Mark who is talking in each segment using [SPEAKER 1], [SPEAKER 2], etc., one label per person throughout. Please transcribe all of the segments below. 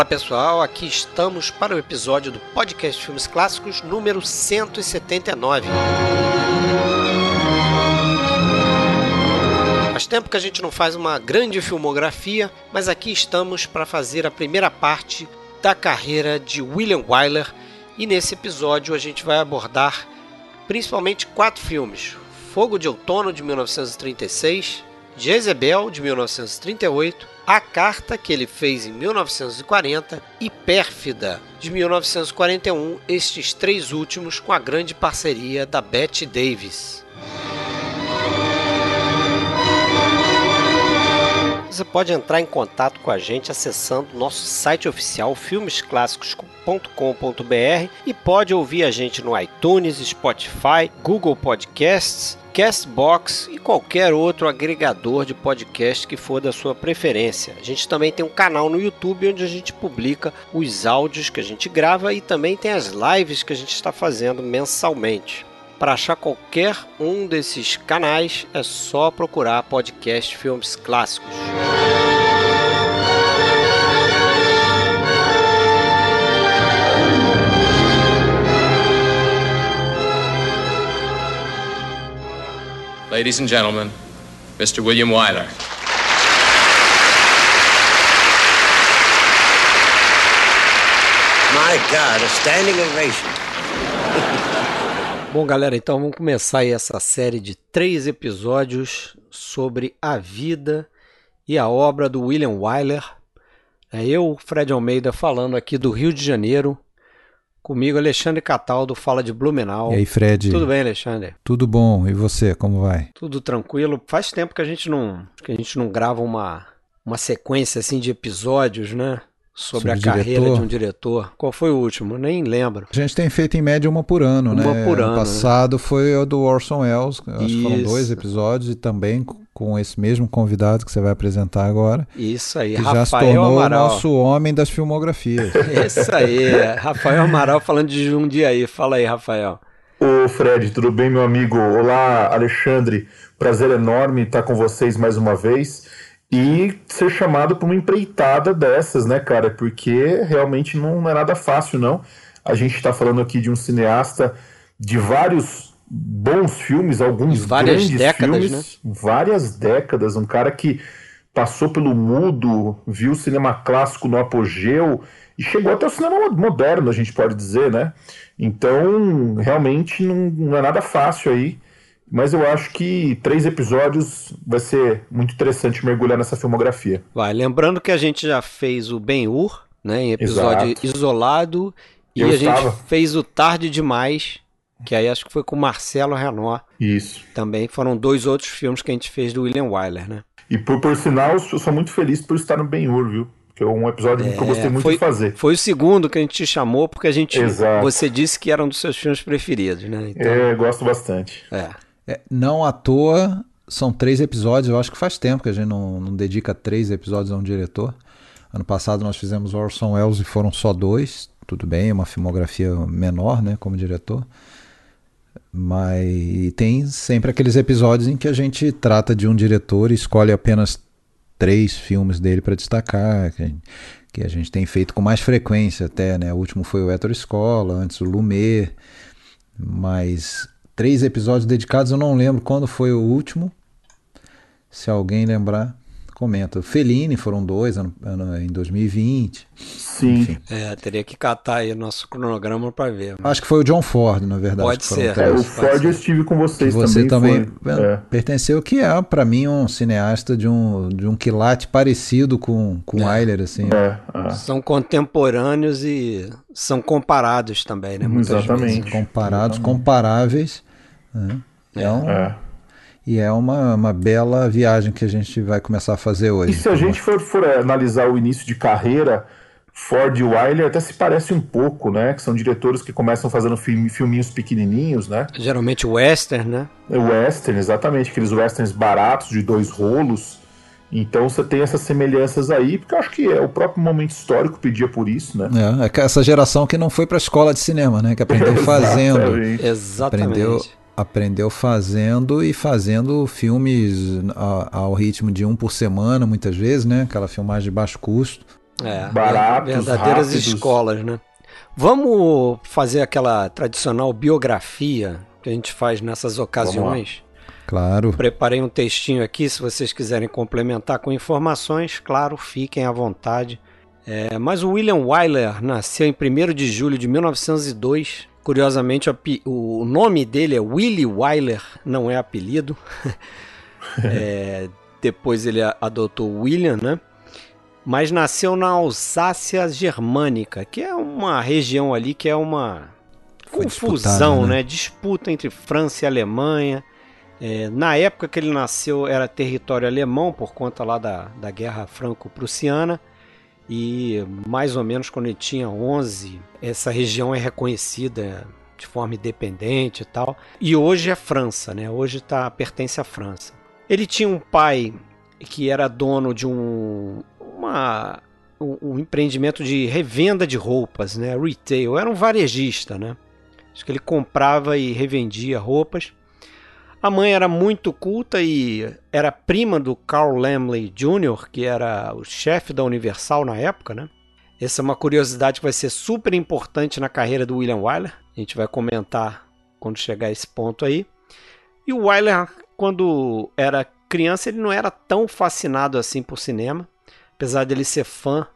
[SPEAKER 1] Fala pessoal, aqui estamos para o episódio do podcast Filmes Clássicos número 179. Faz tempo que a gente não faz uma grande filmografia, mas aqui estamos para fazer a primeira parte da carreira de William Wyler e nesse episódio a gente vai abordar principalmente quatro filmes: Fogo de Outono de 1936, Jezebel de 1938, A Carta que ele fez em 1940 e Pérfida de 1941, estes três últimos com a grande parceria da Bette Davis. Você pode entrar em contato com a gente acessando nosso site oficial filmesclássicos.com.br e pode ouvir a gente no iTunes, Spotify, Google Podcasts, Castbox e qualquer outro agregador de podcast que for da sua preferência. A gente também tem um canal no YouTube onde a gente publica os áudios que a gente grava e também tem as lives que a gente está fazendo mensalmente. Para achar qualquer um desses canais é só procurar podcast Filmes Clássicos.
[SPEAKER 2] Ladies and gentlemen, Mr. William Wyler.
[SPEAKER 3] My God, a standing ovation.
[SPEAKER 1] Bom, galera, então vamos começar aí essa série de três episódios sobre a vida e a obra do William Wyler. É eu, Fred Almeida, falando aqui do Rio de Janeiro. Comigo, Alexandre Cataldo, fala de Blumenau.
[SPEAKER 4] E aí, Fred?
[SPEAKER 1] Tudo bem, Alexandre?
[SPEAKER 4] Tudo bom. E você, como vai?
[SPEAKER 1] Tudo tranquilo. Faz tempo que a gente não, que a gente não grava uma, uma sequência assim de episódios, né? Sobre,
[SPEAKER 4] Sobre
[SPEAKER 1] a carreira
[SPEAKER 4] diretor.
[SPEAKER 1] de um diretor. Qual foi o último? Nem lembro.
[SPEAKER 4] A gente tem feito em média uma por ano,
[SPEAKER 1] Uma
[SPEAKER 4] né?
[SPEAKER 1] por ano,
[SPEAKER 4] Ano passado foi o do Orson Welles, acho que foram
[SPEAKER 1] Isso.
[SPEAKER 4] dois episódios, e também com esse mesmo convidado que você vai apresentar agora,
[SPEAKER 1] Isso aí,
[SPEAKER 4] que já se
[SPEAKER 1] Rafael
[SPEAKER 4] tornou
[SPEAKER 1] Amaral.
[SPEAKER 4] o nosso homem das filmografias.
[SPEAKER 1] Isso aí, Rafael Amaral falando de Jundiaí. Fala aí, Rafael.
[SPEAKER 5] Ô Fred, tudo bem, meu amigo? Olá, Alexandre. Prazer enorme estar com vocês mais uma vez e ser chamado para uma empreitada dessas, né, cara? Porque realmente não é nada fácil, não. A gente está falando aqui de um cineasta de vários bons filmes, alguns
[SPEAKER 1] De várias
[SPEAKER 5] grandes
[SPEAKER 1] décadas,
[SPEAKER 5] filmes,
[SPEAKER 1] né?
[SPEAKER 5] várias décadas, um cara que passou pelo mudo, viu o cinema clássico no apogeu e chegou até o cinema moderno, a gente pode dizer, né? Então, realmente não, não é nada fácil aí, mas eu acho que três episódios vai ser muito interessante mergulhar nessa filmografia.
[SPEAKER 1] Vai, lembrando que a gente já fez o Ben-Hur, né, em episódio
[SPEAKER 5] Exato.
[SPEAKER 1] isolado, e
[SPEAKER 5] Eu
[SPEAKER 1] a gente
[SPEAKER 5] estava.
[SPEAKER 1] fez o Tarde Demais, que aí acho que foi com Marcelo Renó.
[SPEAKER 5] Isso.
[SPEAKER 1] Também foram dois outros filmes que a gente fez do William Wyler, né?
[SPEAKER 5] E por, por sinal, eu sou muito feliz por estar no Ben-Hur, viu? Que é um episódio que eu gostei muito
[SPEAKER 1] foi,
[SPEAKER 5] de fazer.
[SPEAKER 1] Foi o segundo que a gente te chamou, porque a gente.
[SPEAKER 5] Exato.
[SPEAKER 1] Você disse que era um dos seus filmes preferidos, né? Então,
[SPEAKER 5] É, gosto bastante.
[SPEAKER 1] é.
[SPEAKER 4] É, não à toa, são três episódios, eu acho que faz tempo que a gente não, não dedica três episódios a um diretor. Ano passado nós fizemos Orson Welles e foram só dois, tudo bem, é uma filmografia menor, né, como diretor. Mas tem sempre aqueles episódios em que a gente trata de um diretor e escolhe apenas três filmes dele para destacar, que, que a gente tem feito com mais frequência até, né? O último foi o Hétero Escola, antes o Lumet, mas três episódios dedicados, eu não lembro quando foi o último. Se alguém lembrar, comenta. Fellini foram dois ano, ano- em 2020.
[SPEAKER 5] Sim.
[SPEAKER 4] Enfim.
[SPEAKER 1] É, teria que catar aí o nosso cronograma para ver.
[SPEAKER 4] Acho que foi o John Ford, na verdade.
[SPEAKER 1] Pode
[SPEAKER 4] que
[SPEAKER 1] ser.
[SPEAKER 5] É, o
[SPEAKER 1] Pode
[SPEAKER 5] Ford
[SPEAKER 1] ser.
[SPEAKER 5] eu estive com vocês
[SPEAKER 4] Você também,
[SPEAKER 5] também. foi.
[SPEAKER 4] é,
[SPEAKER 5] É.
[SPEAKER 4] pertenceu, que é, para mim, um cineasta de um, de um quilate parecido com, com Wyler, assim.
[SPEAKER 5] É, é.
[SPEAKER 1] São contemporâneos e são comparados também, né? Muitas
[SPEAKER 5] Exatamente.
[SPEAKER 1] vezes.
[SPEAKER 4] comparados, comparáveis. Né? É um-
[SPEAKER 5] É.
[SPEAKER 4] E é uma, uma bela viagem que a gente vai começar a fazer hoje.
[SPEAKER 5] E se a gente for, for analisar o início de carreira, Ford e Wyler até se parecem um pouco, né? Que são diretores que começam fazendo film, filminhos pequenininhos, né?
[SPEAKER 1] Geralmente western, né?
[SPEAKER 5] É Western, exatamente, aqueles westerns baratos de dois rolos. Então você tem essas semelhanças aí, porque eu acho que é, o próprio momento histórico pedia por isso, né?
[SPEAKER 4] É, é que essa geração que não foi para a escola de cinema, né? Que aprendeu fazendo.
[SPEAKER 5] Exatamente.
[SPEAKER 1] Exatamente.
[SPEAKER 4] Aprendeu, aprendeu fazendo e fazendo filmes ao ritmo de um por semana, muitas vezes, né? Aquela filmagem de baixo custo.
[SPEAKER 5] é, baratos,
[SPEAKER 1] verdadeiras
[SPEAKER 5] rápidos.
[SPEAKER 1] escolas, né? Vamos fazer aquela tradicional biografia que a gente faz nessas ocasiões.
[SPEAKER 4] Claro.
[SPEAKER 1] Preparei um textinho aqui, se vocês quiserem complementar com informações, claro, fiquem à vontade. É, mas o William Wyler nasceu em 1 de julho de 1902. Curiosamente, o nome dele é Willie Wyler, não é apelido. é, depois ele adotou William, né? Mas nasceu na Alsácia Germânica, que é uma região ali que é uma Foi confusão, né? né? Disputa entre França e Alemanha. É, na época que ele nasceu era território alemão por conta lá da, da Guerra Franco-Prussiana e mais ou menos quando ele tinha 11, essa região é reconhecida de forma independente e tal. E hoje é França, né? Hoje tá, pertence à França. Ele tinha um pai que era dono de um, uma, um, empreendimento de revenda de roupas, né? Retail. Era um varejista, né? Acho que ele comprava e revendia roupas. A mãe era muito culta e era prima do Carl Lamley Jr., que era o chefe da Universal na época, né? Essa é uma curiosidade que vai ser super importante na carreira do William Wyler. A gente vai comentar quando chegar a esse ponto aí. E o Wyler, quando era criança, ele não era tão fascinado assim por cinema, apesar dele ser fã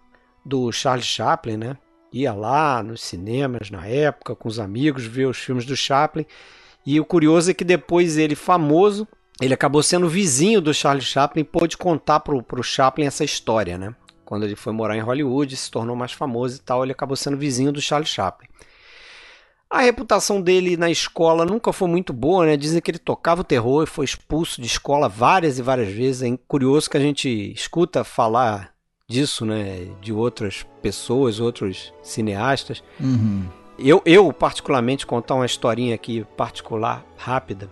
[SPEAKER 1] do Charles Chaplin, né? Ia lá nos cinemas na época com os amigos ver os filmes do Chaplin e o curioso é que depois ele, famoso, ele acabou sendo vizinho do Charlie Chaplin e pôde contar pro, pro Chaplin essa história, né? Quando ele foi morar em Hollywood, se tornou mais famoso e tal, ele acabou sendo vizinho do Charlie Chaplin. A reputação dele na escola nunca foi muito boa, né? Dizem que ele tocava o terror e foi expulso de escola várias e várias vezes. É curioso que a gente escuta falar disso, né? De outras pessoas, outros cineastas.
[SPEAKER 4] Uhum.
[SPEAKER 1] Eu, eu, particularmente, contar uma historinha aqui particular, rápida.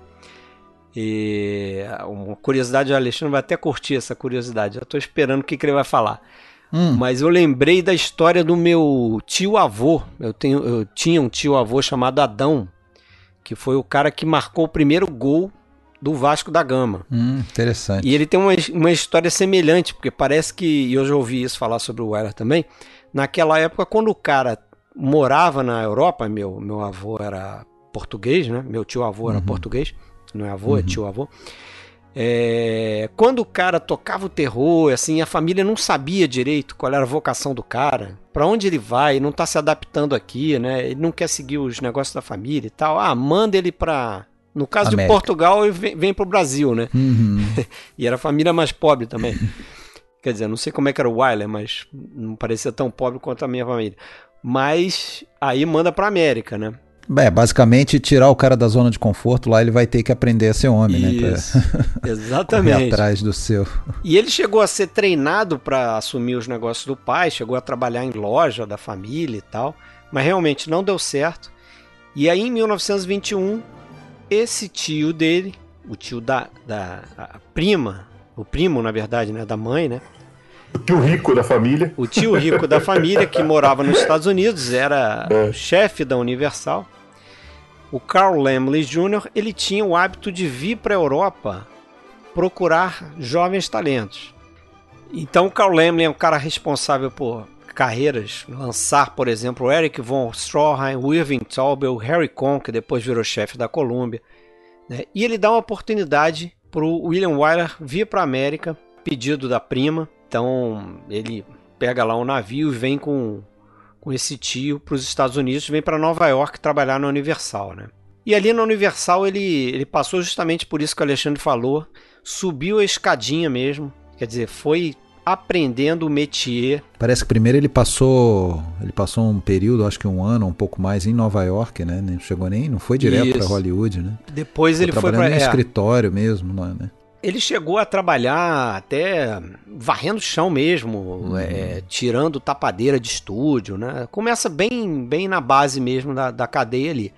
[SPEAKER 1] E uma curiosidade, o Alexandre vai até curtir essa curiosidade. Eu estou esperando o que, que ele vai falar. Hum. Mas eu lembrei da história do meu tio-avô. Eu, tenho, eu tinha um tio-avô chamado Adão, que foi o cara que marcou o primeiro gol do Vasco da Gama.
[SPEAKER 4] Hum, interessante.
[SPEAKER 1] E ele tem uma, uma história semelhante, porque parece que, e eu já ouvi isso falar sobre o Weiler também, naquela época, quando o cara morava na Europa, meu, meu avô era português, né? Meu tio-avô era uhum. português, não é avô, é uhum. é tio-avô. É, quando o cara tocava o terror, assim, a família não sabia direito qual era a vocação do cara, para onde ele vai, não tá se adaptando aqui, né? Ele não quer seguir os negócios da família e tal. Ah, manda ele pra. No caso América. de Portugal, ele vem, vem pro Brasil, né?
[SPEAKER 4] Uhum.
[SPEAKER 1] e era a família mais pobre também. Quer dizer, não sei como é que era o Wyler, mas não parecia tão pobre quanto a minha família mas aí manda para América, né?
[SPEAKER 4] É, basicamente tirar o cara da zona de conforto lá, ele vai ter que aprender a ser homem, né?
[SPEAKER 1] Isso, né? Pra... Exatamente.
[SPEAKER 4] atrás do seu.
[SPEAKER 1] E ele chegou a ser treinado para assumir os negócios do pai, chegou a trabalhar em loja da família e tal, mas realmente não deu certo. E aí em 1921, esse tio dele, o tio da, da prima, o primo na verdade, né, da mãe, né?
[SPEAKER 5] O tio rico da família.
[SPEAKER 1] O tio rico da família, que morava nos Estados Unidos, era é. chefe da Universal. O Carl Lamley Jr., ele tinha o hábito de vir para a Europa procurar jovens talentos. Então o Carl Lamley é um cara responsável por carreiras, lançar, por exemplo, Eric von Stroheim, Irving Taubel, Harry Cohn, que depois virou chefe da Columbia. Né? E ele dá uma oportunidade para o William Wyler vir para a América, pedido da prima, então ele pega lá um navio e vem com, com esse tio para os Estados Unidos, vem para Nova York trabalhar na Universal, né? E ali na Universal ele, ele passou justamente por isso que o Alexandre falou, subiu a escadinha mesmo, quer dizer, foi aprendendo o métier.
[SPEAKER 4] Parece que primeiro ele passou, ele passou um período, acho que um ano, um pouco mais em Nova York, né? Não chegou nem, não foi direto para Hollywood, né?
[SPEAKER 1] Depois ele foi
[SPEAKER 4] para é, escritório mesmo, né?
[SPEAKER 1] Ele chegou a trabalhar até varrendo o chão mesmo, uhum. é, tirando tapadeira de estúdio, né? Começa bem, bem na base mesmo da, da cadeia ali.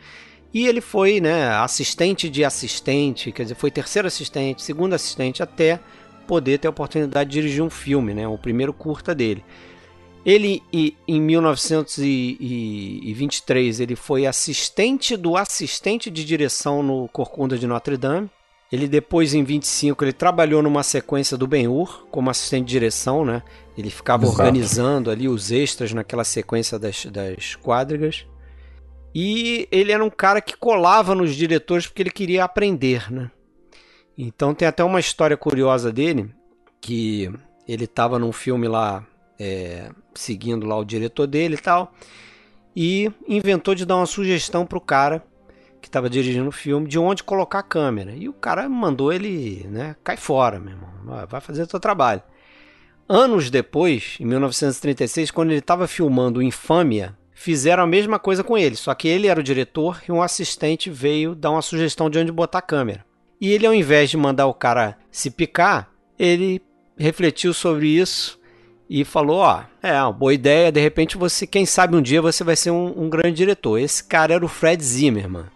[SPEAKER 1] E ele foi né, assistente de assistente, quer dizer, foi terceiro assistente, segundo assistente, até poder ter a oportunidade de dirigir um filme, né? O primeiro curta dele. Ele, em 1923, ele foi assistente do assistente de direção no Corcunda de Notre Dame Ele depois, em 25, ele trabalhou numa sequência do Ben-Hur como assistente de direção, né? Ele ficava
[SPEAKER 5] Exato.
[SPEAKER 1] organizando ali os extras naquela sequência das, das quadrigas. E ele era um cara que colava nos diretores porque ele queria aprender, né? Então tem até uma história curiosa dele, que ele estava num filme lá, é, seguindo lá o diretor dele e tal, e inventou de dar uma sugestão pro cara estava dirigindo o filme de onde colocar a câmera. E o cara mandou ele, né, cai fora, meu irmão, vai fazer o seu trabalho. Anos depois, em 1936, quando ele estava filmando Infâmia, fizeram a mesma coisa com ele, só que ele era o diretor e um assistente veio dar uma sugestão de onde botar a câmera. E ele, ao invés de mandar o cara se picar, ele refletiu sobre isso e falou: Ó, é uma boa ideia, de repente você, quem sabe um dia você vai ser um, um grande diretor. Esse cara era o Fred Zimmerman.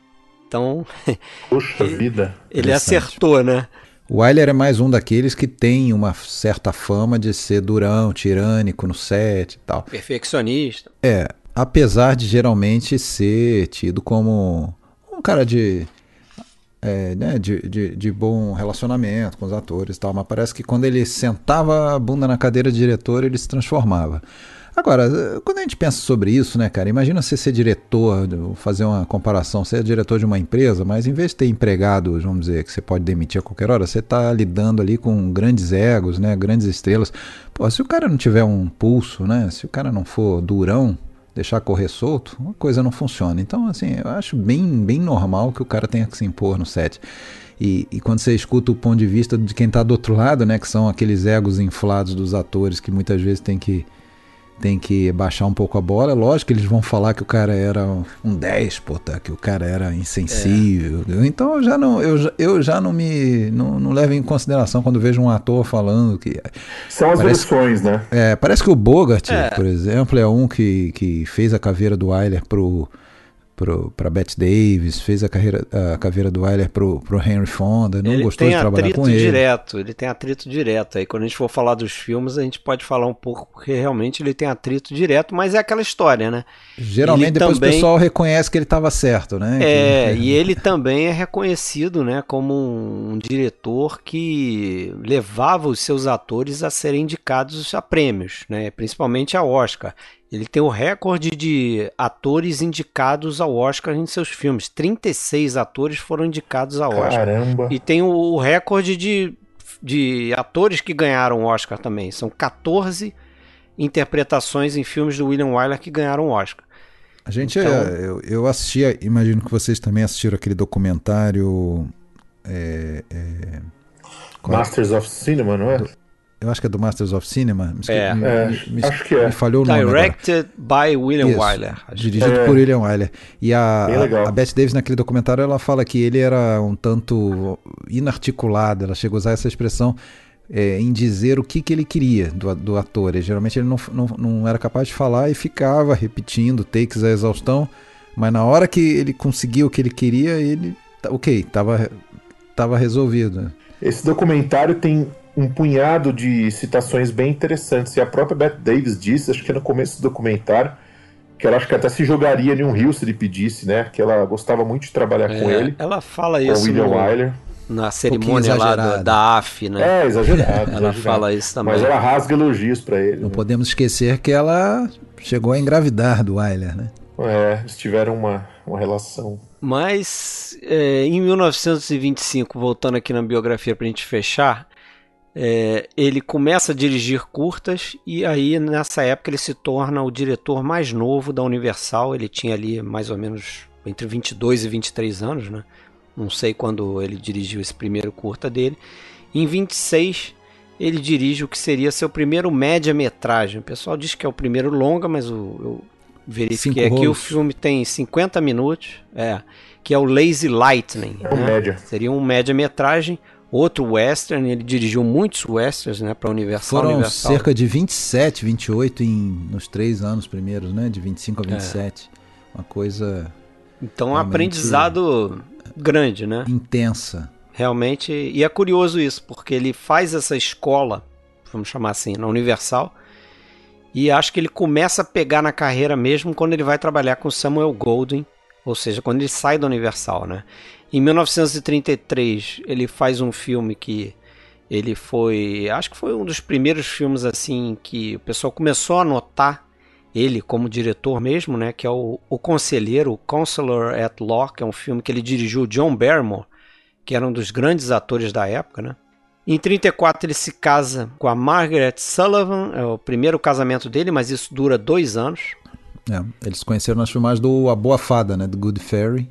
[SPEAKER 1] Então,
[SPEAKER 5] Poxa vida.
[SPEAKER 1] ele acertou, né?
[SPEAKER 4] O Wyler é mais um daqueles que tem uma certa fama de ser durão, tirânico no set e tal.
[SPEAKER 1] Perfeccionista.
[SPEAKER 4] É, apesar de geralmente ser tido como um cara de, é, né, de, de, de bom relacionamento com os atores e tal, mas parece que quando ele sentava a bunda na cadeira de diretor, ele se transformava. Agora, quando a gente pensa sobre isso, né, cara, imagina você ser diretor, fazer uma comparação, você é diretor de uma empresa, mas em vez de ter empregados, vamos dizer, que você pode demitir a qualquer hora, você está lidando ali com grandes egos, né, grandes estrelas. Pô, se o cara não tiver um pulso, né, se o cara não for durão, deixar correr solto, a coisa não funciona. Então, assim, eu acho bem, bem normal que o cara tenha que se impor no set. E, e quando você escuta o ponto de vista de quem está do outro lado, né, que são aqueles egos inflados dos atores que muitas vezes tem que tem que baixar um pouco a bola. É lógico que eles vão falar que o cara era um déspota, que o cara era insensível. Então eu já não, eu, já- eu já não me não, não levo em consideração quando vejo um ator falando que
[SPEAKER 5] São as
[SPEAKER 4] Parece-
[SPEAKER 5] versões, né?
[SPEAKER 4] é, parece que o Bogart, por exemplo, é um que, que fez a caveira do Wyler pro, pro, pra Bette Davis, fez a, carreira, a caveira do Wyler pro, pro Henry Fonda, não
[SPEAKER 1] ele
[SPEAKER 4] gostou de trabalhar com ele.
[SPEAKER 1] direto, ele tem atrito direto. Aí quando a gente for falar dos filmes, a gente pode falar um pouco, porque realmente ele tem atrito direto, mas é aquela história, né?
[SPEAKER 4] Geralmente
[SPEAKER 1] Ele
[SPEAKER 4] depois
[SPEAKER 1] também-
[SPEAKER 4] o pessoal reconhece que ele estava certo, né?
[SPEAKER 1] É,
[SPEAKER 4] Que-
[SPEAKER 1] e ele também é reconhecido, né, como um, um diretor que levava os seus atores a serem indicados a prêmios, né, principalmente a Oscar. Ele tem o recorde de atores indicados ao Oscar em seus filmes. 36 atores foram indicados ao Oscar.
[SPEAKER 5] Caramba.
[SPEAKER 1] E tem o, recorde de, de atores que ganharam o Oscar também. São 14 interpretações em filmes do William Wyler que ganharam o Oscar.
[SPEAKER 4] A gente,
[SPEAKER 1] Então-
[SPEAKER 4] é, eu, eu assistia, imagino que vocês também assistiram aquele documentário. é, é, é?
[SPEAKER 5] Masters of Cinema, não é?
[SPEAKER 4] Eu acho que é do Masters of Cinema. Me,
[SPEAKER 1] É.
[SPEAKER 4] me-
[SPEAKER 5] É,
[SPEAKER 4] me-
[SPEAKER 5] acho que é.
[SPEAKER 4] me falhou o nome. agora.
[SPEAKER 1] Directed by William
[SPEAKER 4] Isso,
[SPEAKER 1] Wyler.
[SPEAKER 4] Dirigido
[SPEAKER 5] É.
[SPEAKER 4] por William Wyler. E a, a, a Bette Davis, naquele documentário, ela fala que ele era um tanto inarticulado. Ela chegou a usar essa expressão é, em dizer o que, que ele queria do, do ator. E, geralmente ele não, não, não era capaz de falar e ficava repetindo takes à exaustão. Mas na hora que ele conseguiu o que ele queria, ele. tá- Ok, tava, tava resolvido.
[SPEAKER 5] Esse documentário tem um punhado de citações bem interessantes. E a própria Bette Davis disse, acho que no começo do documentário, que ela acho que até se jogaria em um rio se ele pedisse, né? Que ela gostava muito de trabalhar com
[SPEAKER 1] É,
[SPEAKER 5] ele,
[SPEAKER 1] ela fala
[SPEAKER 5] com
[SPEAKER 1] isso
[SPEAKER 5] William
[SPEAKER 1] no-
[SPEAKER 5] Wyler.
[SPEAKER 1] na cerimônia lá da, da AF, né?
[SPEAKER 5] É, exagerado.
[SPEAKER 1] ela
[SPEAKER 5] exagerado.
[SPEAKER 1] fala isso também.
[SPEAKER 5] Mas ela rasga elogios pra ele.
[SPEAKER 4] Não
[SPEAKER 5] né?
[SPEAKER 4] podemos esquecer que ela chegou a engravidar do Wyler, né?
[SPEAKER 5] É, eles tiveram uma, uma relação.
[SPEAKER 1] Mas é, em 1925, voltando aqui na biografia para a gente fechar, é, ele começa a dirigir curtas e aí nessa época ele se torna o diretor mais novo da Universal. Ele tinha ali mais ou menos entre 22 e 23 anos, né? Não sei quando ele dirigiu esse primeiro curta dele. Em 26 ele dirige o que seria seu primeiro média-metragem. O pessoal diz que é o primeiro longa, mas o, eu verifiquei aqui, o filme tem 50 minutos, é, que é o Lazy Lightning.
[SPEAKER 5] É um
[SPEAKER 1] né?
[SPEAKER 5] média.
[SPEAKER 1] Seria um média-metragem. Outro western, ele dirigiu muitos westerns né, para Universal.
[SPEAKER 4] Foram
[SPEAKER 1] Universal.
[SPEAKER 4] cerca de 27, 28 em, nos três anos primeiros, né? De 25 a 27. Uma coisa
[SPEAKER 1] Então, um aprendizado grande, né?
[SPEAKER 4] intensa.
[SPEAKER 1] Realmente. E é curioso isso, porque ele faz essa escola, vamos chamar assim, na Universal. E acho que ele começa a pegar na carreira mesmo quando ele vai trabalhar com Samuel Goldwyn, ou seja, quando ele sai da Universal, né? Em 1933, ele faz um filme que ele foi, acho que foi um dos primeiros filmes assim que o pessoal começou a notar ele como diretor mesmo, né, que é o, o Conselheiro, o Counselor at Law, que é um filme que ele dirigiu John Barrymore, que era um dos grandes atores da época, né? Em 34 ele se casa com a Margaret Sullivan, é o primeiro casamento dele, mas isso dura dois anos.
[SPEAKER 4] É, eles conheceram nas filmagens do A Boa Fada, né, do Good Fairy,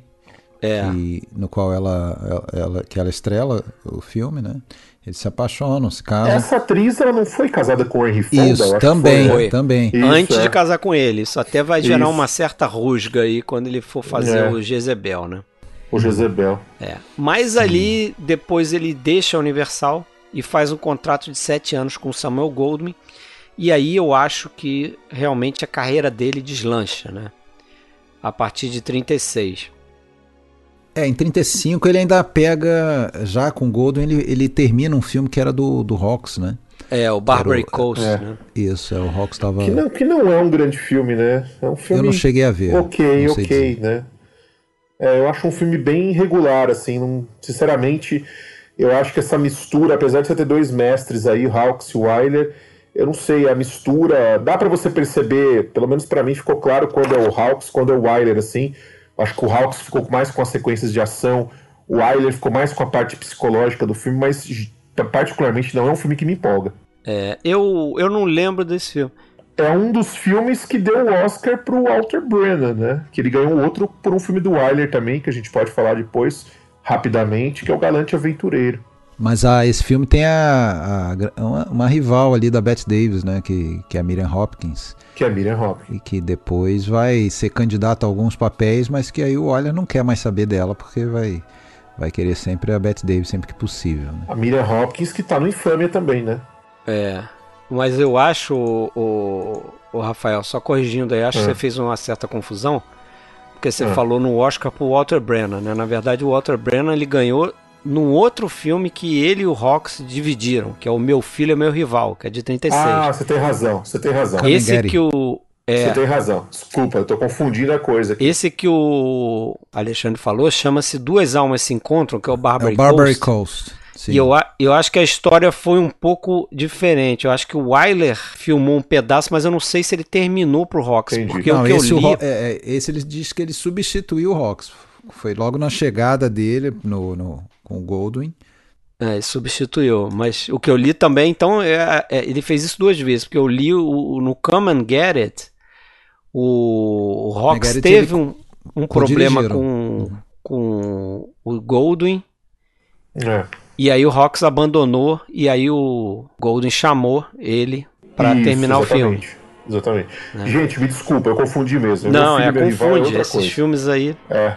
[SPEAKER 1] É.
[SPEAKER 4] que, no qual ela, ela, que ela estrela o filme, né? Eles se apaixonam, se casam.
[SPEAKER 5] Essa atriz, ela não foi casada com o Henry Fonda?
[SPEAKER 4] Isso, também,
[SPEAKER 5] foi, né?
[SPEAKER 4] também.
[SPEAKER 5] Isso,
[SPEAKER 1] Antes
[SPEAKER 5] é.
[SPEAKER 1] de casar com ele, isso até vai gerar
[SPEAKER 5] Isso.
[SPEAKER 1] uma certa rusga aí quando ele for fazer
[SPEAKER 5] É.
[SPEAKER 1] o Jezebel, né?
[SPEAKER 5] O Jezebel.
[SPEAKER 1] É. Mas ali, depois ele deixa a Universal e faz um contrato de sete anos com o Samuel Goldwyn. E aí eu acho que realmente a carreira dele deslancha, né? A partir de 36.
[SPEAKER 4] É, em 35 ele ainda pega, já com Golden, ele, ele termina um filme que era do, do Hawks, né?
[SPEAKER 1] É, o Barbary
[SPEAKER 4] o-
[SPEAKER 1] Coast,
[SPEAKER 5] é.
[SPEAKER 1] né?
[SPEAKER 4] Isso, é, o Hawks tava...
[SPEAKER 5] Que não, que não é um grande filme, né? É um filme.
[SPEAKER 4] Eu não cheguei a ver.
[SPEAKER 5] Ok, ok,
[SPEAKER 4] dizer.
[SPEAKER 5] né? É, eu acho um filme bem regular, assim. Não, sinceramente, eu acho que essa mistura, apesar de você ter dois mestres aí, o Hawks e o Wyler, eu não sei, a mistura. Dá pra você perceber, pelo menos pra mim ficou claro quando é o Hawks, quando é o Wyler, assim. Acho que o Hawks ficou mais com as sequências de ação, o Wyler ficou mais com a parte psicológica do filme, mas particularmente não é um filme que me empolga.
[SPEAKER 1] É, eu, eu não lembro desse filme.
[SPEAKER 5] é um dos filmes que deu o Oscar pro Walter Brennan, né? Que ele ganhou outro por um filme do Wyler também, que a gente pode falar depois, rapidamente, que é o Galante Aventureiro.
[SPEAKER 4] Mas ah, esse filme tem a, a- uma, uma rival ali da Bette Davis, né? Que, que é a Miriam Hopkins.
[SPEAKER 5] Que é a Miriam Hopkins.
[SPEAKER 4] E que depois vai ser candidata a alguns papéis, mas que aí o Oliver não quer mais saber dela, porque vai, vai querer sempre a Bette Davis, sempre que possível. Né?
[SPEAKER 5] A Miriam Hopkins que tá no Infâmia também, né?
[SPEAKER 1] É. Mas eu acho, o, o, o Rafael, só corrigindo aí, acho que
[SPEAKER 5] É.
[SPEAKER 1] você fez uma certa confusão. Porque você
[SPEAKER 5] É.
[SPEAKER 1] falou no Oscar pro Walter Brennan, né? Na verdade, o Walter Brennan ele ganhou num outro filme que ele e o Hawks dividiram, que é o Meu Filho é Meu Rival, que é de 36.
[SPEAKER 5] Ah, você tem razão, você tem razão.
[SPEAKER 1] Esse que o.
[SPEAKER 5] Você
[SPEAKER 1] É,
[SPEAKER 5] tem razão. Desculpa, eu tô confundindo a coisa aqui.
[SPEAKER 1] esse que o Alexandre falou chama-se Duas Almas Se Encontram, que é o
[SPEAKER 4] É
[SPEAKER 1] Barbary,
[SPEAKER 4] o Barbary
[SPEAKER 1] Coast.
[SPEAKER 4] Coast. Sim.
[SPEAKER 1] E eu, a- eu acho que a história foi um pouco diferente. Eu acho que o Wyler filmou um pedaço, mas eu não sei se ele terminou pro.
[SPEAKER 5] Entendi.
[SPEAKER 1] Porque
[SPEAKER 4] Não,
[SPEAKER 1] o que eu
[SPEAKER 4] esse, o
[SPEAKER 1] li.
[SPEAKER 4] É, é, esse ele diz que ele substituiu o Hawks. Foi logo na chegada dele no, no- com o Goldwyn.
[SPEAKER 1] É, substituiu. Mas o que eu li também, então, é, é, ele fez isso duas vezes. Porque eu li o, o- no Come and Get It, o, o
[SPEAKER 4] It,
[SPEAKER 1] teve
[SPEAKER 4] ele
[SPEAKER 1] um, um problema com, com o Goldwyn.
[SPEAKER 5] É.
[SPEAKER 1] E aí o Hawks abandonou. E aí o Goldwyn chamou ele
[SPEAKER 5] Isso,
[SPEAKER 1] terminar o filme.
[SPEAKER 5] exatamente. Exatamente. Gente, me desculpa, eu confundi mesmo.
[SPEAKER 1] Não, é, confunde. Esses
[SPEAKER 5] coisa.
[SPEAKER 1] filmes aí.
[SPEAKER 5] É.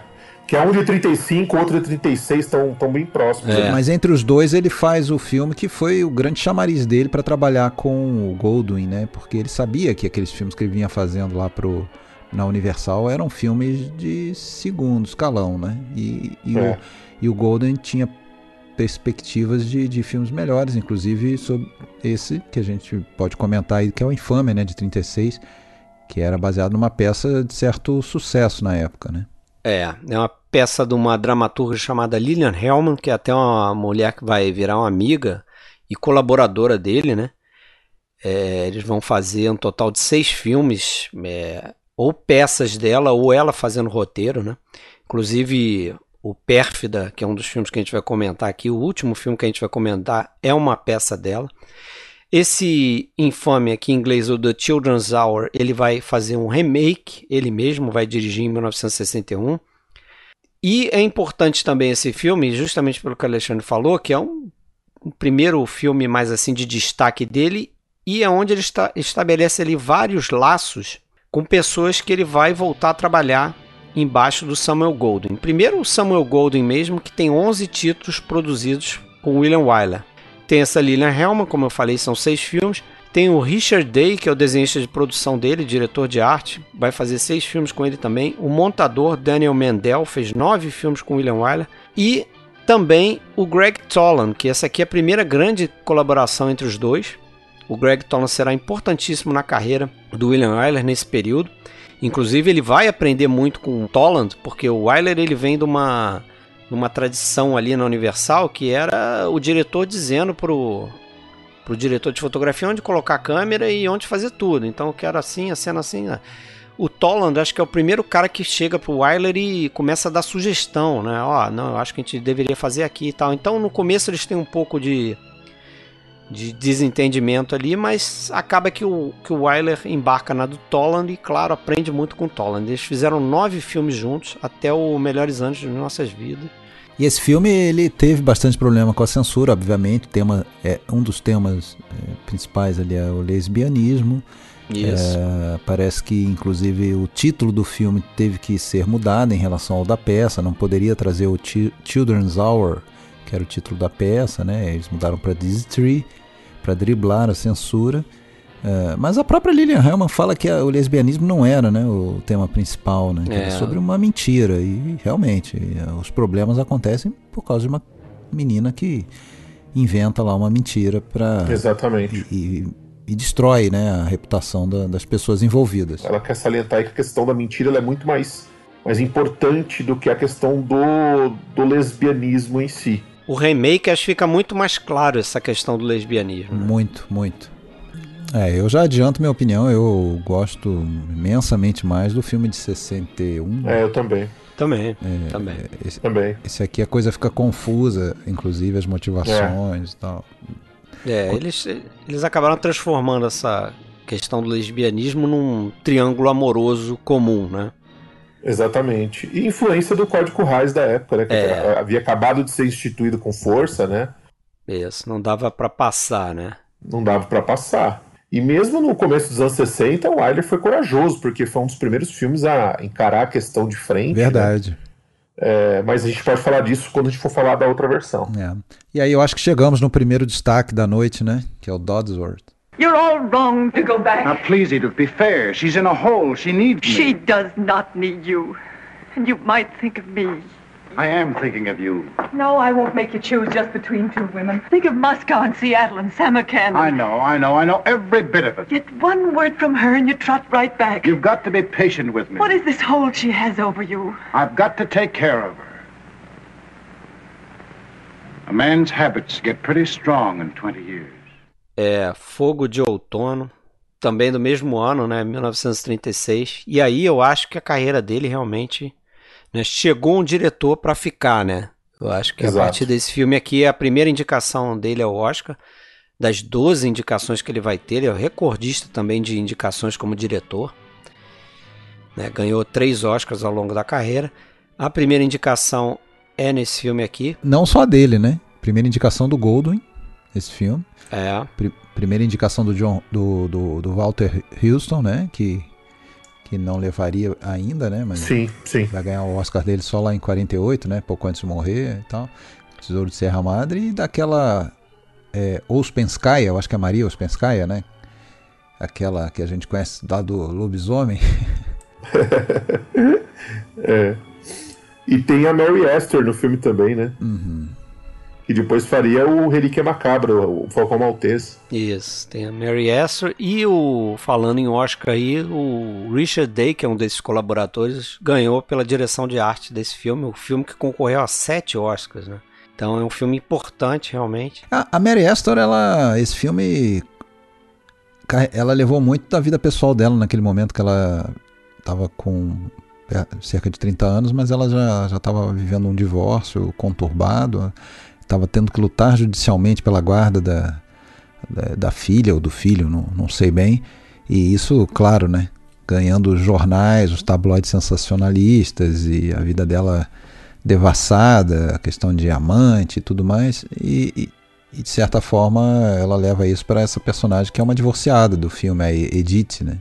[SPEAKER 5] Que é um de 35, outro de 36, estão tão bem próximos.
[SPEAKER 1] É.
[SPEAKER 4] Mas entre os dois ele faz o filme que foi o grande chamariz dele para trabalhar com o Goldwyn, né? Porque ele sabia que aqueles filmes que ele vinha fazendo lá pro, na Universal eram filmes de segundo escalão, né? E, e,
[SPEAKER 5] É.
[SPEAKER 4] o, e o Goldwyn tinha perspectivas de, de filmes melhores, inclusive sobre esse que a gente pode comentar aí, que é o Infame, né? De 36, que era baseado numa peça de certo sucesso na época, né?
[SPEAKER 1] É, é uma peça de uma dramaturga chamada Lillian Hellman, que é até uma mulher que vai virar uma amiga e colaboradora dele, né? É, eles vão fazer um total de seis filmes, é, ou peças dela, ou ela fazendo roteiro, né? Inclusive, o Pérfida, que é um dos filmes que a gente vai comentar aqui, o último filme que a gente vai comentar é uma peça dela. Esse infame aqui em inglês, o The Children's Hour, ele vai fazer um remake, ele mesmo vai dirigir em 1961. E é importante também esse filme, justamente pelo que o Alexandre falou, que é um, um primeiro filme mais assim de destaque dele e é onde ele está, estabelece ali vários laços com pessoas que ele vai voltar a trabalhar embaixo do Samuel Goldwyn. Primeiro o Samuel Goldwyn mesmo, que tem 11 títulos produzidos com William Wyler. Tem essa Lillian Hellman, como eu falei, são seis filmes. Tem o Richard Day, que é o desenhista de produção dele, diretor de arte, vai fazer seis filmes com ele também. O montador Daniel Mendel fez nove filmes com William Wyler. E também o Greg Tolan, que essa aqui é a primeira grande colaboração entre os dois. O Greg Tolan será importantíssimo na carreira do William Wyler nesse período. Inclusive ele vai aprender muito com o Toland, porque o Wyler ele vem de uma numa tradição ali na Universal que era o diretor dizendo pro, pro diretor de fotografia onde colocar a câmera e onde fazer tudo. Então eu quero assim, a cena assim. Né? O Toland acho que é o primeiro cara que chega pro Wyler e começa a dar sugestão, né? Ó, não, eu acho que a gente deveria fazer aqui e tal. Então no começo eles têm um pouco de de desentendimento ali, mas acaba que o, que o Wyler embarca na do Toland e, claro, aprende muito com o Toland. Eles fizeram nove filmes juntos até o Melhores Anos de Nossas Vidas.
[SPEAKER 4] E esse filme ele teve bastante problema com a censura, obviamente. Tema, é, um dos temas é, principais ali é o lesbianismo. É, parece que, inclusive, o título do filme teve que ser mudado em relação ao da peça. Não poderia trazer o Children's Hour, que era o título da peça, né? Eles mudaram para Disney Tree para driblar a censura. Uh, mas a própria Lilian Hellman fala que a, o lesbianismo não era né, o tema principal, né? Que é. era sobre uma mentira. E realmente, os problemas acontecem por causa de uma menina que inventa lá uma mentira para.
[SPEAKER 5] Exatamente.
[SPEAKER 4] E, e, e, destrói né, a reputação da, das pessoas envolvidas.
[SPEAKER 5] Ela quer salientar que a questão da mentira é muito mais, mais importante do que a questão do, do lesbianismo em si.
[SPEAKER 1] O remake acho que fica muito mais claro essa questão do lesbianismo.
[SPEAKER 4] Né? Muito, muito. É, eu já adianto minha opinião, eu gosto imensamente mais do filme de 61.
[SPEAKER 5] É, eu também.
[SPEAKER 1] Também, é, também.
[SPEAKER 5] Esse, também.
[SPEAKER 4] Esse aqui a coisa fica confusa, inclusive as motivações é. e tal.
[SPEAKER 1] É, eles, eles acabaram transformando essa questão do lesbianismo num triângulo amoroso comum, né?
[SPEAKER 5] Exatamente. E influência do Código Reis da época, né? Que é. havia acabado de ser instituído com força, né?
[SPEAKER 1] Isso, não dava para passar, né?
[SPEAKER 5] Não dava para passar. E mesmo no começo dos anos 60, o Wyler foi corajoso, porque foi um dos primeiros filmes a encarar a questão de frente.
[SPEAKER 4] Né? Verdade. Né?
[SPEAKER 5] É, mas a gente pode falar disso quando a gente for falar da outra versão.
[SPEAKER 4] É. E aí eu acho que chegamos no primeiro destaque da noite, né? Que é o Dodsworth.
[SPEAKER 6] You're all wrong to go back.
[SPEAKER 7] Now, please, Edith, be fair. She's in a hole. She needs me.
[SPEAKER 6] She does not need you. And you might think of me.
[SPEAKER 7] I am thinking of you.
[SPEAKER 6] No, I won't make you choose just between two women. Think of Moscow and Seattle and Samarkand.
[SPEAKER 7] I know, I know, I know every bit of it.
[SPEAKER 6] Get one word from her and you trot right back.
[SPEAKER 7] You've got to be patient with me.
[SPEAKER 6] What is this hold she has over you?
[SPEAKER 7] I've got to take care of her. A man's habits get pretty strong in 20 years.
[SPEAKER 1] é Fogo de Outono, também do mesmo ano, né, 1936. E aí eu acho que a carreira dele realmente né, chegou um diretor para ficar, né? Eu acho que Exato. a partir desse filme aqui, a primeira indicação dele é o Oscar. Das 12 indicações que ele vai ter, ele é o recordista também de indicações como diretor. Né, ganhou três Oscars ao longo da carreira. A primeira indicação é nesse filme aqui.
[SPEAKER 4] Não só dele, né? Primeira indicação do Goldwyn esse filme.
[SPEAKER 1] É.
[SPEAKER 4] Pr primeira indicação do John do, do, do, Walter Houston, né? Que, que não levaria ainda, né? Mas
[SPEAKER 5] sim, sim.
[SPEAKER 4] vai ganhar o Oscar dele só lá em 48, né? Pouco antes de morrer e tal. Tesouro de Serra Madre e daquela é, Ospenskaya, eu acho que é Maria Ospenskaya, né? Aquela que a gente conhece lá do lobisomem.
[SPEAKER 5] é. E tem a Mary Esther no filme também, né?
[SPEAKER 4] Uhum
[SPEAKER 5] que depois faria o Relíquia Macabra, o Falcão Maltese.
[SPEAKER 1] Isso, tem a Mary Esther e o, falando em Oscar aí, o Richard Day, que é um desses colaboradores, ganhou pela direção de arte desse filme, o filme que concorreu a sete Oscars, né? Então é um filme importante, realmente.
[SPEAKER 4] A, a Mary Esther, ela, esse filme, ela levou muito da vida pessoal dela naquele momento que ela estava com é, cerca de 30 anos, mas ela já estava vivendo um divórcio conturbado estava tendo que lutar judicialmente pela guarda da, da, da, filha ou do filho, não, não sei bem. E isso, claro, né? Ganhando os jornais, os tabloides sensacionalistas e a vida dela devassada, a questão de amante e tudo mais. E, e, e de certa forma ela leva isso para essa personagem que é uma divorciada do filme, a Edith, né?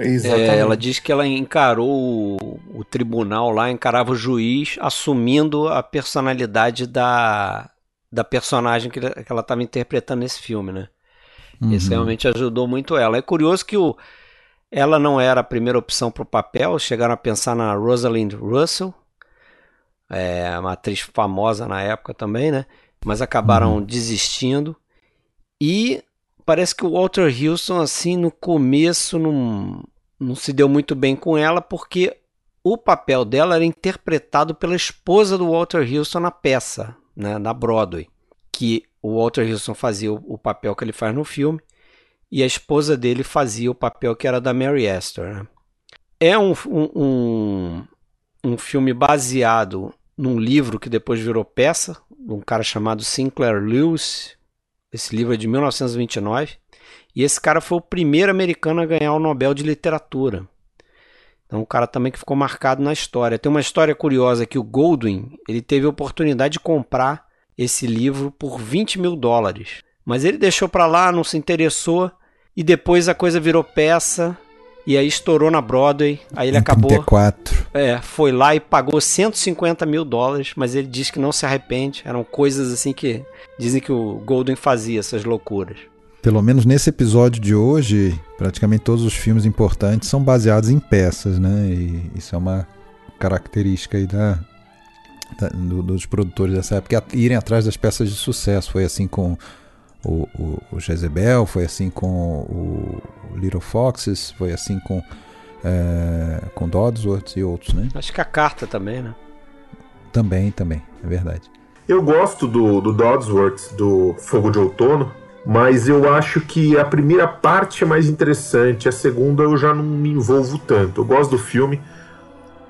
[SPEAKER 1] É, ela diz que ela encarou o, o, tribunal lá, encarava o juiz assumindo a personalidade da, da personagem que, que ela estava interpretando nesse filme, né? Uhum. Isso realmente ajudou muito ela. É curioso que o, ela não era a primeira opção para o papel, chegaram a pensar na Rosalind Russell, é, uma atriz famosa na época também, né? Mas acabaram uhum. desistindo. E parece que o Walter Houston, assim, no começo não, não se deu muito bem com ela, porque o papel dela era interpretado pela esposa do Walter Houston na peça, né, na Broadway, que o Walter Houston fazia o, o papel que ele faz no filme e a esposa dele fazia o papel que era da Mary Astor. Né? É um, um, um, um filme baseado num livro que depois virou peça, de um cara chamado Sinclair Lewis. Esse livro é de 1929. E esse cara foi o primeiro americano a ganhar o Nobel de Literatura. Então, um cara também que ficou marcado na história. Tem uma história curiosa que o Goldwyn ele teve a oportunidade de comprar esse livro por 20 mil dólares. Mas ele deixou para lá, não se interessou. E depois a coisa virou peça. E aí estourou na Broadway. Aí ele acabou.
[SPEAKER 4] 34.
[SPEAKER 1] É, foi lá e pagou 150 mil dólares, mas ele diz que não se arrepende. Eram coisas assim que dizem que o Golden fazia, essas loucuras.
[SPEAKER 4] Pelo menos nesse episódio de hoje, praticamente todos os filmes importantes são baseados em peças, né? E isso é uma característica aí da, da- do- dos produtores dessa época, irem atrás das peças de sucesso. Foi assim com o, o, o Jezebel, foi assim com o Little Foxes, foi assim com, é, com Dodsworth e outros, né?
[SPEAKER 1] Acho que a carta também, né?
[SPEAKER 4] Também, também, é verdade.
[SPEAKER 5] Eu gosto do, do Dodsworth, do Fogo de Outono, mas eu acho que a primeira parte é mais interessante, a segunda eu já não me envolvo tanto. Eu gosto do filme,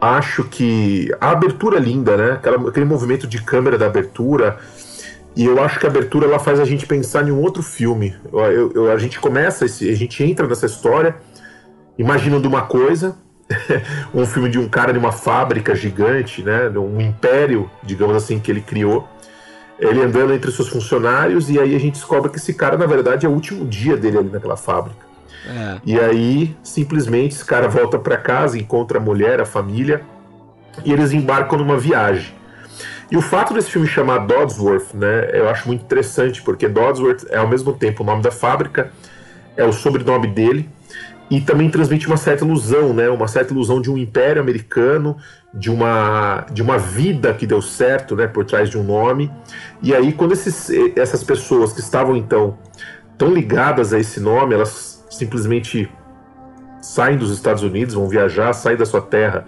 [SPEAKER 5] acho que a abertura é linda, né? Aquela- aquele movimento de câmera da abertura. E eu acho que a abertura ela faz a gente pensar em um outro filme. Eu- eu- eu- a gente começa, esse, a gente entra nessa história imaginando uma coisa, um filme de um cara de uma fábrica gigante, né? Um império, digamos assim, que ele criou. Ele andando entre seus funcionários e aí a gente descobre que esse cara, na verdade, é o último dia dele ali naquela fábrica.
[SPEAKER 1] É.
[SPEAKER 5] E aí, simplesmente, esse cara volta para casa, encontra a mulher, a família, e eles embarcam numa viagem. E o fato desse filme chamar Dodsworth, né, eu acho muito interessante, porque Dodsworth é ao mesmo tempo o nome da fábrica, é o sobrenome dele, e também transmite uma certa ilusão, né, uma certa ilusão de um império americano, de uma, de uma vida que deu certo, né, por trás de um nome. E aí, quando esses, essas pessoas que estavam então tão ligadas a esse nome, elas simplesmente saem dos Estados Unidos, vão viajar, saem da sua terra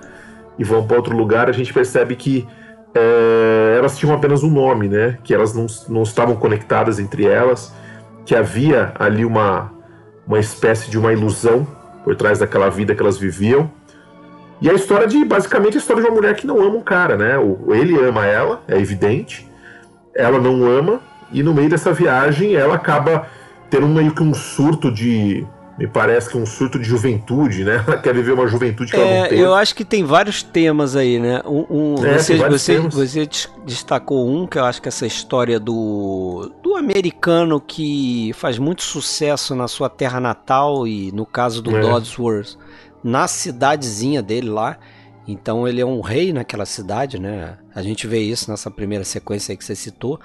[SPEAKER 5] e vão para outro lugar, a gente percebe que é, elas tinham apenas um nome, né? Que elas não, não estavam conectadas entre elas, que havia ali uma, uma espécie de uma ilusão por trás daquela vida que elas viviam. E a história de, basicamente, a história de uma mulher que não ama um cara, né? Ele ama ela, é evidente, ela não ama, e no meio dessa viagem ela acaba tendo meio que um surto de. Me parece que um surto de juventude, né? Ela quer viver uma juventude que ela não
[SPEAKER 1] É,
[SPEAKER 5] teve.
[SPEAKER 1] eu acho que tem vários temas aí, né? Um, um-
[SPEAKER 5] É,
[SPEAKER 1] você,
[SPEAKER 5] tem
[SPEAKER 1] você,
[SPEAKER 5] temas.
[SPEAKER 1] você des- destacou um, que eu acho que essa história do, do americano que faz muito sucesso na sua terra natal e no caso do
[SPEAKER 5] É.
[SPEAKER 1] Dodsworth, na cidadezinha dele lá. Então ele é um rei naquela cidade, né? A gente vê isso nessa primeira sequência aí que você citou.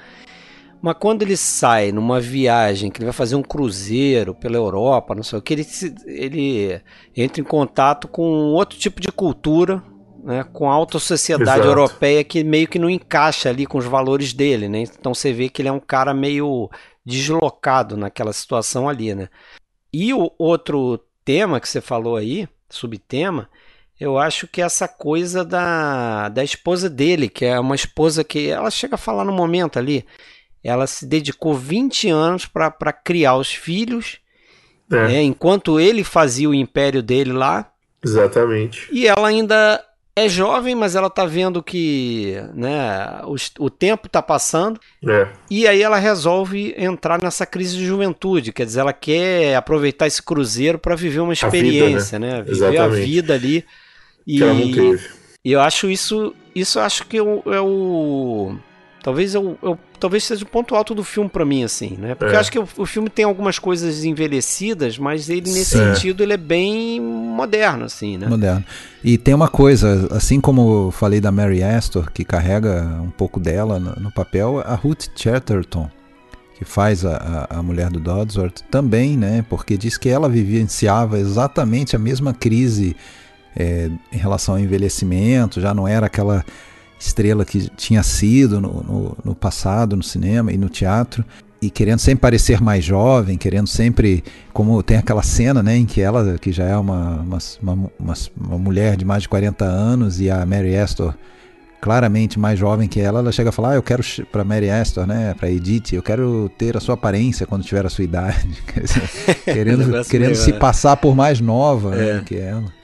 [SPEAKER 1] Mas quando ele sai numa viagem, que ele vai fazer um cruzeiro pela Europa, não sei o que, ele, ele entra em contato com outro tipo de cultura, né, com a alta sociedade
[SPEAKER 5] Exato.
[SPEAKER 1] europeia que meio que não encaixa ali com os valores dele, né? Então você vê que ele é um cara meio deslocado naquela situação ali, né? E o outro tema que você falou aí, subtema, eu acho que essa coisa da, da esposa dele, que é uma esposa que ela chega a falar no momento ali, ela se dedicou 20 anos para criar os filhos,
[SPEAKER 5] É,
[SPEAKER 1] né, enquanto ele fazia o império dele lá,
[SPEAKER 5] Exatamente.
[SPEAKER 1] e ela ainda é jovem, mas ela tá vendo que né, os- o tempo tá passando,
[SPEAKER 5] É.
[SPEAKER 1] e aí ela resolve entrar nessa crise de juventude, quer dizer, ela quer aproveitar esse cruzeiro para viver uma
[SPEAKER 5] vida,
[SPEAKER 1] experiência, né? Viver a
[SPEAKER 5] Exatamente.
[SPEAKER 1] vida ali. E
[SPEAKER 5] Que ela não teve.
[SPEAKER 1] e eu acho isso, isso eu acho que é o, é o- talvez eu, eu- talvez seja o ponto alto do filme pra mim assim, né? Porque
[SPEAKER 5] É.
[SPEAKER 1] eu acho que o, o filme tem algumas coisas envelhecidas, mas ele nesse sentido ele é bem moderno assim, né?
[SPEAKER 4] Moderno. E tem uma coisa, assim como eu falei da Mary Astor, que carrega um pouco dela no, no papel, a Ruth Chatterton, que faz a, a, a mulher do Dodsworth, também, né? Porque diz que ela vivenciava exatamente a mesma crise é, em relação ao envelhecimento, já não era aquela estrela que tinha sido no, no, no passado, no cinema e no teatro. e querendo sempre parecer mais jovem, querendo sempre. Como tem aquela cena, né, em que ela, que já é uma, uma, uma, uma, mulher de mais de 40 anos, e a Mary Astor claramente mais jovem que ela, ela chega a falar: ah, eu quero para Mary Astor, né, para Edith, eu quero ter a sua aparência quando tiver a sua idade, querendo, querendo se né? passar por mais nova né, é. né, que ela.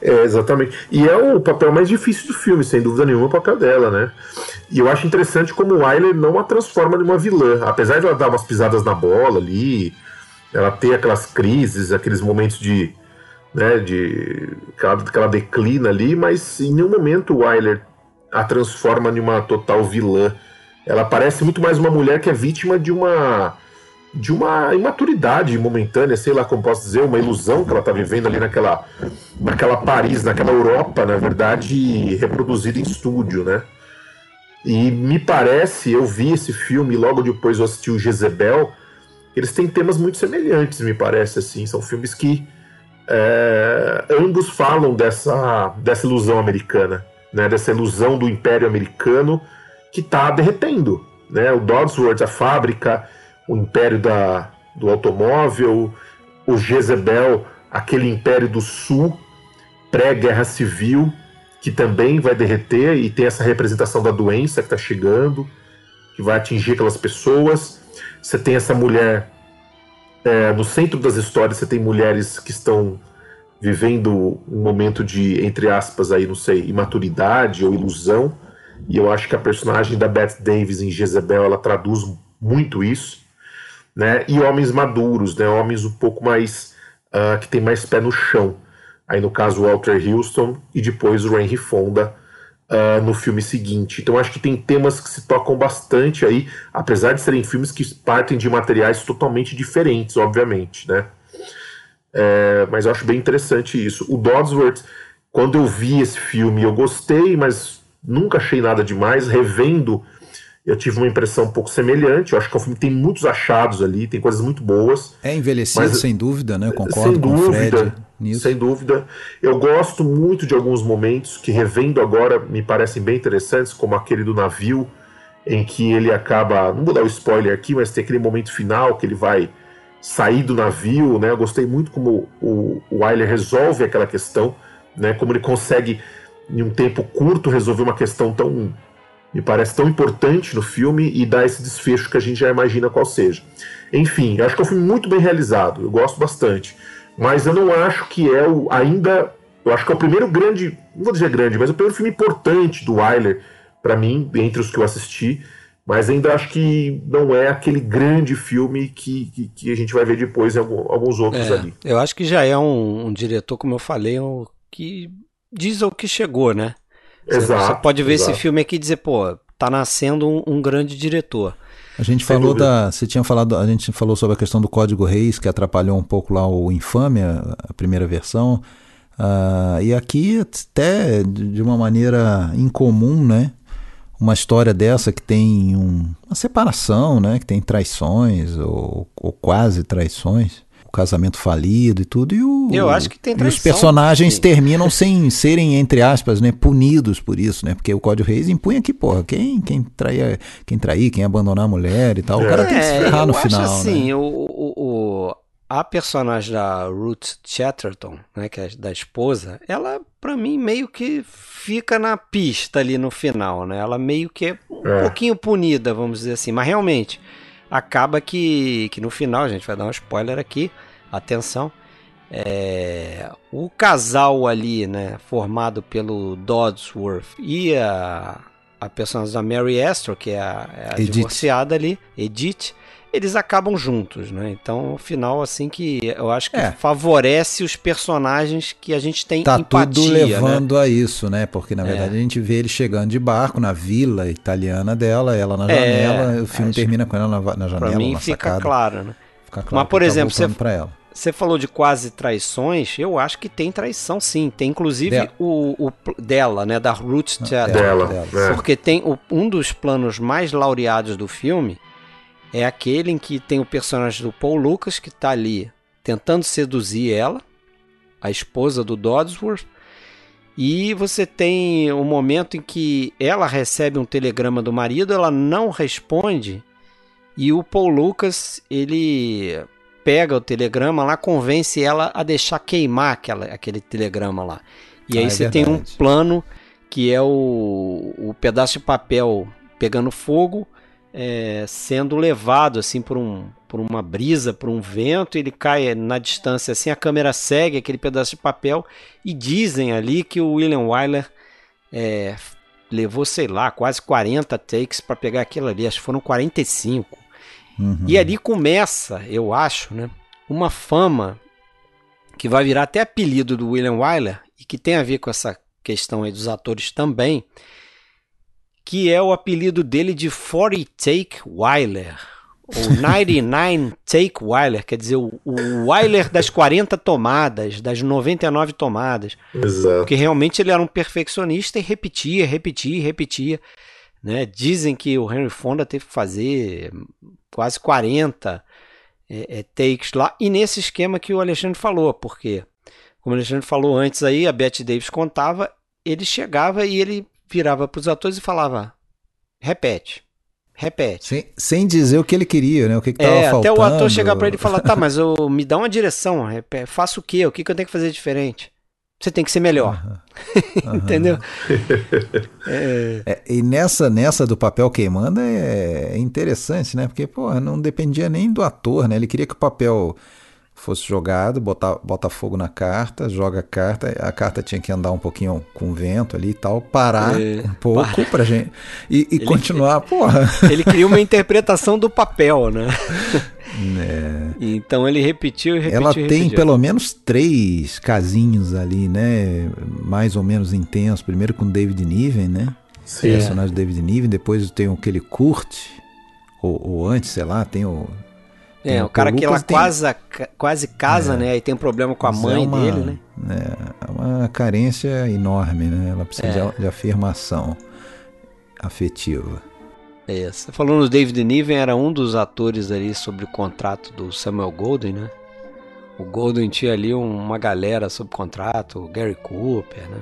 [SPEAKER 5] É, exatamente. E é o papel mais difícil do filme, sem dúvida nenhuma, o papel dela, né? E eu acho interessante como Wyler não a transforma numa vilã. Apesar de ela dar umas pisadas na bola ali, ela ter aquelas crises, aqueles momentos de. Né, de que ela, que ela declina ali, mas em nenhum momento o Wyler a transforma numa total vilã. Ela parece muito mais uma mulher que é vítima de uma de uma imaturidade momentânea, sei lá como posso dizer, uma ilusão que ela está vivendo ali naquela, naquela Paris, naquela Europa, na verdade, reproduzida em estúdio, né? E me parece, eu vi esse filme logo depois eu assisti o Jezebel, eles têm temas muito semelhantes, me parece, assim, são filmes que é, ambos falam dessa, dessa ilusão americana, né? Dessa ilusão do Império Americano que está derretendo, né? O Dodsworth, a fábrica o império da, do automóvel, o Jezebel, aquele império do sul, pré-guerra civil, que também vai derreter e tem essa representação da doença que está chegando, que vai atingir aquelas pessoas. Você tem essa mulher. É, no centro das histórias, você tem mulheres que estão vivendo um momento de, entre aspas, aí, não sei, imaturidade ou ilusão. E eu acho que a personagem da Beth Davis em Jezebel ela traduz muito isso né? E homens maduros, né? Homens um pouco mais uh, que tem mais pé no chão. Aí no caso Walter Houston e depois o Henry Fonda uh, no filme seguinte. Então acho que tem temas que se tocam bastante aí, apesar de serem filmes que partem de materiais totalmente diferentes, obviamente, né? É, mas eu acho bem interessante isso. O Dodsworth, quando eu vi esse filme, eu gostei, mas nunca achei nada demais. Revendo eu tive uma impressão um pouco semelhante. Eu acho que o filme tem muitos achados ali, tem coisas muito boas.
[SPEAKER 4] É envelhecido, mas, sem dúvida, né? Eu concordo sem com dúvida.
[SPEAKER 5] Sem dúvida. Eu gosto muito de alguns momentos que, revendo agora, me parecem bem interessantes, como aquele do navio, em que ele acaba. Não vou dar o spoiler aqui, mas tem aquele momento final que ele vai sair do navio, né? Eu gostei muito como o, o Wyler resolve aquela questão, né? Como ele consegue, em um tempo curto, resolver uma questão tão me parece tão importante no filme e dá esse desfecho que a gente já imagina qual seja. Enfim, acho que é um filme muito bem realizado, eu gosto bastante. Mas eu não acho que é o ainda. Eu acho que é o primeiro grande. Não vou dizer grande, mas é o primeiro filme importante do Wyler, para mim, entre os que eu assisti. Mas ainda acho que não é aquele grande filme que, que, que a gente vai ver depois em alguns outros
[SPEAKER 1] é,
[SPEAKER 5] ali.
[SPEAKER 1] Eu acho que já é um, um diretor, como eu falei, um, que diz ao que chegou, né?
[SPEAKER 5] Exato,
[SPEAKER 1] você pode ver
[SPEAKER 5] exato.
[SPEAKER 1] esse filme aqui e dizer, pô, tá nascendo um, um grande diretor.
[SPEAKER 4] A gente Sem falou dúvida. da. Você tinha falado. A gente falou sobre a questão do Código Reis, que atrapalhou um pouco lá o Infâmia, a primeira versão. Uh, e aqui, até de uma maneira incomum, né? Uma história dessa que tem um, uma separação, né? Que tem traições ou, ou quase traições casamento falido e tudo. E o,
[SPEAKER 1] Eu acho que tem traição,
[SPEAKER 4] os personagens sim. terminam sem serem, entre aspas, né, punidos por isso, né? Porque o Código Reis impunha que, porra, quem, quem, traía, quem trair, quem abandonar a mulher e tal, é. o cara tem que se ferrar
[SPEAKER 1] é,
[SPEAKER 4] no final.
[SPEAKER 1] assim,
[SPEAKER 4] né?
[SPEAKER 1] o, o, o, a personagem da Ruth Chatterton, né, que é da esposa, ela, para mim, meio que fica na pista ali no final, né? Ela meio que é um é. pouquinho punida, vamos dizer assim, mas realmente acaba que, que no final, a gente vai dar um spoiler aqui, atenção, é, o casal ali, né, formado pelo Dodsworth e a, a personagem da Mary Astor, que é a, é a divorciada ali, Edith, eles acabam juntos, né? Então, o final, assim, que eu acho que é. favorece os personagens que a gente tem
[SPEAKER 4] tá
[SPEAKER 1] empatia,
[SPEAKER 4] tudo
[SPEAKER 1] né?
[SPEAKER 4] levando né? a isso, né? Porque, na é. verdade, é. a gente vê ele chegando de barco na vila italiana dela, ela na é, janela, o filme termina com ela na, na janela,
[SPEAKER 1] pra mim
[SPEAKER 4] na
[SPEAKER 1] fica
[SPEAKER 4] sacada.
[SPEAKER 1] claro, né?
[SPEAKER 4] Fica claro
[SPEAKER 1] Mas, por
[SPEAKER 4] tá
[SPEAKER 1] exemplo, você...
[SPEAKER 4] pra ela.
[SPEAKER 1] Você falou de quase traições, eu acho que tem traição sim. Tem inclusive. O, o, dela, né? Da Ruth Chadwick.
[SPEAKER 5] Dela, dela.
[SPEAKER 1] É. Porque tem o, um dos planos mais laureados do filme é aquele em que tem o personagem do Paul Lucas que está ali tentando seduzir ela, a esposa do Dodsworth, e você tem o um momento em que ela recebe um telegrama do marido, ela não responde, E o Paul Lucas, ele pega o telegrama lá, convence ela a deixar queimar aquela, aquele telegrama lá. E aí
[SPEAKER 4] Ah, é
[SPEAKER 1] você tem um
[SPEAKER 4] verdade.
[SPEAKER 1] plano que é o, o pedaço de papel pegando fogo, é, sendo levado assim por, um, por uma brisa, por um vento, ele cai na distância assim, a câmera segue aquele pedaço de papel e dizem ali que o William Wyler é, levou, sei lá, quase 40 takes para pegar aquilo ali, acho que foram 45.
[SPEAKER 4] Uhum.
[SPEAKER 1] E ali começa, eu acho, né, uma fama que vai virar até apelido do William Wyler e que tem a ver com essa questão aí dos atores também, que é o apelido dele de 40 Take Wyler, ou 99 Take Wyler, quer dizer, o, o Wyler das 40 tomadas, das 99 tomadas,
[SPEAKER 5] Exato.
[SPEAKER 1] porque realmente ele era um perfeccionista e repetia, repetia, repetia. Né? Dizem que o Henry Fonda teve que fazer quase 40 é, é, takes lá, e nesse esquema que o Alexandre falou, porque, como o Alexandre falou antes aí, a Bette Davis contava, ele chegava e ele virava para os atores e falava: repete, repete.
[SPEAKER 4] Sem, sem dizer o que ele queria, né? O que, que
[SPEAKER 1] É, até
[SPEAKER 4] faltando.
[SPEAKER 1] o ator chegar para ele e falar: tá, mas eu, me dá uma direção, faça o quê? O que, que eu tenho que fazer diferente? Você tem que ser melhor. Entendeu?
[SPEAKER 4] É, e nessa, nessa do papel queimando é, é interessante, né? Porque, porra, não dependia nem do ator, né? Ele queria que o papel fosse jogado, botar, bota fogo na carta, joga a carta, a carta tinha que andar um pouquinho com vento ali e tal, parar
[SPEAKER 1] É,
[SPEAKER 4] um pouco pra gente e, e continuar, porra.
[SPEAKER 1] Ele queria uma interpretação do papel, né?
[SPEAKER 4] É.
[SPEAKER 1] Então ele repetiu e repetiu.
[SPEAKER 4] Ela tem
[SPEAKER 1] repetiu.
[SPEAKER 4] pelo menos três casinhos ali, né? Mais ou menos intensos. Primeiro com David Niven, né?
[SPEAKER 5] Sim.
[SPEAKER 4] O personagem David Niven. Depois tem aquele Kurt, ou, ou antes, sei lá, tem o.
[SPEAKER 1] É, o cara que ela
[SPEAKER 4] tem-
[SPEAKER 1] quase, quase casa, né? E tem problema com a
[SPEAKER 4] Mas
[SPEAKER 1] mãe
[SPEAKER 4] é uma-
[SPEAKER 1] dele, né?
[SPEAKER 4] É uma carência enorme, né? Ela precisa
[SPEAKER 1] É.
[SPEAKER 4] de, de afirmação afetiva.
[SPEAKER 1] É, você falou no David Niven, era um dos atores ali sobre o contrato do Samuel Golden, né? O Golden tinha ali um- uma galera sob contrato, o Gary Cooper, né?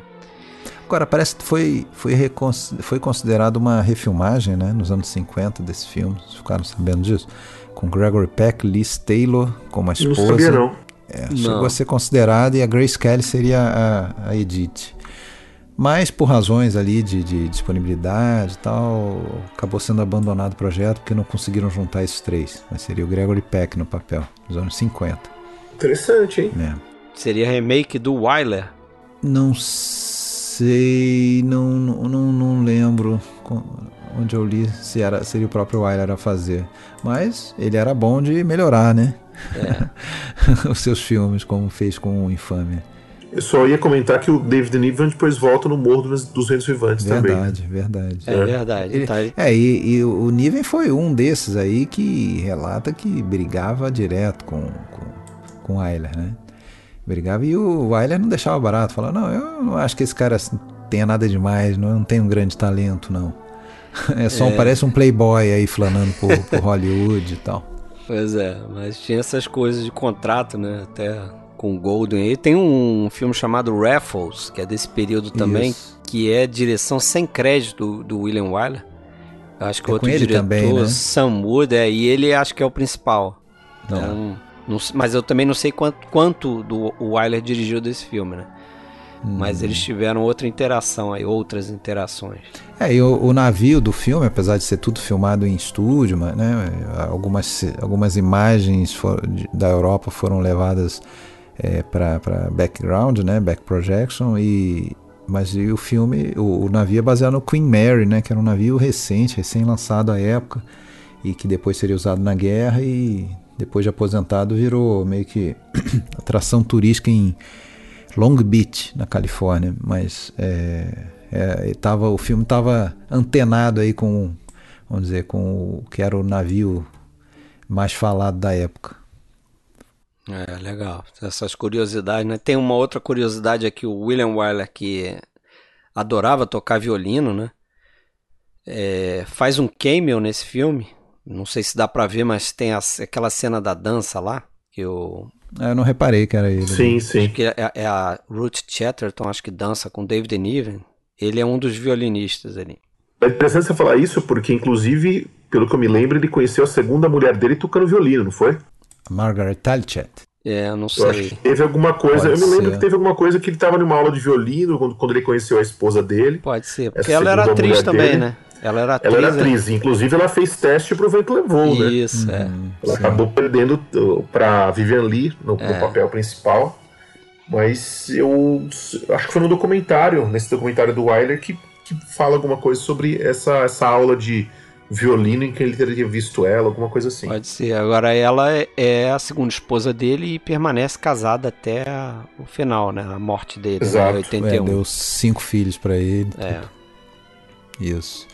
[SPEAKER 4] Agora, parece que foi, foi, foi considerado uma refilmagem, né? Nos anos 50 desse filme. Vocês ficaram sabendo disso? Com Gregory Peck, Liz Taylor como a
[SPEAKER 5] Não
[SPEAKER 4] esposa.
[SPEAKER 5] sabia, não.
[SPEAKER 4] É,
[SPEAKER 1] Não.
[SPEAKER 4] chegou a ser considerada e a Grace Kelly seria a, a Edith. Mas por razões ali de, de disponibilidade e tal, acabou sendo abandonado o projeto porque não conseguiram juntar esses três. Mas seria o Gregory Peck no papel, nos anos 50.
[SPEAKER 5] Interessante, hein?
[SPEAKER 4] Né?
[SPEAKER 1] Seria remake do Wyler.
[SPEAKER 4] Não sei, não, não, não, não lembro onde eu li se era, seria o próprio Wyler a fazer. Mas ele era bom de melhorar, né? Os seus filmes, como fez com o Infame.
[SPEAKER 5] Eu só ia comentar que o David Niven depois volta no Morro dos Ventos Vivantes também.
[SPEAKER 4] Verdade, verdade.
[SPEAKER 1] É, verdade.
[SPEAKER 4] Ele-
[SPEAKER 1] tá aí.
[SPEAKER 4] é, e, e o Niven foi um desses aí que relata que brigava direto com, com, com o Wyler, né? Brigava e o Wyler não deixava barato. Falava, não, eu não acho que esse cara tenha nada demais, não, não tem um grande talento, não. É só, um- parece um playboy aí flanando por, por Hollywood e tal.
[SPEAKER 1] Pois é, mas tinha essas coisas de contrato, né? Até com o Golden. aí tem um filme chamado Raffles, que é desse período também,
[SPEAKER 4] Isso.
[SPEAKER 1] que é direção sem crédito do, do William Wyler. Acho que
[SPEAKER 4] É
[SPEAKER 1] outro diretor,
[SPEAKER 4] também, né?
[SPEAKER 1] Sam Wood, é, e ele acho que é o principal. Então, não mas eu também não sei quanto, quanto do, o Wyler dirigiu desse filme, né? Mas eles tiveram outra interação aí, outras interações.
[SPEAKER 4] É, e o, o navio do filme, apesar de ser tudo filmado em estúdio, mas, né, algumas, algumas imagens for- de- da Europa foram levadas para background, né, back projection, e, mas e o filme, o, o navio é baseado no Queen Mary, né, que era um navio recente, recém-lançado à época, e que depois seria usado na guerra e depois de aposentado virou meio que atração turística em Long Beach, na Califórnia, mas é, é, tava, o filme estava antenado aí com, vamos dizer, com o que era o navio mais falado da época.
[SPEAKER 1] É, legal. Essas curiosidades, né? Tem uma outra curiosidade aqui, o William Wyler, que adorava tocar violino, né? É, faz um cameo nesse filme. Não sei se dá pra ver, mas tem as- aquela cena da dança lá, que o
[SPEAKER 4] Ah, Eu não reparei que era ele.
[SPEAKER 5] Sim, sim.
[SPEAKER 1] que é, é a Ruth Chatterton, acho que dança com David Niven. Ele é um dos violinistas ali.
[SPEAKER 5] É interessante você falar isso porque, inclusive, pelo que eu me lembro, ele conheceu a segunda mulher dele tocando violino, não foi?
[SPEAKER 4] Margaret Talchet.
[SPEAKER 1] É, não
[SPEAKER 5] Eu acho
[SPEAKER 1] sei.
[SPEAKER 5] que teve alguma coisa.
[SPEAKER 4] Pode
[SPEAKER 5] eu me lembro
[SPEAKER 4] ser.
[SPEAKER 5] que teve alguma coisa que ele estava numa aula de violino quando, quando ele conheceu a esposa dele.
[SPEAKER 1] Pode ser. Porque ela era atriz também,
[SPEAKER 5] dele.
[SPEAKER 1] né? Ela era atriz.
[SPEAKER 5] Ela era
[SPEAKER 1] né?
[SPEAKER 5] atriz, inclusive ela fez teste pro Vento Levou, né?
[SPEAKER 1] Isso, é.
[SPEAKER 5] Ela acabou perdendo pra Vivian Lee no, no
[SPEAKER 1] É.
[SPEAKER 5] papel principal. Mas eu acho que foi no documentário, nesse documentário do Wyler, que, que fala alguma coisa sobre essa, essa aula de violino em que ele teria visto ela, alguma coisa assim.
[SPEAKER 1] Pode ser. Agora ela é- é a segunda esposa dele e permanece casada até a- o final, né? A morte dele, né,
[SPEAKER 5] Exato.
[SPEAKER 1] em
[SPEAKER 4] É,
[SPEAKER 1] 81.
[SPEAKER 4] deu cinco filhos pra ele.
[SPEAKER 1] É.
[SPEAKER 4] Isso.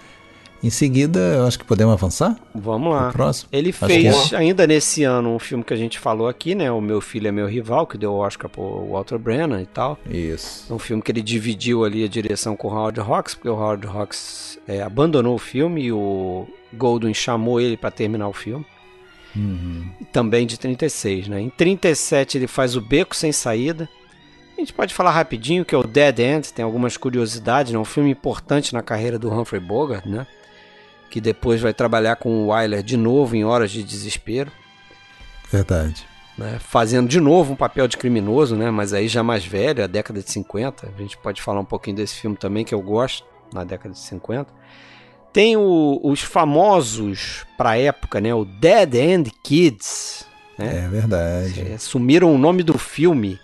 [SPEAKER 4] Em seguida, eu acho que podemos avançar?
[SPEAKER 1] Vamos lá.
[SPEAKER 4] Próximo?
[SPEAKER 1] Ele
[SPEAKER 4] Acho
[SPEAKER 1] fez
[SPEAKER 5] que
[SPEAKER 1] ainda nesse ano um filme que a gente falou aqui, né? O Meu Filho é Meu Rival, que deu o Oscar pro Walter Brennan e tal.
[SPEAKER 4] Isso.
[SPEAKER 1] É um filme que ele dividiu ali a direção com o Howard Hawks, porque o Howard Hawks é, abandonou o filme e o Goldwyn chamou ele para terminar o filme. E também de 36, né? Em 37 ele faz o Beco Sem Saída. A gente pode falar rapidinho que é o Dead End, tem algumas curiosidades, né? Um filme importante na carreira do Humphrey Bogart, né? Que depois vai trabalhar com o Wyler de novo em Horas de Desespero
[SPEAKER 4] Verdade.
[SPEAKER 1] né, fazendo de novo um papel de criminoso, né, mas aí já mais velho, a década de 50. A gente pode falar um pouquinho desse filme também, que eu gosto, na década de 50. Tem o- os famosos, pra época, né, o Dead End Kids. Né,
[SPEAKER 4] É verdade.
[SPEAKER 1] É, sumiram o nome do filme.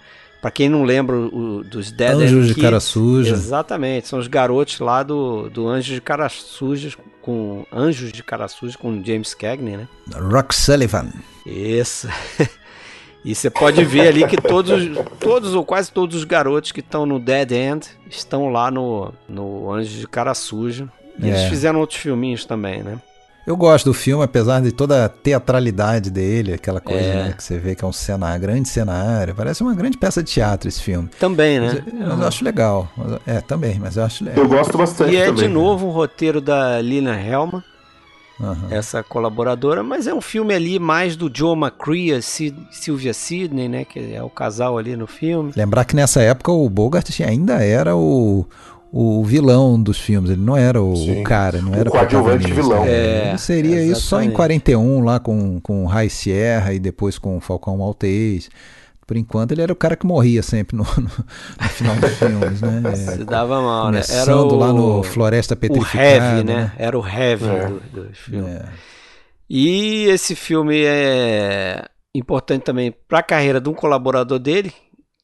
[SPEAKER 1] Pra quem não lembra o- dos Dead
[SPEAKER 4] Anjos
[SPEAKER 1] End
[SPEAKER 4] de
[SPEAKER 1] Kids.
[SPEAKER 4] Cara Suja.
[SPEAKER 1] Exatamente, são os garotos lá do, do Anjos de Cara Sujas, com Anjos de Cara Suja, com James Cagney, né?
[SPEAKER 4] Rock Sullivan.
[SPEAKER 1] Isso. E você pode ver ali que todos, todos ou quase todos os garotos que estão no Dead End estão lá no, no Anjos de Cara Suja. E eles
[SPEAKER 4] É.
[SPEAKER 1] fizeram outros filminhos também, né?
[SPEAKER 4] Eu gosto do filme, apesar de toda a teatralidade dele, aquela coisa
[SPEAKER 1] É.
[SPEAKER 4] né, que você vê que é um cenário, grande cenário. Parece uma grande peça de teatro esse filme.
[SPEAKER 1] Também,
[SPEAKER 4] Mas,
[SPEAKER 1] né?
[SPEAKER 4] eu- mas eu acho legal. Mas- É, também, mas eu acho legal.
[SPEAKER 5] Eu gosto bastante
[SPEAKER 1] E é
[SPEAKER 5] também.
[SPEAKER 1] de novo um roteiro da Lina Helman,
[SPEAKER 4] Aham.
[SPEAKER 1] essa colaboradora, mas é um filme ali mais do Joe McCrea e Sid- Sylvia Sidney, né? Que é o casal ali no filme.
[SPEAKER 4] Lembrar que nessa época o Bogart ainda era o, o vilão dos filmes, ele não era o, o cara, não
[SPEAKER 5] O
[SPEAKER 4] era
[SPEAKER 5] coadjuvante
[SPEAKER 4] protagonista.
[SPEAKER 5] vilão.
[SPEAKER 1] É,
[SPEAKER 4] ele seria isso só em
[SPEAKER 1] exatamente.
[SPEAKER 4] 41 lá com, com High Sierra e depois com Falcão Maltês. Por enquanto ele era o cara que morria sempre no, no- no final dos filmes, né? É,
[SPEAKER 1] Se dava mal, né? Era o,
[SPEAKER 4] lá no Floresta
[SPEAKER 1] o
[SPEAKER 4] Petrificada.
[SPEAKER 1] heavy, né? Era o heavy
[SPEAKER 5] É.
[SPEAKER 1] do, do filme.
[SPEAKER 4] É.
[SPEAKER 1] E esse filme é importante também para a carreira de um colaborador dele,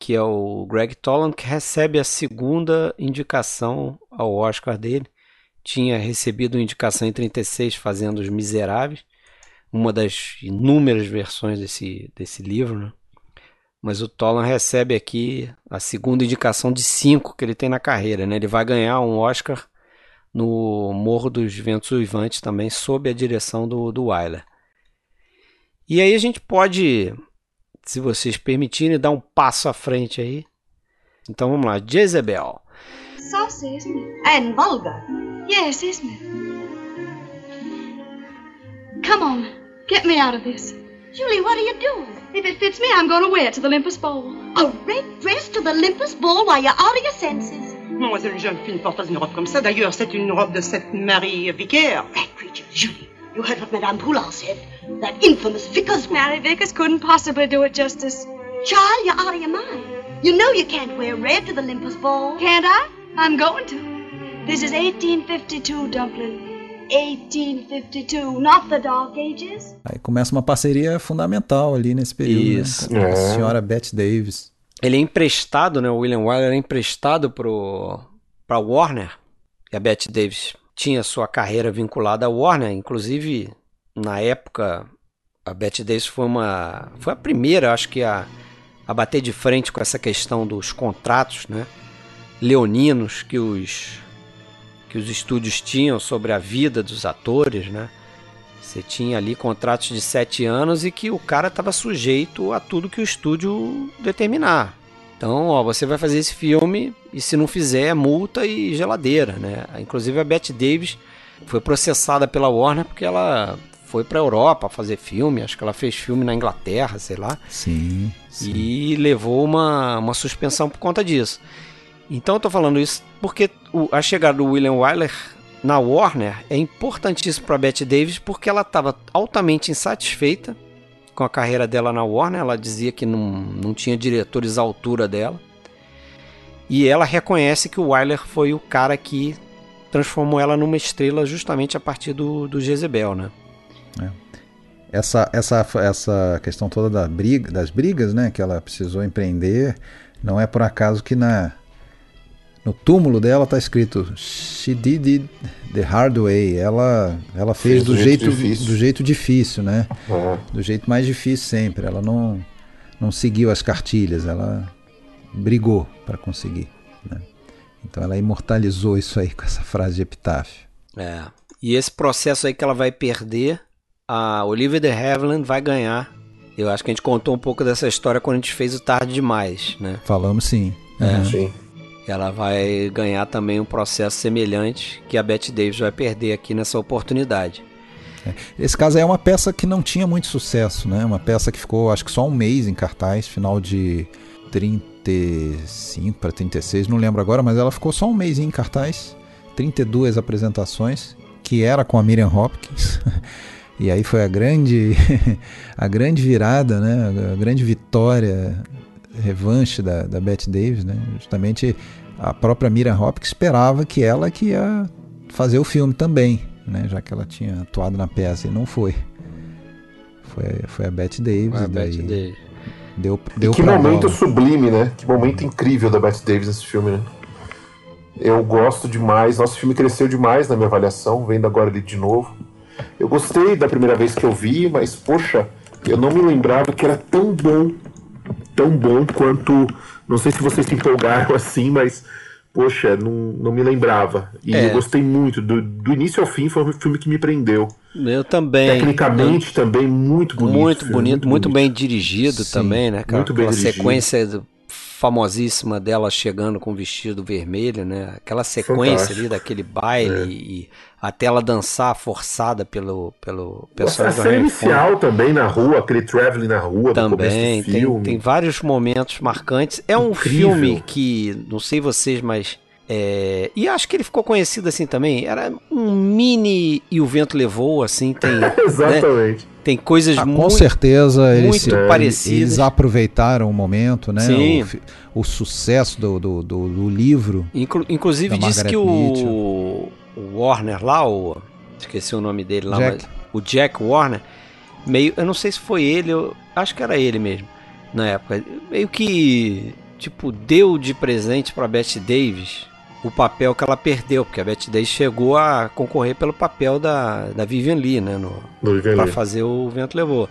[SPEAKER 1] que é o Greg Toland, que recebe a segunda indicação ao Oscar dele. Tinha recebido indicação em 36 fazendo Os Miseráveis, uma das inúmeras versões desse, desse livro, né? Mas o Toland recebe aqui a segunda indicação de cinco que ele tem na carreira, né? Ele vai ganhar um Oscar no Morro dos Ventos Uivantes também, sob a direção do, do Wyler. E aí a gente pode, se vocês permitirem, dar um passo à frente aí. Então vamos lá, Jezebel.
[SPEAKER 8] Saucy, isn't it? And vulgar. Yes, isn't it? Come on, get me out of this. Julie, what are you doing? If it fits me, I'm going to wear it to the Olympus Bowl. A red dress to the Olympus Bowl while you're out of your senses?
[SPEAKER 9] Mademoiselle, une jeune fille porte pas une robe comme ça. D'ailleurs, c'est une robe de cette Marie Vicaire.
[SPEAKER 8] Red creature, Julie. You heard what Madame Poulard said. That infamous Vickers woman.
[SPEAKER 6] Mary Vickers couldn't possibly do it justice.
[SPEAKER 8] Child, you're out of your mind. You know you can't wear red to the Olympus Bowl.
[SPEAKER 6] Can't I? I'm going to. This is 1852, Dumpling.
[SPEAKER 8] 1852, not the Dark Ages.
[SPEAKER 4] Aí começa uma parceria fundamental ali nesse período. né,
[SPEAKER 1] Isso.
[SPEAKER 4] com a
[SPEAKER 5] É.
[SPEAKER 4] senhora Bette Davis.
[SPEAKER 1] Ele é emprestado, né? O William Wyler é emprestado pro para Warner. E a Bette Davis tinha sua carreira vinculada à Warner, inclusive na época a Bette Davis foi uma foi a primeira, acho que a a bater de frente com essa questão dos contratos, né? Leoninos que os que os estúdios tinham sobre a vida dos atores, né? Você tinha ali contratos de sete anos e que o cara estava sujeito a tudo que o estúdio determinar. Então, ó, você vai fazer esse filme e se não fizer, é multa e geladeira, né? Inclusive a Bette Davis foi processada pela Warner porque ela foi para Europa fazer filme, acho que ela fez filme na Inglaterra, sei lá,
[SPEAKER 4] Sim. sim.
[SPEAKER 1] e levou uma, uma suspensão por conta disso. Então eu tô falando isso porque o- a chegada do William Wyler na Warner é importantíssimo para Bette Davis porque ela estava altamente insatisfeita com a carreira dela na Warner. Ela dizia que não, não tinha diretores à altura dela. E ela reconhece que o Wyler foi o cara que transformou ela numa estrela justamente a partir do, do Jezebel, né?
[SPEAKER 4] É. Essa, essa, essa questão toda da briga, das brigas né, que ela precisou empreender, não é por acaso que na, no túmulo dela está escrito She did it the hard way. Ela, ela fez, fez do, jeito, jeito difícil. do jeito difícil, né? Uhum. Do jeito mais difícil sempre. Ela não, não seguiu as cartilhas, ela brigou para conseguir. Né? Então ela imortalizou isso aí com essa frase de epitáfio.
[SPEAKER 1] É. E esse processo aí que ela vai perder, a Olivia de Havilland vai ganhar. Eu acho que a gente contou um pouco dessa história quando a gente fez o Tarde Demais, né?
[SPEAKER 4] Falamos sim.
[SPEAKER 1] É. Uhum. Sim. Ela vai ganhar também um processo semelhante que a Bette Davis vai perder aqui nessa oportunidade.
[SPEAKER 4] É. Esse caso aí é uma peça que não tinha muito sucesso, né? Uma peça que ficou, acho que só um mês em cartaz, final de 35 para 36, não lembro agora, mas ela ficou só um mês em cartaz, 32 apresentações, que era com a Miriam Hopkins. e aí foi a grande a grande virada, né? A grande vitória, revanche da, da Bette Davis, né? Justamente a própria Miriam Hopkins esperava que ela que ia fazer o filme também, né? Já que ela tinha atuado na peça e não foi. Foi, foi a Bette Davis. Foi a
[SPEAKER 1] Bette Davis.
[SPEAKER 5] Deu, deu e que momento sublime, né? Que momento incrível da Bette Davis nesse filme, né? Eu gosto demais. Nosso filme cresceu demais na minha avaliação, vendo agora ele de novo. Eu gostei da primeira vez que eu vi, mas poxa, eu não me lembrava que era tão bom, tão bom quanto. Não sei se vocês se empolgaram assim, mas poxa, não, não me lembrava. E é. eu gostei muito. Do, do início ao fim foi um filme que me prendeu.
[SPEAKER 1] Eu também.
[SPEAKER 5] Tecnicamente eu... também muito bonito.
[SPEAKER 1] Muito bonito, muito, muito bem dirigido Sim, também, né? Muito bem dirigido. sequência famosíssima dela chegando com o vestido vermelho, né? Aquela sequência Fantástico. ali daquele baile é. e até ela dançar forçada pelo, pelo
[SPEAKER 5] personagem. A cena inicial também na rua, aquele traveling na rua
[SPEAKER 1] também, tem, tem vários momentos marcantes. É um Incrível. filme que, não sei vocês, mas é, e acho que ele ficou conhecido assim também. Era um mini e o vento levou, assim, tem.
[SPEAKER 5] Exatamente.
[SPEAKER 1] Né? Tem coisas ah,
[SPEAKER 4] muito,
[SPEAKER 1] com
[SPEAKER 4] certeza
[SPEAKER 1] muito
[SPEAKER 4] eles,
[SPEAKER 1] parecidas.
[SPEAKER 4] Eles aproveitaram o momento, né? Sim. O, o sucesso do, do, do, do livro.
[SPEAKER 1] Inclu, inclusive disse que o, o, Warner lá, o, esqueci o nome dele lá, Jack. Mas, o Jack Warner, meio, eu não sei se foi ele, eu acho que era ele mesmo na época, meio que tipo deu de presente para Bette Davis o papel que ela perdeu, porque a Bette Davis chegou a concorrer pelo papel da, da Vivian Lee, né, no, para fazer o Vento Levou.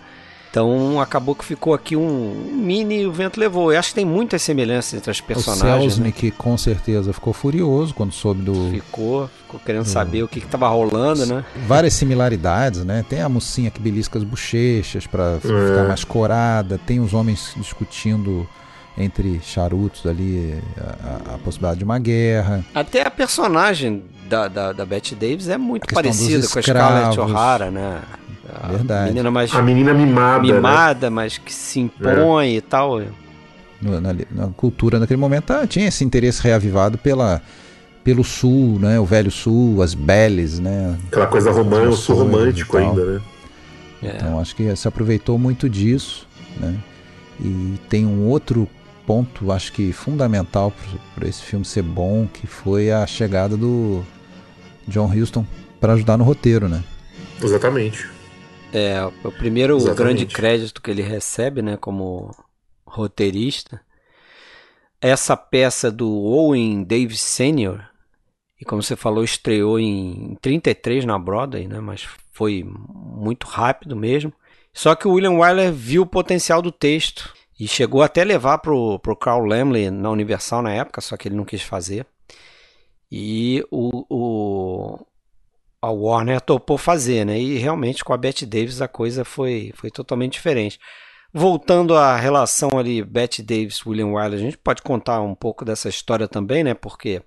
[SPEAKER 1] Então acabou que ficou aqui um mini O Vento Levou. Eu acho que tem muitas semelhanças entre as personagens.
[SPEAKER 4] O Selznick né? com certeza ficou furioso quando soube do.
[SPEAKER 1] Ficou, ficou querendo do... saber o que estava rolando, né?
[SPEAKER 4] Várias similaridades, né? Tem a mocinha que belisca as bochechas para é. ficar mais corada, tem os homens discutindo entre charutos ali a, a, possibilidade de uma guerra.
[SPEAKER 1] Até a personagem da, da, da Bette Davis é muito parecida com a Scarlett O'Hara, né?
[SPEAKER 4] A Verdade.
[SPEAKER 5] Menina mais a menina mimada,
[SPEAKER 1] mimada, né? mas que se impõe é. e tal.
[SPEAKER 4] No, na, na, cultura naquele momento ah, tinha esse interesse reavivado pela pelo sul, né? O velho sul, as beles, né?
[SPEAKER 5] Aquela coisa romântica, romântico ainda, né?
[SPEAKER 4] É. Então acho que se aproveitou muito disso, né? E tem um outro ponto, acho que fundamental para esse filme ser bom, que foi a chegada do John Huston para ajudar no roteiro, né?
[SPEAKER 5] Exatamente.
[SPEAKER 1] É, o primeiro Exatamente. grande crédito que ele recebe, né, como roteirista, essa peça do Owen Davis Sr., e como você falou, estreou em 33 na Broadway, né, mas foi muito rápido mesmo. Só que o William Wyler viu o potencial do texto e chegou até levar pro, pro Carl Lamley na Universal na época, só que ele não quis fazer. E o, o a Warner topou fazer, né? E realmente com a Bette Davis a coisa foi, foi totalmente diferente. Voltando à relação ali Bette Davis William Wyler, a gente pode contar um pouco dessa história também, né? Porque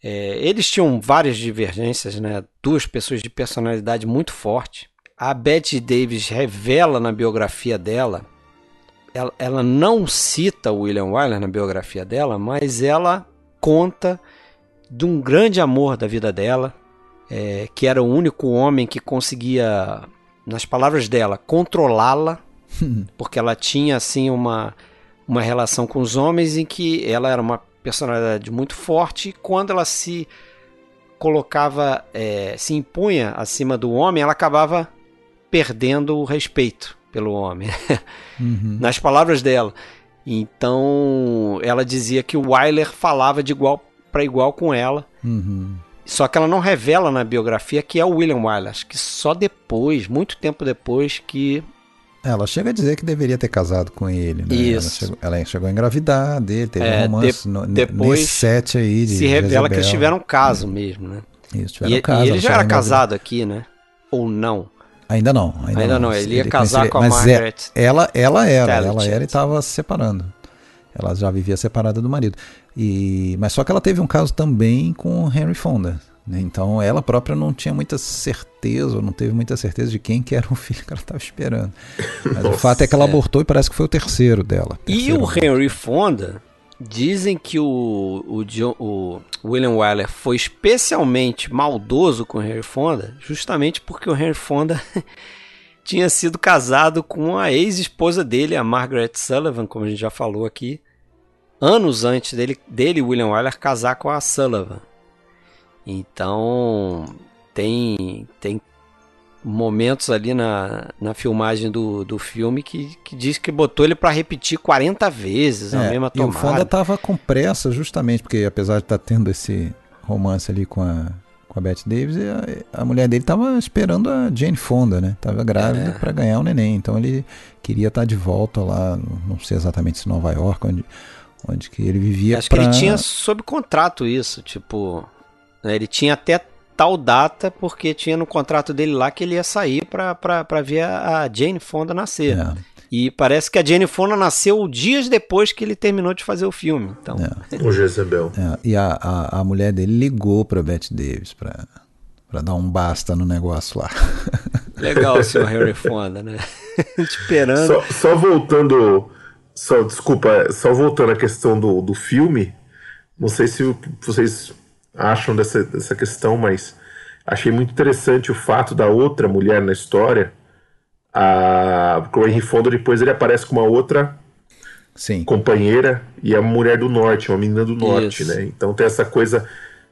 [SPEAKER 1] é, eles tinham várias divergências, né? Duas pessoas de personalidade muito forte. A Bette Davis revela na biografia dela ela, ela não cita o William Wyler na biografia dela, mas ela conta de um grande amor da vida dela, é, que era o único homem que conseguia, nas palavras dela, controlá-la, porque ela tinha assim uma, uma relação com os homens em que ela era uma personalidade muito forte e quando ela se colocava, é, se impunha acima do homem, ela acabava perdendo o respeito pelo homem,
[SPEAKER 4] Uhum.
[SPEAKER 1] nas palavras dela. Então ela dizia que o Wyler falava de igual para igual com ela.
[SPEAKER 4] Uhum.
[SPEAKER 1] Só que ela não revela na biografia que é o William Wyler. Acho que só depois, muito tempo depois, que.
[SPEAKER 4] Ela chega a dizer que deveria ter casado com ele, né?
[SPEAKER 1] Isso.
[SPEAKER 4] Ela chegou, ela chegou a engravidar dele, teve
[SPEAKER 1] É,
[SPEAKER 4] um romance
[SPEAKER 1] de-
[SPEAKER 4] no-
[SPEAKER 1] depois
[SPEAKER 4] nesse set aí de
[SPEAKER 1] se revela que eles
[SPEAKER 4] Jezebel.
[SPEAKER 1] tiveram um caso mesmo, né?
[SPEAKER 4] Isso, tiveram
[SPEAKER 1] E,
[SPEAKER 4] um caso.
[SPEAKER 1] e ele já era casado aqui, né? Ou não?
[SPEAKER 4] Ainda não. Ainda,
[SPEAKER 1] Ainda não, ele ia casar
[SPEAKER 4] conhecia-
[SPEAKER 1] com a
[SPEAKER 4] mas é-
[SPEAKER 1] Margaret
[SPEAKER 4] ela, ela era, ela era e estava se separando. Ela já vivia separada do marido. E, mas só que ela teve um caso também com o Henry Fonda. né? Então ela própria não tinha muita certeza, ou não teve muita certeza de quem que era o filho que ela estava esperando. Mas o fato é que ela abortou e parece que foi o terceiro dela.
[SPEAKER 1] E
[SPEAKER 4] Terceiro
[SPEAKER 1] o Henry Fonda, dizem que o, o, John- o William Wyler foi especialmente maldoso com o Henry Fonda, justamente porque o Henry Fonda tinha sido casado com a ex-esposa dele, a Margaret Sullivan, como a gente já falou aqui, anos antes dele, dele William Wyler, casar com a Sullivan. Então, tem, tem momentos ali na, na filmagem do, do filme que, que diz que botou ele pra repetir 40 vezes a
[SPEAKER 4] É,
[SPEAKER 1] mesma
[SPEAKER 4] e o
[SPEAKER 1] tomada.
[SPEAKER 4] Fonda tava com pressa justamente porque apesar de estar tendo esse romance ali com a com a Bette Davis, a, a mulher dele tava esperando a Jane Fonda, né? Tava grávida
[SPEAKER 1] É.
[SPEAKER 4] para ganhar o neném, então ele queria estar de volta lá, não sei exatamente se Nova York, onde onde que ele vivia
[SPEAKER 1] Acho
[SPEAKER 4] pra...
[SPEAKER 1] que ele tinha sob contrato isso, tipo, né, ele tinha até tal data porque tinha no contrato dele lá que ele ia sair pra ver a Jane Fonda nascer.
[SPEAKER 4] É,
[SPEAKER 1] E parece que a Jane Fonda nasceu dias depois que ele terminou de fazer o filme. Então,
[SPEAKER 5] O Jezebel.
[SPEAKER 4] é, e a, a, a mulher dele ligou pra Bette Davis pra, pra dar um basta no negócio lá.
[SPEAKER 1] legal o senhor Henry Fonda, né? Esperando.
[SPEAKER 5] Só, só voltando. Só, desculpa, só voltando à questão do, do filme. Não sei se vocês acham dessa, dessa questão, mas achei muito interessante o fato da outra mulher na história. A, porque o Henry Fonda depois ele aparece com uma outra
[SPEAKER 4] Sim.
[SPEAKER 5] companheira e é uma mulher do norte, uma menina do norte,
[SPEAKER 1] Isso.
[SPEAKER 5] né? Então tem essa coisa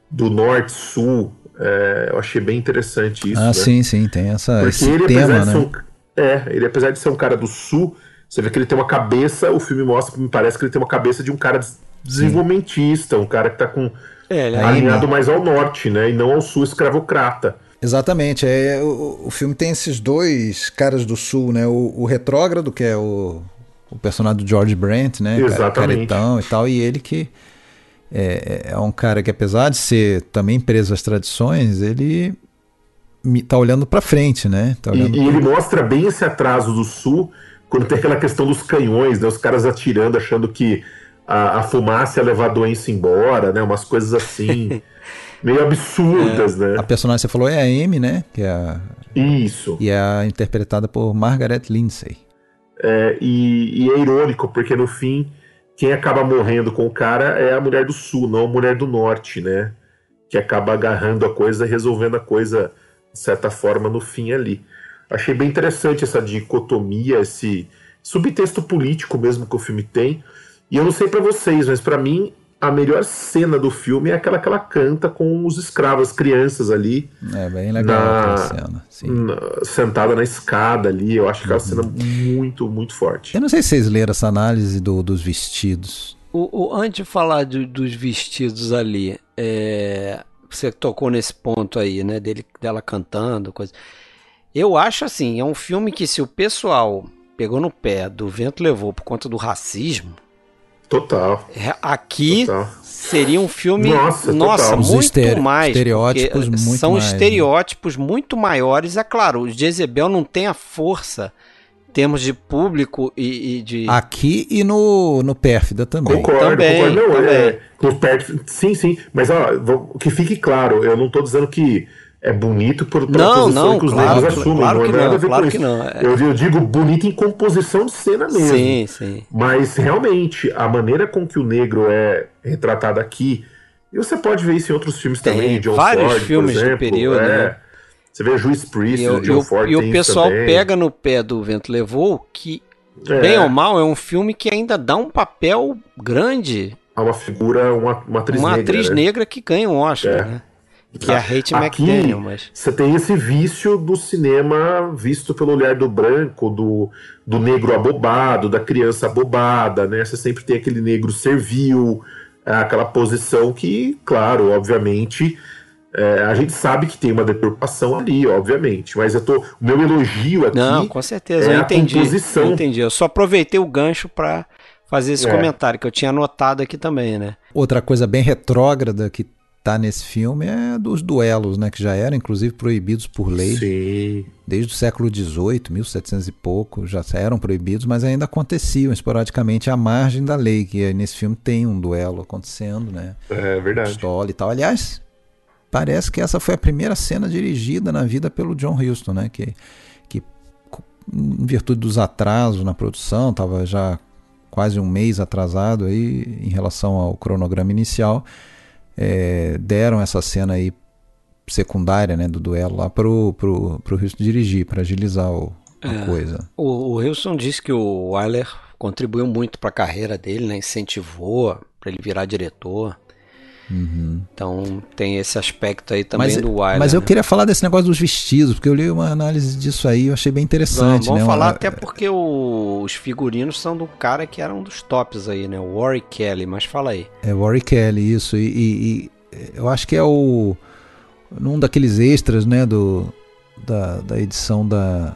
[SPEAKER 5] do norte-sul. é, eu achei bem interessante isso.
[SPEAKER 4] ah,
[SPEAKER 5] né?
[SPEAKER 4] sim, sim, tem essa,
[SPEAKER 5] Porque
[SPEAKER 4] esse
[SPEAKER 5] ele,
[SPEAKER 4] tema,
[SPEAKER 5] apesar de
[SPEAKER 4] né?
[SPEAKER 5] ser um, é, ele apesar de ser um cara do sul, você vê que ele tem uma cabeça, o filme mostra, me parece que ele tem uma cabeça de um cara des- desenvolvimentista, um cara que tá com
[SPEAKER 1] É, ele é-
[SPEAKER 5] alinhado
[SPEAKER 4] né?
[SPEAKER 5] mais ao norte, né, e não ao sul escravocrata.
[SPEAKER 4] Exatamente. É, o, o filme tem esses dois caras do sul, né? O, o retrógrado, que é o, o personagem do George Brent, né?
[SPEAKER 5] Exatamente.
[SPEAKER 4] Caretão e tal, e ele que é, é um cara que, apesar de ser também preso às tradições, ele tá olhando pra frente, né? Tá
[SPEAKER 5] E, e ele mostra bem esse atraso do sul, quando tem aquela questão dos canhões, né, os caras atirando, achando que a, a fumaça ia levar a doença embora, né, umas coisas assim, meio absurdas, né.
[SPEAKER 4] A personagem que você falou é a Amy, né? Que é a-
[SPEAKER 5] Isso.
[SPEAKER 4] e é a interpretada por Margaret Lindsay.
[SPEAKER 5] É, e, e é irônico, porque no fim, quem acaba morrendo com o cara é a mulher do sul, não a mulher do norte, né? Que acaba agarrando a coisa e resolvendo a coisa, de certa forma, no fim ali. Achei bem interessante essa dicotomia, esse subtexto político mesmo que o filme tem. E eu não sei pra vocês, mas pra mim a melhor cena do filme é aquela que ela canta com os escravos, as crianças ali,
[SPEAKER 4] É bem legal
[SPEAKER 5] Na-
[SPEAKER 4] aquela cena. Sim.
[SPEAKER 5] na- sentada na escada ali. Eu acho aquela cena muito, muito forte.
[SPEAKER 4] Eu não sei se vocês leram essa análise do- dos vestidos.
[SPEAKER 1] O, o- antes de falar do- dos vestidos ali, é, você tocou nesse ponto aí, né? Dele, dela cantando, coisa. Eu acho assim, é um filme que se o pessoal pegou no pé do vento levou por conta do racismo,
[SPEAKER 5] Total.
[SPEAKER 1] é- aqui
[SPEAKER 5] Total.
[SPEAKER 1] seria um filme,
[SPEAKER 5] Nossa,
[SPEAKER 1] nossa, muito
[SPEAKER 4] estere-
[SPEAKER 1] mais.
[SPEAKER 4] estereótipos
[SPEAKER 1] porque
[SPEAKER 4] muito
[SPEAKER 1] São
[SPEAKER 4] mais, né?
[SPEAKER 1] estereótipos muito maiores. É claro, o Jezebel não tem a força em termos de público e, e de.
[SPEAKER 4] Aqui e no, no Pérfida também.
[SPEAKER 5] Concordo,
[SPEAKER 1] Também,
[SPEAKER 5] concordo. Não,
[SPEAKER 1] também.
[SPEAKER 5] é, no perto, sim, sim. Mas ó, vou- que fique claro, eu não tô dizendo que é bonito por pela
[SPEAKER 1] Não,
[SPEAKER 5] posição
[SPEAKER 1] não,
[SPEAKER 5] que os
[SPEAKER 1] claro,
[SPEAKER 5] negros assumem.
[SPEAKER 1] claro
[SPEAKER 5] não
[SPEAKER 1] que
[SPEAKER 5] nada
[SPEAKER 1] não,
[SPEAKER 5] a ver
[SPEAKER 1] claro que não, é.
[SPEAKER 5] Eu, eu digo bonito em composição de cena mesmo.
[SPEAKER 1] Sim, sim.
[SPEAKER 5] Mas realmente, a maneira com que o negro é retratado aqui, E você pode ver isso em outros filmes
[SPEAKER 1] Tem
[SPEAKER 5] também, John
[SPEAKER 1] vários
[SPEAKER 5] Ford,
[SPEAKER 1] filmes do
[SPEAKER 5] por exemplo.
[SPEAKER 1] período,
[SPEAKER 5] é.
[SPEAKER 1] né?
[SPEAKER 5] Você vê a Juiz Priest,
[SPEAKER 1] E,
[SPEAKER 5] o
[SPEAKER 1] o- e
[SPEAKER 5] John
[SPEAKER 1] o,
[SPEAKER 5] Ford
[SPEAKER 1] e o pessoal
[SPEAKER 5] também.
[SPEAKER 1] pega no pé do Vento Levou que,
[SPEAKER 5] É.
[SPEAKER 1] bem ou mal, é um filme que ainda dá um papel grande.
[SPEAKER 5] Há uma figura, uma, uma atriz
[SPEAKER 1] uma
[SPEAKER 5] negra.
[SPEAKER 1] atriz
[SPEAKER 5] né?
[SPEAKER 1] negra que ganha um Oscar,
[SPEAKER 5] É.
[SPEAKER 1] né? Que é a Rachel
[SPEAKER 5] Aqui,
[SPEAKER 1] McDaniel, mas...
[SPEAKER 5] Você tem esse vício do cinema visto pelo olhar do branco, do, do negro abobado, da criança abobada, né? Você sempre tem aquele negro servil, é, aquela posição que, claro, obviamente, é, a gente sabe que tem uma deturpação ali, obviamente. Mas eu tô, o meu elogio aqui
[SPEAKER 1] Não, com certeza,
[SPEAKER 5] é
[SPEAKER 1] eu entendi.
[SPEAKER 5] composição.
[SPEAKER 1] Eu entendi. Eu só aproveitei o gancho pra fazer esse
[SPEAKER 5] É.
[SPEAKER 1] comentário que eu tinha anotado aqui também, né?
[SPEAKER 4] Outra coisa bem retrógrada que tá nesse filme é dos duelos, né? Que já eram, inclusive, proibidos por lei.
[SPEAKER 5] Sim.
[SPEAKER 4] Desde o século XVIII, 1700 e pouco, já eram proibidos, mas ainda aconteciam esporadicamente à margem da lei, que nesse filme tem um duelo acontecendo, né?
[SPEAKER 5] É verdade.
[SPEAKER 4] Pistola e tal. Aliás, parece que essa foi a primeira cena dirigida na vida pelo John Huston, né? Que, que em virtude dos atrasos na produção, estava já quase um mês atrasado aí em relação ao cronograma inicial, é, deram essa cena aí secundária, né, do duelo lá pro, pro, pro Huston dirigir, para agilizar o, a
[SPEAKER 1] É.
[SPEAKER 4] coisa.
[SPEAKER 1] O, o Wilson disse que o Wyler contribuiu muito para a carreira dele, né? Incentivou para ele virar diretor. Então tem esse aspecto aí também
[SPEAKER 4] Uhum. mas,
[SPEAKER 1] do Wyler.
[SPEAKER 4] mas eu
[SPEAKER 1] né?
[SPEAKER 4] queria falar desse negócio dos vestidos, porque eu li uma análise disso aí, eu achei bem
[SPEAKER 1] Vamos,
[SPEAKER 4] interessante,
[SPEAKER 1] vamos
[SPEAKER 4] né?
[SPEAKER 1] falar
[SPEAKER 4] Uma-
[SPEAKER 1] até porque o- os figurinos são do cara que era um dos tops aí, né? O Warwick Kelly, mas fala aí.
[SPEAKER 4] É Warwick Kelly, isso. E, e- e eu acho que é o. Num daqueles extras, né? Do, da, da edição da.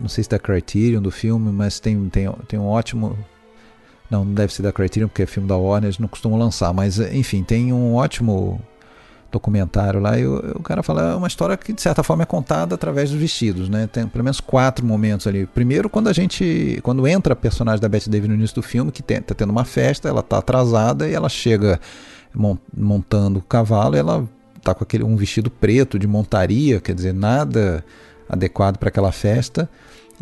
[SPEAKER 4] Não sei se da Criterion do filme, mas tem, tem, tem um ótimo. Não, não deve ser da Criterion, porque é filme da Warner, eles não costumam lançar. Mas, enfim, tem um ótimo documentário lá e o, o cara fala é uma história que de certa forma é contada através dos vestidos, né? Tem pelo menos quatro momentos ali. Primeiro quando a gente, quando entra a personagem da Bette Davis no início do filme, que tem, tá tendo uma festa, ela tá atrasada e ela chega mon- montando o cavalo, e ela tá com aquele um vestido preto de montaria, quer dizer, nada adequado para aquela festa.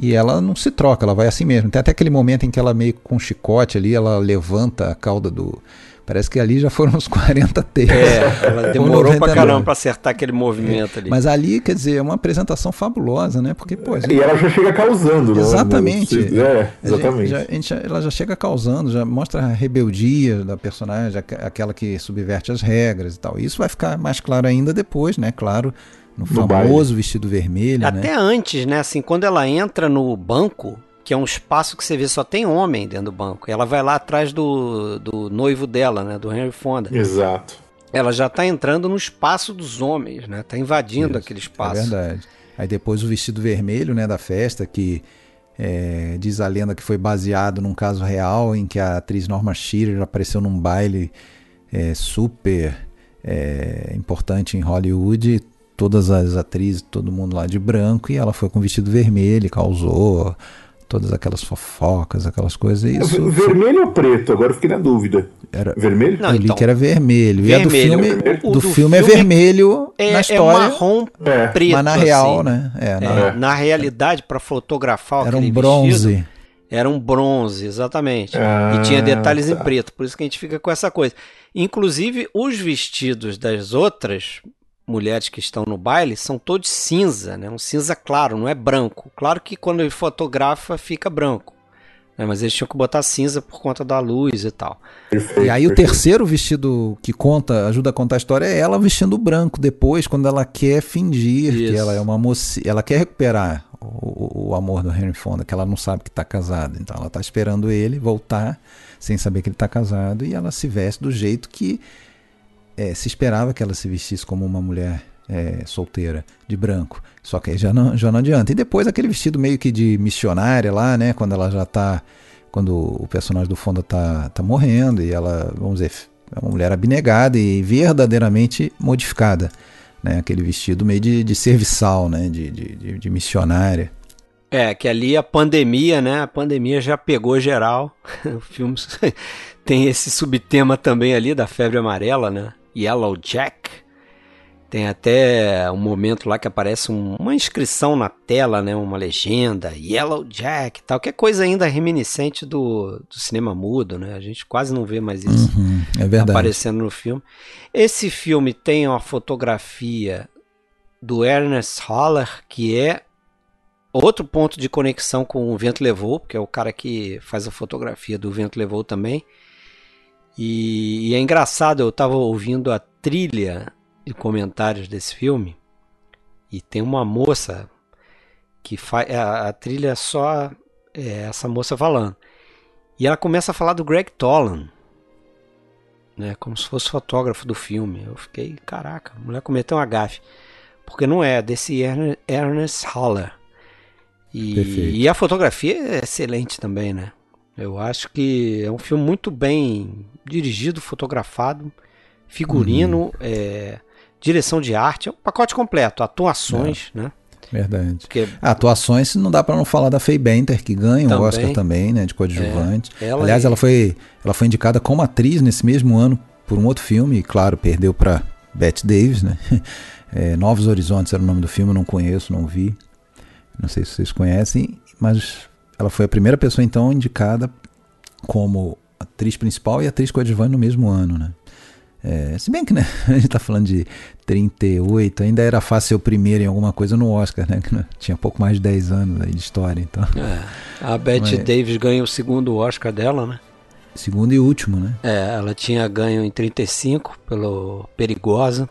[SPEAKER 4] E ela não se troca, ela vai assim mesmo. Tem até aquele momento em que ela meio com um chicote ali, ela levanta a cauda do. Parece que ali já foram uns 40 takes.
[SPEAKER 1] É, ela
[SPEAKER 4] Ou
[SPEAKER 1] demorou
[SPEAKER 4] 90
[SPEAKER 1] pra
[SPEAKER 4] não.
[SPEAKER 1] caramba pra acertar aquele movimento ali.
[SPEAKER 4] Mas ali, quer dizer, é uma apresentação fabulosa, né? Porque, pô, gente-
[SPEAKER 5] E ela já chega causando, né?
[SPEAKER 4] Exatamente.
[SPEAKER 5] É,
[SPEAKER 4] a gente
[SPEAKER 5] exatamente.
[SPEAKER 4] já- a gente ela já chega causando, já mostra a rebeldia da personagem, aqu- aquela que subverte as regras e tal. Isso vai ficar mais claro ainda depois, né? Claro, no,
[SPEAKER 5] No
[SPEAKER 4] famoso vestido vermelho,
[SPEAKER 1] Até
[SPEAKER 4] né?
[SPEAKER 1] antes, né? Assim, quando ela entra no banco, que é um espaço que você vê só tem homem dentro do banco, ela vai lá atrás do, do noivo dela, né? Do Henry Fonda.
[SPEAKER 5] Exato.
[SPEAKER 1] Ela já tá entrando no espaço dos homens, né? Tá invadindo aquele
[SPEAKER 4] É
[SPEAKER 1] espaço.
[SPEAKER 4] verdade. Aí depois o vestido vermelho, né, da festa, que é, diz a lenda que foi baseado num caso real em que a atriz Norma Shearer apareceu num baile é, super é, importante em Hollywood. Todas as atrizes, todo mundo lá de branco, e ela foi com vestido vermelho, causou todas aquelas fofocas, aquelas coisas. E isso
[SPEAKER 5] Vermelho ou preto? Agora eu fiquei na dúvida.
[SPEAKER 4] era,
[SPEAKER 5] Vermelho?
[SPEAKER 1] Não,
[SPEAKER 4] eu li
[SPEAKER 1] então,
[SPEAKER 4] que era vermelho. E a do
[SPEAKER 1] vermelho.
[SPEAKER 4] filme,
[SPEAKER 1] O-
[SPEAKER 4] do
[SPEAKER 1] do
[SPEAKER 4] filme é
[SPEAKER 1] filme
[SPEAKER 4] vermelho
[SPEAKER 1] É,
[SPEAKER 4] na
[SPEAKER 1] é
[SPEAKER 4] história.
[SPEAKER 1] marrom
[SPEAKER 5] É.
[SPEAKER 1] preto.
[SPEAKER 4] mas na real,
[SPEAKER 1] assim.
[SPEAKER 4] né? É,
[SPEAKER 1] É,
[SPEAKER 4] na-
[SPEAKER 1] Na realidade, para fotografar
[SPEAKER 4] era um bronze.
[SPEAKER 1] vestido, era um bronze, exatamente.
[SPEAKER 5] Ah,
[SPEAKER 1] e tinha detalhes em
[SPEAKER 5] tá.
[SPEAKER 1] preto, por isso que a gente fica com essa coisa. Inclusive, os vestidos das outras mulheres que estão no baile são todos cinza, né? Um cinza claro, não é branco. Claro que quando ele fotografa fica branco. né? Mas eles tinham que botar cinza por conta da luz e tal.
[SPEAKER 5] Perfeito,
[SPEAKER 4] E aí o
[SPEAKER 5] perfeito.
[SPEAKER 4] terceiro vestido que conta, ajuda a contar a história é ela vestindo branco depois, quando ela quer fingir que
[SPEAKER 1] Isso.
[SPEAKER 4] ela é uma moça, ela quer recuperar o, o amor do Henry Fonda, que ela não sabe que está casada. Então ela está esperando ele voltar sem saber que ele está casado e ela se veste do jeito que é, se esperava que ela se vestisse como uma mulher é, solteira, de branco. Só que aí já não, já não adianta. E depois aquele vestido meio que de missionária lá, né? Quando ela já tá. Quando o personagem do Fonda tá, tá morrendo e ela, vamos dizer, é uma mulher abnegada e verdadeiramente modificada. Né? Aquele vestido meio de, de serviçal, né? De, de, de, missionária.
[SPEAKER 1] É, que ali a pandemia, né? A pandemia já pegou geral. o filme tem esse subtema também ali da febre amarela, né? Yellow Jack. Tem até um momento lá que aparece um, uma inscrição na tela, né? Uma legenda, Yellow Jack e tal, que é coisa ainda reminiscente do, do cinema mudo, né? A gente quase não vê mais isso
[SPEAKER 4] Uhum, é
[SPEAKER 1] aparecendo no filme. Esse filme tem uma fotografia do Ernest Haller, que é outro ponto de conexão com o Vento Levou, que é o cara que faz a fotografia do Vento Levou também. E, e é engraçado, eu estava ouvindo a trilha de comentários desse filme e tem uma moça que faz a, a trilha é só é, essa moça falando. E ela começa a falar do Greg Tolan, né, como se fosse fotógrafo do filme. Eu fiquei, caraca, a mulher cometeu uma gafe. Porque não é, desse Erne- Ernest Haller. E, e a fotografia é excelente também, né? Eu acho que é um filme muito bem dirigido, fotografado, figurino, é, direção de arte, é um pacote completo, atuações, né?
[SPEAKER 4] Verdade.
[SPEAKER 1] Porque
[SPEAKER 4] Atuações, não dá pra não falar da Faye Benter, que ganha o
[SPEAKER 1] Também.
[SPEAKER 4] Oscar também, né, de coadjuvante.
[SPEAKER 1] É, ela
[SPEAKER 4] Aliás,
[SPEAKER 1] e-
[SPEAKER 4] ela foi, ela foi indicada como atriz nesse mesmo ano por um outro filme, e claro, perdeu pra Bette Davis, né? É, Novos Horizontes era o nome do filme, eu não conheço, não vi. Não sei se vocês conhecem, mas ela foi a primeira pessoa então indicada como atriz principal e atriz coadjuvante no mesmo ano, né? É, se bem que né, a gente tá falando de 38, ainda era fácil ser o primeiro em alguma coisa no Oscar, né? Que tinha pouco mais de 10 anos aí de história, então.
[SPEAKER 1] é, a Bette
[SPEAKER 4] Mas-
[SPEAKER 1] Davis ganha o segundo Oscar dela, né?
[SPEAKER 4] Segundo e último, né?
[SPEAKER 1] É, ela tinha ganho em 35 pelo Perigosa.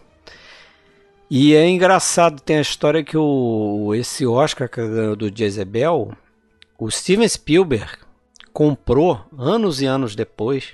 [SPEAKER 1] E é engraçado, tem a história que o, esse Oscar que ganhou do Jezebel, o Steven Spielberg comprou anos e anos depois,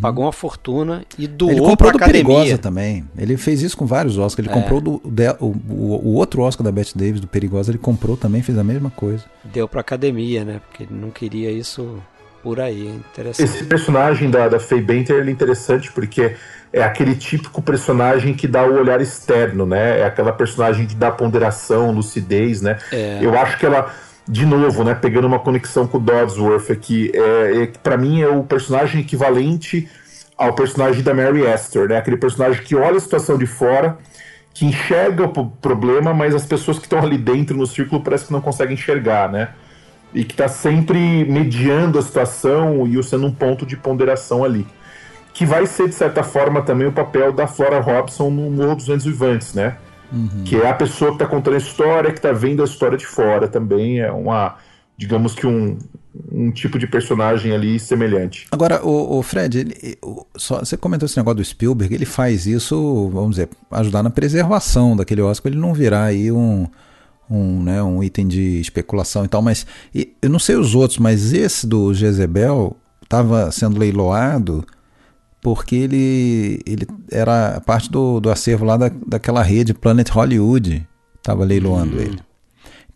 [SPEAKER 1] pagou uma fortuna e doou
[SPEAKER 4] Uhum. Ele comprou
[SPEAKER 1] pra
[SPEAKER 4] do
[SPEAKER 1] academia.
[SPEAKER 4] Perigosa também. Ele fez isso com vários Oscars. Ele
[SPEAKER 1] É.
[SPEAKER 4] comprou do, de- o, o, o outro Oscar da Bette Davis, do Perigosa, ele comprou também, fez a mesma coisa.
[SPEAKER 1] Deu pra academia, né? Porque ele não queria isso por aí. é Interessante.
[SPEAKER 5] Esse personagem da, da Faye Benter ele é interessante porque é aquele típico personagem que dá o olhar externo, né? É aquela personagem que dá ponderação, lucidez, né?
[SPEAKER 1] É.
[SPEAKER 5] Eu acho que ela, de novo, né? Pegando uma conexão com o Dodsworth aqui, é, é, para mim é o personagem equivalente ao personagem da Mary Esther, né? Aquele personagem que olha a situação de fora, que enxerga o problema, mas as pessoas que estão ali dentro no círculo parece que não conseguem enxergar, né? e que está sempre mediando a situação e sendo um ponto de ponderação ali. Que vai ser, de certa forma, também o papel da Flora Robson no Morro dos Ventos Vivantes, né? Que é a pessoa que está contando a história, que está vendo a história de fora também. É uma, digamos que um, um tipo de personagem ali semelhante.
[SPEAKER 4] Agora, o, o Fred, ele- o- só, você comentou esse negócio do Spielberg, ele faz isso, vamos dizer, ajudar na preservação daquele Oscar, ele não virar aí um, um, né, um item de especulação e tal, mas e- eu não sei os outros, mas esse do Jezebel estava sendo leiloado porque ele, ele era parte do, do acervo lá da, daquela rede Planet Hollywood, estava leiloando ele.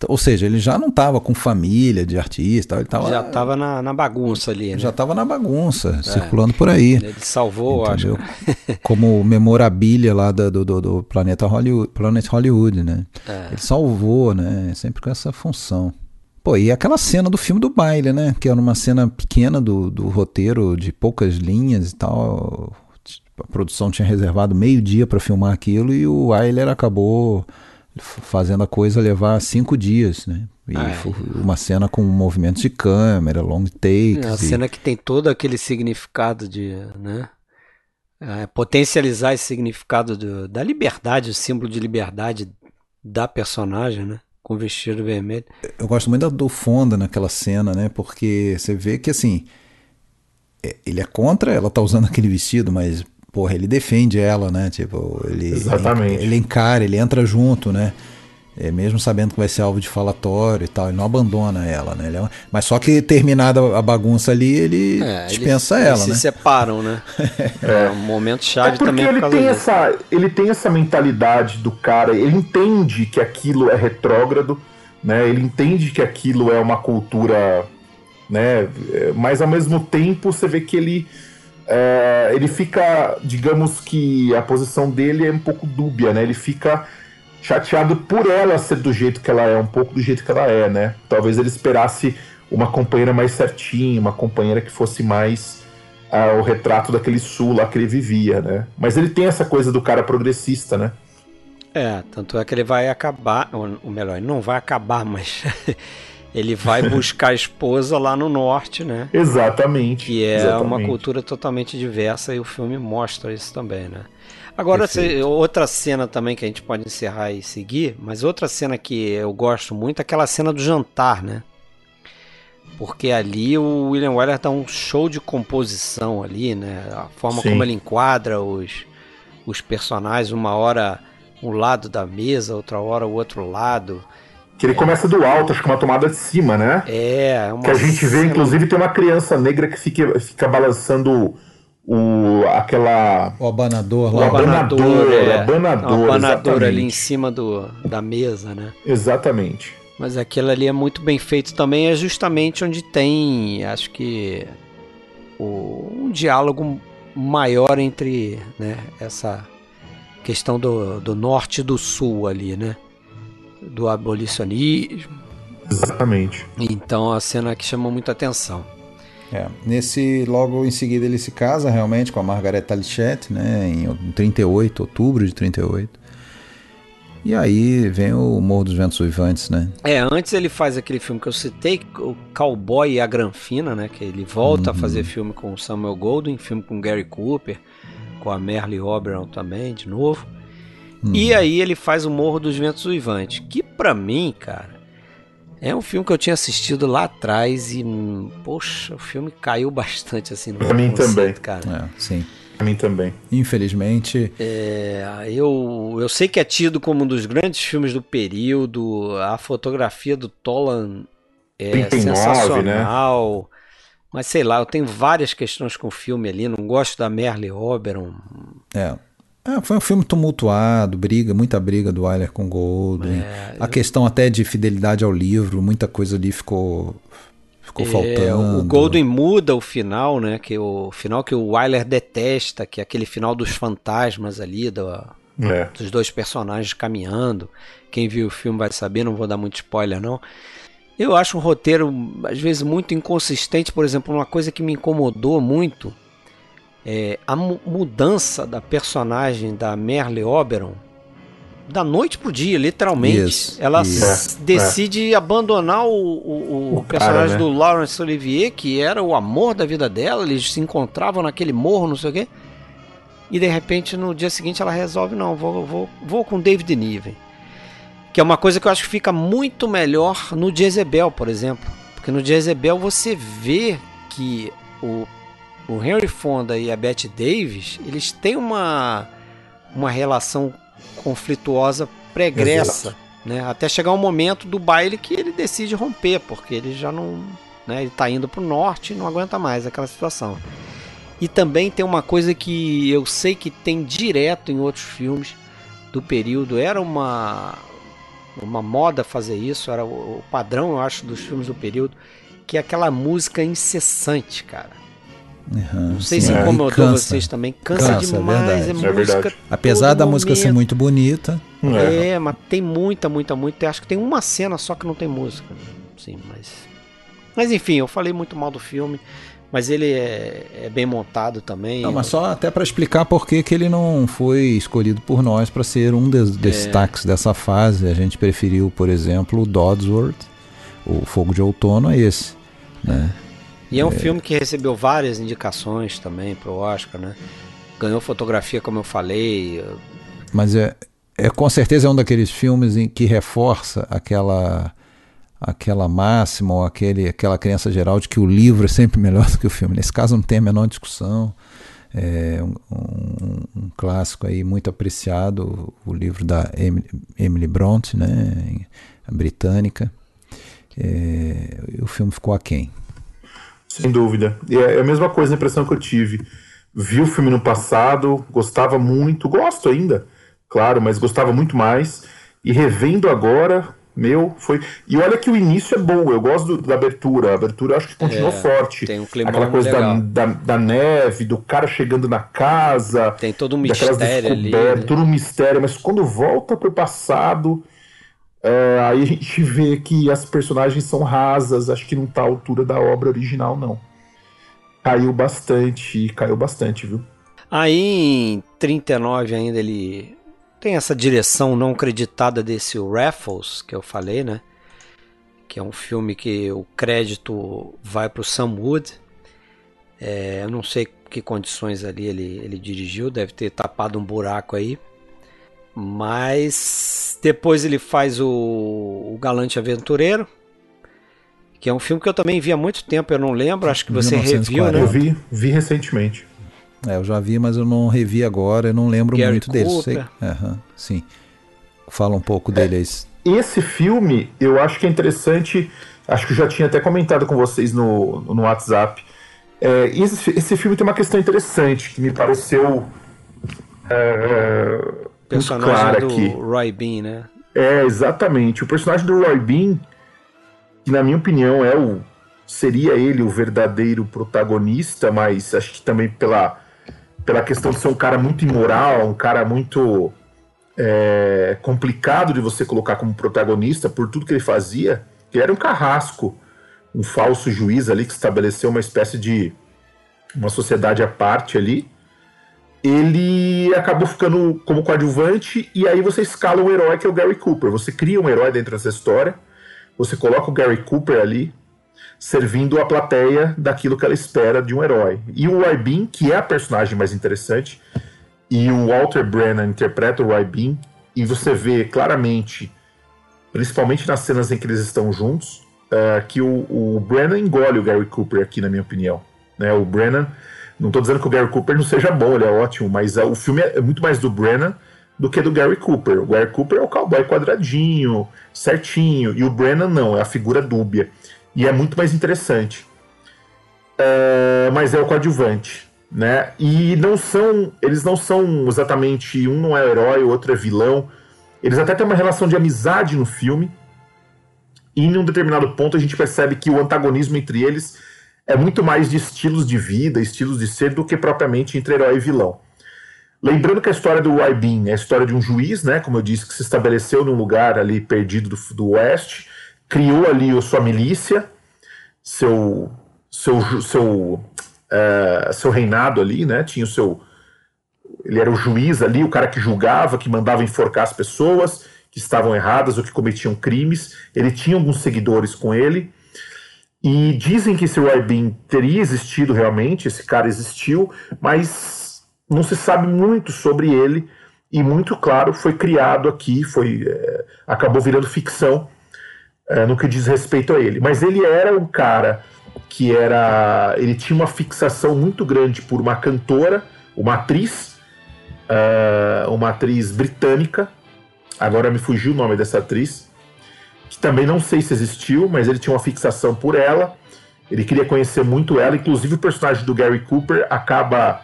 [SPEAKER 4] Então, ou seja, ele já não estava com família de artista, ele tava,
[SPEAKER 1] Já tava na, na bagunça ali, né?
[SPEAKER 4] já estava na bagunça, circulando por aí.
[SPEAKER 1] Ele salvou, eu acho.
[SPEAKER 4] Entendeu? Como memorabilia lá do, do, do planeta Hollywood, Planet Hollywood, né?
[SPEAKER 1] É.
[SPEAKER 4] Ele salvou, né? Sempre com essa função. Pô, e aquela cena do filme do baile, né? Que era uma cena pequena do, do roteiro, de poucas linhas e tal. A produção tinha reservado meio dia para filmar aquilo e o Wyler acabou fazendo a coisa levar cinco dias, né? E
[SPEAKER 1] Ah, é.
[SPEAKER 4] uma cena com movimentos de câmera, long takes.
[SPEAKER 1] É uma
[SPEAKER 4] e-
[SPEAKER 1] cena que tem todo aquele significado de, né? é, potencializar esse significado do- da liberdade, o símbolo de liberdade da personagem, né? Com o vestido vermelho.
[SPEAKER 4] Eu gosto muito do Fonda naquela cena, né? Porque você vê que assim. é- Ele é contra ela tá usando aquele vestido, mas, porra, ele defende ela, né? Tipo, ele.
[SPEAKER 5] Exatamente.
[SPEAKER 4] Ele, ele encara, ele entra junto, né? É, mesmo sabendo que vai ser alvo de falatório e tal, ele não abandona ela, né? Ele é uma- Mas só que terminada a bagunça ali, ele
[SPEAKER 1] É,
[SPEAKER 4] dispensa
[SPEAKER 1] eles,
[SPEAKER 4] ela,
[SPEAKER 1] eles
[SPEAKER 4] né?
[SPEAKER 1] se separam, né? É um momento chave
[SPEAKER 5] É porque
[SPEAKER 1] também por
[SPEAKER 5] ele
[SPEAKER 1] causa
[SPEAKER 5] tem, essa, ele tem essa mentalidade do cara, ele entende que aquilo é retrógrado, né? Ele entende que aquilo é uma cultura, né? é, Mas ao mesmo tempo você vê que ele é, ele fica, digamos que a posição dele é um pouco dúbia, né? Ele fica chateado por ela ser do jeito que ela é, um pouco do jeito que ela é, né? Talvez ele esperasse uma companheira mais certinha, uma companheira que fosse mais ah, o retrato daquele sul lá que ele vivia, né? Mas ele tem essa coisa do cara progressista, né?
[SPEAKER 1] É, tanto é que ele vai acabar, ou melhor, ele não vai acabar, mas ele vai buscar a esposa lá no norte, né?
[SPEAKER 5] Exatamente.
[SPEAKER 1] Que é
[SPEAKER 5] exatamente.
[SPEAKER 1] uma cultura totalmente diversa e o filme mostra isso também, né? Agora, se, outra cena também que a gente pode encerrar e seguir, mas outra cena que eu gosto muito é aquela cena do jantar, né? Porque ali o William Wyler dá um show de composição ali, né? A forma
[SPEAKER 5] Sim.
[SPEAKER 1] como ele enquadra os, os personagens, uma hora um lado da mesa, outra hora o outro lado.
[SPEAKER 5] Que ele começa do alto, acho que uma tomada de cima, né?
[SPEAKER 1] É, é uma
[SPEAKER 5] Que a gente vê, inclusive, tem uma criança negra que fica, fica balançando o, aquela.
[SPEAKER 4] O abanador
[SPEAKER 5] O
[SPEAKER 4] lá.
[SPEAKER 5] abanador,
[SPEAKER 1] é,
[SPEAKER 5] abanador,
[SPEAKER 1] um abanador ali
[SPEAKER 5] exatamente.
[SPEAKER 1] em cima do, da mesa, né?
[SPEAKER 5] Exatamente.
[SPEAKER 1] Mas aquilo ali é muito bem feito também, é justamente onde tem, acho que, o- um diálogo maior entre né, essa questão do, do norte e do sul ali, né? Do abolicionismo.
[SPEAKER 5] Exatamente.
[SPEAKER 1] Então a cena que chama muita atenção.
[SPEAKER 4] É, nesse, logo em seguida ele se casa realmente com a Margaret Talichette, né, em 38, outubro de 38. E aí vem o Morro dos Ventos Uivantes, né?
[SPEAKER 1] É, antes ele faz aquele filme que eu citei, o Cowboy e a Granfina, né? Que ele volta a fazer filme com o Samuel Goldwyn, filme com Gary Cooper, com a Merle Oberon também, de novo. E aí ele faz o Morro dos Ventos Uivantes, que pra mim, cara, é um filme que eu tinha assistido lá atrás e, poxa, o filme caiu bastante assim no
[SPEAKER 5] Pra mim
[SPEAKER 1] conceito,
[SPEAKER 5] também.
[SPEAKER 1] cara.
[SPEAKER 4] É, sim.
[SPEAKER 5] Pra mim também.
[SPEAKER 4] Infelizmente,
[SPEAKER 1] É, eu, eu sei que é tido como um dos grandes filmes do período, a fotografia do Tolan é
[SPEAKER 5] 39,
[SPEAKER 1] sensacional, mas sei lá, eu tenho várias questões com o filme ali, não gosto da Merle Oberon,
[SPEAKER 4] é. É, foi um filme tumultuado, briga, muita briga do Wyler com Goldwyn. a questão até de fidelidade ao livro, muita coisa ali ficou ficou
[SPEAKER 1] É,
[SPEAKER 4] faltando.
[SPEAKER 1] o Goldwyn muda o final, né, que o final que o Wyler detesta, que é aquele final dos fantasmas ali, do,
[SPEAKER 5] É.
[SPEAKER 1] dos dois personagens caminhando. Quem viu o filme vai saber, não vou dar muito spoiler não. Eu acho um roteiro às vezes muito inconsistente, por exemplo, uma coisa que me incomodou muito é a mu- mudança da personagem da Merle Oberon da noite pro dia, literalmente.
[SPEAKER 4] Isso,
[SPEAKER 1] Ela
[SPEAKER 4] isso.
[SPEAKER 1] s-
[SPEAKER 5] É,
[SPEAKER 1] decide abandonar o, o- o
[SPEAKER 5] O cara,
[SPEAKER 1] personagem
[SPEAKER 5] né?
[SPEAKER 1] do Laurence Olivier, que era o amor da vida dela, eles se encontravam naquele morro, não sei o quê. E de repente no dia seguinte ela resolve, não, vou, vou, vou com David Niven. Que é uma coisa que eu acho que fica muito melhor no Jezebel, por exemplo. Porque no Jezebel você vê que o, o Henry Fonda e a Bette Davis, eles têm uma, uma relação conflituosa pregressa. Né? Até chegar um momento do baile que ele decide romper, porque ele já não. Né, ele tá indo pro norte e não aguenta mais aquela situação. E também tem uma coisa que eu sei que tem direto em outros filmes do período. Era uma, uma moda fazer isso, era o, o padrão, eu acho, dos filmes do período, que é aquela música incessante, cara.
[SPEAKER 4] Uhum,
[SPEAKER 1] Não sei
[SPEAKER 4] sim,
[SPEAKER 1] se incomodou
[SPEAKER 4] cansa.
[SPEAKER 1] vocês também. Cansa,
[SPEAKER 4] Cansa, é
[SPEAKER 1] demais, é,
[SPEAKER 4] verdade.
[SPEAKER 1] música.
[SPEAKER 5] É verdade.
[SPEAKER 4] Apesar da música ser
[SPEAKER 1] momento.
[SPEAKER 4] muito bonita,
[SPEAKER 5] É.
[SPEAKER 1] É, mas tem muita, muita, muita. Acho que tem uma cena só que não tem música. Sim, mas. Mas enfim, eu falei muito mal do filme, mas ele é, é bem montado também.
[SPEAKER 4] Não, mas só até para explicar por que que ele não foi escolhido por nós para ser um dos destaques dessa fase. A gente preferiu, por exemplo, o Dodsworth, o Fogo de Outono, a esse. Né?
[SPEAKER 1] E é um filme que recebeu várias indicações também pro Oscar, né? Ganhou fotografia, como eu falei.
[SPEAKER 4] Mas é, é com certeza é um daqueles filmes em que reforça aquela aquela máxima ou aquele, aquela crença geral de que o livro é sempre melhor do que o filme. Nesse caso não tem a menor discussão. É um, um- um clássico aí muito apreciado, o livro da Emily, Emily Bronte, né, britânica. É, e o filme ficou aquém.
[SPEAKER 5] Sem dúvida. E é a mesma coisa a impressão que eu tive. Vi o filme no passado, gostava muito, gosto ainda, claro, mas gostava muito mais. E revendo agora, meu, foi. E olha que o início é bom, eu gosto do- da abertura. A abertura acho que continua
[SPEAKER 1] É,
[SPEAKER 5] forte.
[SPEAKER 1] tem um climão
[SPEAKER 5] Aquela coisa da, da, da neve, do cara chegando na casa.
[SPEAKER 1] Tem todo um mistério ali. né?
[SPEAKER 5] todo um mistério, mas quando volta pro passado, é, aí a gente vê que as personagens são rasas, acho que não tá à altura da obra original, não. Caiu bastante, caiu bastante, viu?
[SPEAKER 1] Aí em 39 ainda ele tem essa direção não creditada desse Raffles que eu falei, né? Que é um filme que o crédito vai para o Sam Wood. É, eu não sei que condições ali ele, ele dirigiu, deve ter tapado um buraco aí. Mas depois ele faz o, o Galante Aventureiro, que é um filme que eu também vi há muito tempo, eu não lembro, acho que você 1940. reviu, né?
[SPEAKER 5] Eu vi, vi recentemente.
[SPEAKER 4] É, eu já vi, mas eu não revi agora, eu não lembro Gary muito dele. Sei, uhum, sim. Fala um pouco é, dele aí.
[SPEAKER 5] Esse filme, eu acho que é interessante, acho que eu já tinha até comentado com vocês no, no WhatsApp. É, esse, esse filme tem uma questão interessante que me pareceu. É,
[SPEAKER 1] personagem do aqui. Roy Bean, né?
[SPEAKER 5] É, exatamente. O personagem do Roy Bean, que na minha opinião é o seria ele o verdadeiro protagonista, mas acho que também pela, pela questão de ser um cara muito imoral, um cara muito é, complicado de você colocar como protagonista por tudo que ele fazia. Ele era um carrasco, um falso juiz ali que estabeleceu uma espécie de uma sociedade à parte ali ele acabou ficando como coadjuvante e aí você escala um herói que é o Gary Cooper. Você cria um herói dentro dessa história, você coloca o Gary Cooper ali, servindo a plateia daquilo que ela espera de um herói. E o Bean, que é a personagem mais interessante, e o Walter Brennan interpreta o Bean, e você vê claramente, principalmente nas cenas em que eles estão juntos, uh, que o, o Brennan engole o Gary Cooper aqui, na minha opinião. Né? O Brennan não estou dizendo que o Gary Cooper não seja bom, ele é ótimo, mas uh, o filme é, é muito mais do Brennan do que do Gary Cooper. O Gary Cooper é o cowboy quadradinho, certinho, e o Brennan não, é a figura dúbia. E é muito mais interessante. Uh, mas é o coadjuvante, né? E não são, eles não são exatamente, um não é herói, o outro é vilão. Eles até têm uma relação de amizade no filme. E em um determinado ponto a gente percebe que o antagonismo entre eles é muito mais de estilos de vida, estilos de ser, do que propriamente entre herói e vilão. Lembrando que a história do Bean é a história de um juiz, né, como eu disse, que se estabeleceu num lugar ali perdido do, do oeste, criou ali sua milícia, seu, seu, seu, uh, seu reinado ali, né, tinha o seu... Ele era o juiz ali, o cara que julgava, que mandava enforcar as pessoas que estavam erradas ou que cometiam crimes. Ele tinha alguns seguidores com ele, e dizem que esse Roy teria existido realmente, esse cara existiu, mas não se sabe muito sobre ele e muito claro foi criado aqui, foi é, acabou virando ficção é, no que diz respeito a ele. Mas ele era um cara que era, ele tinha uma fixação muito grande por uma cantora, uma atriz, uh, uma atriz britânica. Agora me fugiu o nome dessa atriz também não sei se existiu, mas ele tinha uma fixação por ela. Ele queria conhecer muito ela, inclusive o personagem do Gary Cooper acaba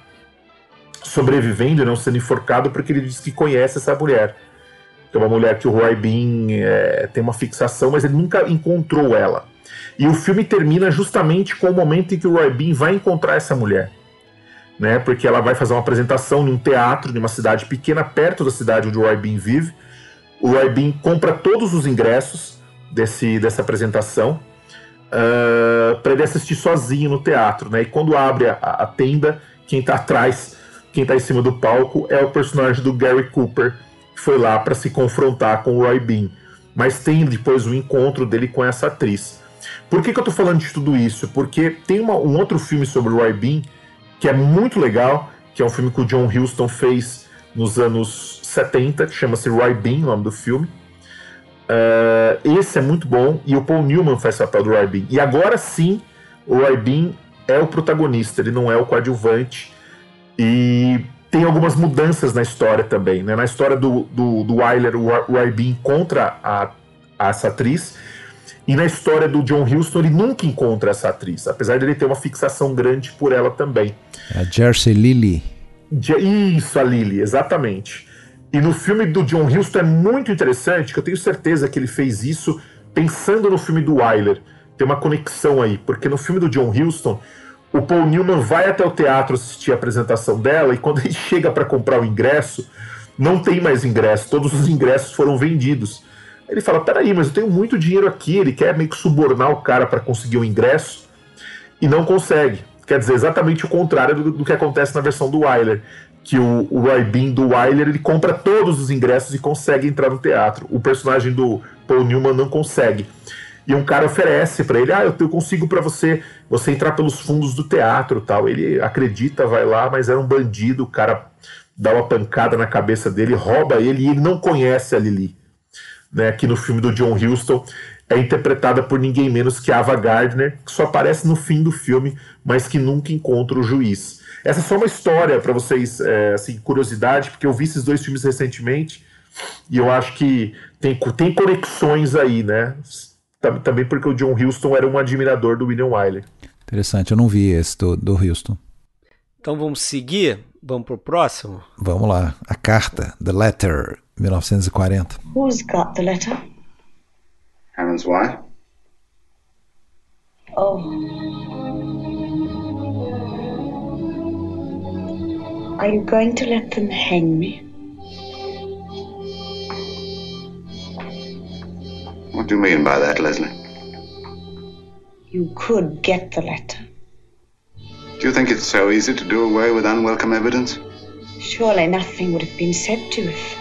[SPEAKER 5] sobrevivendo e não sendo enforcado porque ele diz que conhece essa mulher. Que é uma mulher que o Roy Bean é, tem uma fixação, mas ele nunca encontrou ela. E o filme termina justamente com o momento em que o Roy Bean vai encontrar essa mulher. Né, porque ela vai fazer uma apresentação num teatro de uma cidade pequena, perto da cidade onde o Roy Bean vive. O Roy Bean compra todos os ingressos desse, dessa apresentação uh, ah, para ele assistir sozinho no teatro, né? E quando abre a, a tenda, quem está atrás, quem está em cima do palco é o personagem do Gary Cooper, que foi lá para se confrontar com o Roy Bean. Mas tem depois o encontro dele com essa atriz. Por que, que eu estou falando de tudo isso? Porque tem uma, um outro filme sobre o Roy Bean que é muito legal, que é um filme que o John Huston fez nos anos 70, que chama-se Roy Bean, o nome do filme. Uh, esse é muito bom e o Paul Newman faz o papel do Roy Bean. E agora sim, o Roy Bean é o protagonista, ele não é o coadjuvante. E tem algumas mudanças na história também. Né? Na história do, do, do Wyler, o Roy Bean contra a, a, essa atriz. E na história do John Huston, ele nunca encontra essa atriz, apesar de ele ter uma fixação grande por ela também.
[SPEAKER 4] A Jersey Lily.
[SPEAKER 5] Isso, a Lily, exatamente. E no filme do John Huston é muito interessante, que eu tenho certeza que ele fez isso pensando no filme do Wyler. Tem uma conexão aí, porque no filme do John Huston, o Paul Newman vai até o teatro assistir a apresentação dela e quando ele chega para comprar o ingresso, não tem mais ingresso, todos os ingressos foram vendidos. Ele fala: Peraí, mas eu tenho muito dinheiro aqui. Ele quer meio que subornar o cara para conseguir o ingresso e não consegue. Quer dizer, exatamente o contrário do, do que acontece na versão do Wyler que o, o Roy Bean do Wyler ele compra todos os ingressos e consegue entrar no teatro. O personagem do Paul Newman não consegue. E um cara oferece para ele, ah, eu, eu consigo para você, você entrar pelos fundos do teatro, tal. Ele acredita, vai lá, mas era um bandido, o cara dá uma pancada na cabeça dele, rouba ele e ele não conhece a Lily. Né, aqui no filme do John Huston é interpretada por ninguém menos que Ava Gardner, que só aparece no fim do filme, mas que nunca encontra o juiz. Essa é só uma história para vocês, é, assim, curiosidade, porque eu vi esses dois filmes recentemente e eu acho que tem, tem conexões aí, né? Também porque o John Huston era um admirador do William Wyler.
[SPEAKER 4] Interessante, eu não vi esse do, do Houston.
[SPEAKER 1] Então vamos seguir? Vamos pro próximo?
[SPEAKER 4] Vamos lá. A carta, The Letter, 1940.
[SPEAKER 8] Who's got the letter?
[SPEAKER 7] Hammond's wife?
[SPEAKER 8] Oh. Are you going to let them hang me?
[SPEAKER 7] What do you mean by that, Leslie?
[SPEAKER 8] You could get the letter.
[SPEAKER 7] Do you think it's so easy to do away with unwelcome evidence?
[SPEAKER 8] Surely nothing would have been said to if.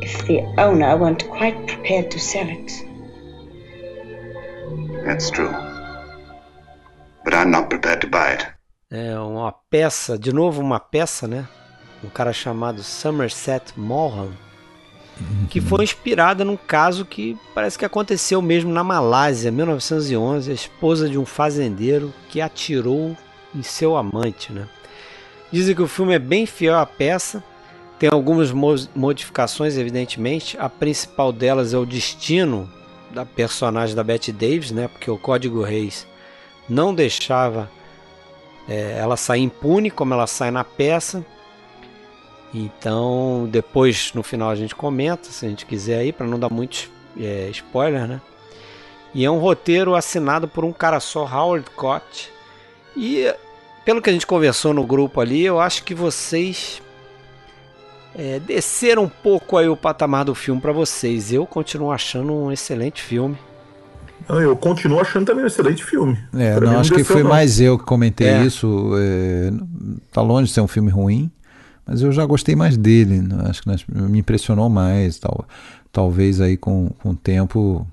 [SPEAKER 8] if the owner weren't quite prepared to sell it.
[SPEAKER 7] That's true. But I'm not prepared to buy it.
[SPEAKER 1] É uma peça, de novo uma peça, né? Um cara chamado Somerset Maugham, que foi inspirada num caso que parece que aconteceu mesmo na Malásia, 1911, a esposa de um fazendeiro que atirou em seu amante, né? Dizem que o filme é bem fiel à peça, tem algumas modificações, evidentemente. A principal delas é o destino da personagem da Betty Davis, né? Porque o Código Reis não deixava é, ela sair impune como ela sai na peça. Então, depois no final a gente comenta, se a gente quiser aí, para não dar muito é, spoiler, né? E é um roteiro assinado por um cara só, Howard Cott. E pelo que a gente conversou no grupo ali, eu acho que vocês é, desceram um pouco aí o patamar do filme para vocês. Eu continuo achando um excelente filme.
[SPEAKER 5] Eu continuo achando também um excelente filme.
[SPEAKER 4] É, não, acho que foi não. mais eu que comentei é. isso. É, tá longe de ser um filme ruim mas eu já gostei mais dele, né? acho que me impressionou mais, tal, talvez aí com, com o tempo,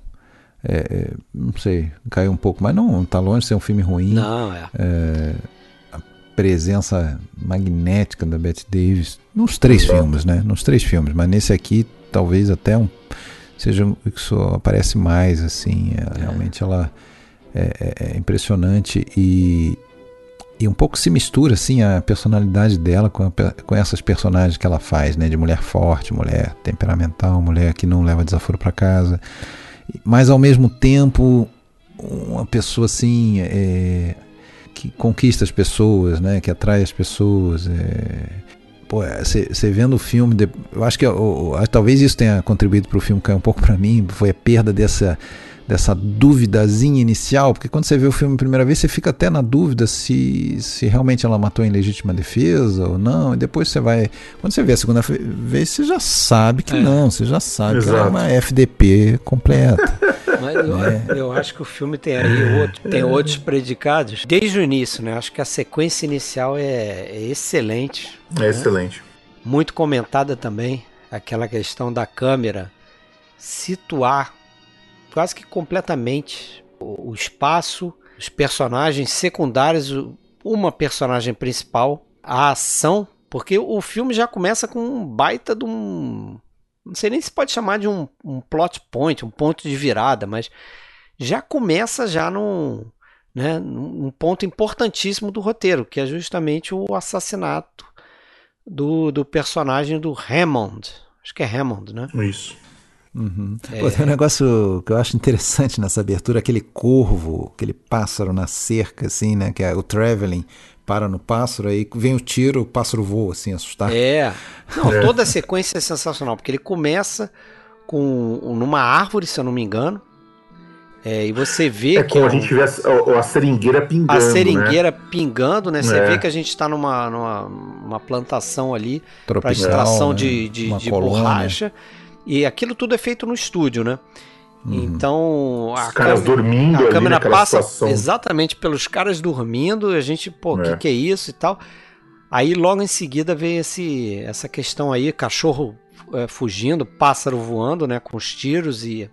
[SPEAKER 4] é, é, não sei, caiu um pouco, mas não, tá longe de ser um filme ruim.
[SPEAKER 1] Não, é.
[SPEAKER 4] é a presença magnética da Bette Davis nos três filmes, né? Nos três filmes, mas nesse aqui talvez até um seja o que só aparece mais, assim, é, realmente ela é, é, é impressionante e e um pouco se mistura assim a personalidade dela com, a, com essas personagens que ela faz, né, de mulher forte, mulher temperamental, mulher que não leva desaforo para casa, mas ao mesmo tempo uma pessoa assim é, que conquista as pessoas, né, que atrai as pessoas. Você é, vendo o filme, eu acho que eu, eu, talvez isso tenha contribuído para o filme cair um pouco para mim, foi a perda dessa dessa duvidazinha inicial, porque quando você vê o filme a primeira vez, você fica até na dúvida se, se realmente ela matou em legítima defesa ou não, e depois você vai. Quando você vê a segunda vez, você já sabe que é. não, você já sabe Exato. que ela é uma FDP completa.
[SPEAKER 1] Mas eu, é. eu, acho que o filme tem aí outro, tem outros predicados desde o início, né? Acho que a sequência inicial é, é excelente.
[SPEAKER 5] É né? excelente.
[SPEAKER 1] Muito comentada também aquela questão da câmera situar quase que completamente o, espaço, os personagens secundários, uma personagem principal, a ação, porque o filme já começa com um baita de um. Não sei nem se pode chamar de um, um plot point, um ponto de virada, mas já começa já num, né, num ponto importantíssimo do roteiro, que é justamente o assassinato do, do personagem do Hammond. Acho que é Hammond, né?
[SPEAKER 5] Isso.
[SPEAKER 4] Uhum. É. Pô, tem um negócio que eu acho interessante nessa abertura, aquele corvo, aquele pássaro na cerca, assim, né? Que é o traveling, para no pássaro, aí vem o tiro, o pássaro voa, assim, assustado.
[SPEAKER 1] É. Não, é. toda a sequência é sensacional, porque ele começa com numa árvore, se eu não me engano. É, e você vê
[SPEAKER 5] é
[SPEAKER 1] que.
[SPEAKER 5] Como a gente vê a, a, seringueira pingando.
[SPEAKER 1] A seringueira né? pingando, né? Você é. vê que a gente está numa, numa uma plantação ali para extração né? de, de, de borracha. E aquilo tudo é feito no estúdio, né? Uhum. Então,
[SPEAKER 5] a Os caras câmera, dormindo
[SPEAKER 1] a câmera passa situação. exatamente pelos caras dormindo, a gente, pô, o é. que, que é isso e tal. Aí logo em seguida vem esse, essa questão aí, cachorro é, fugindo, pássaro voando, né, com os tiros e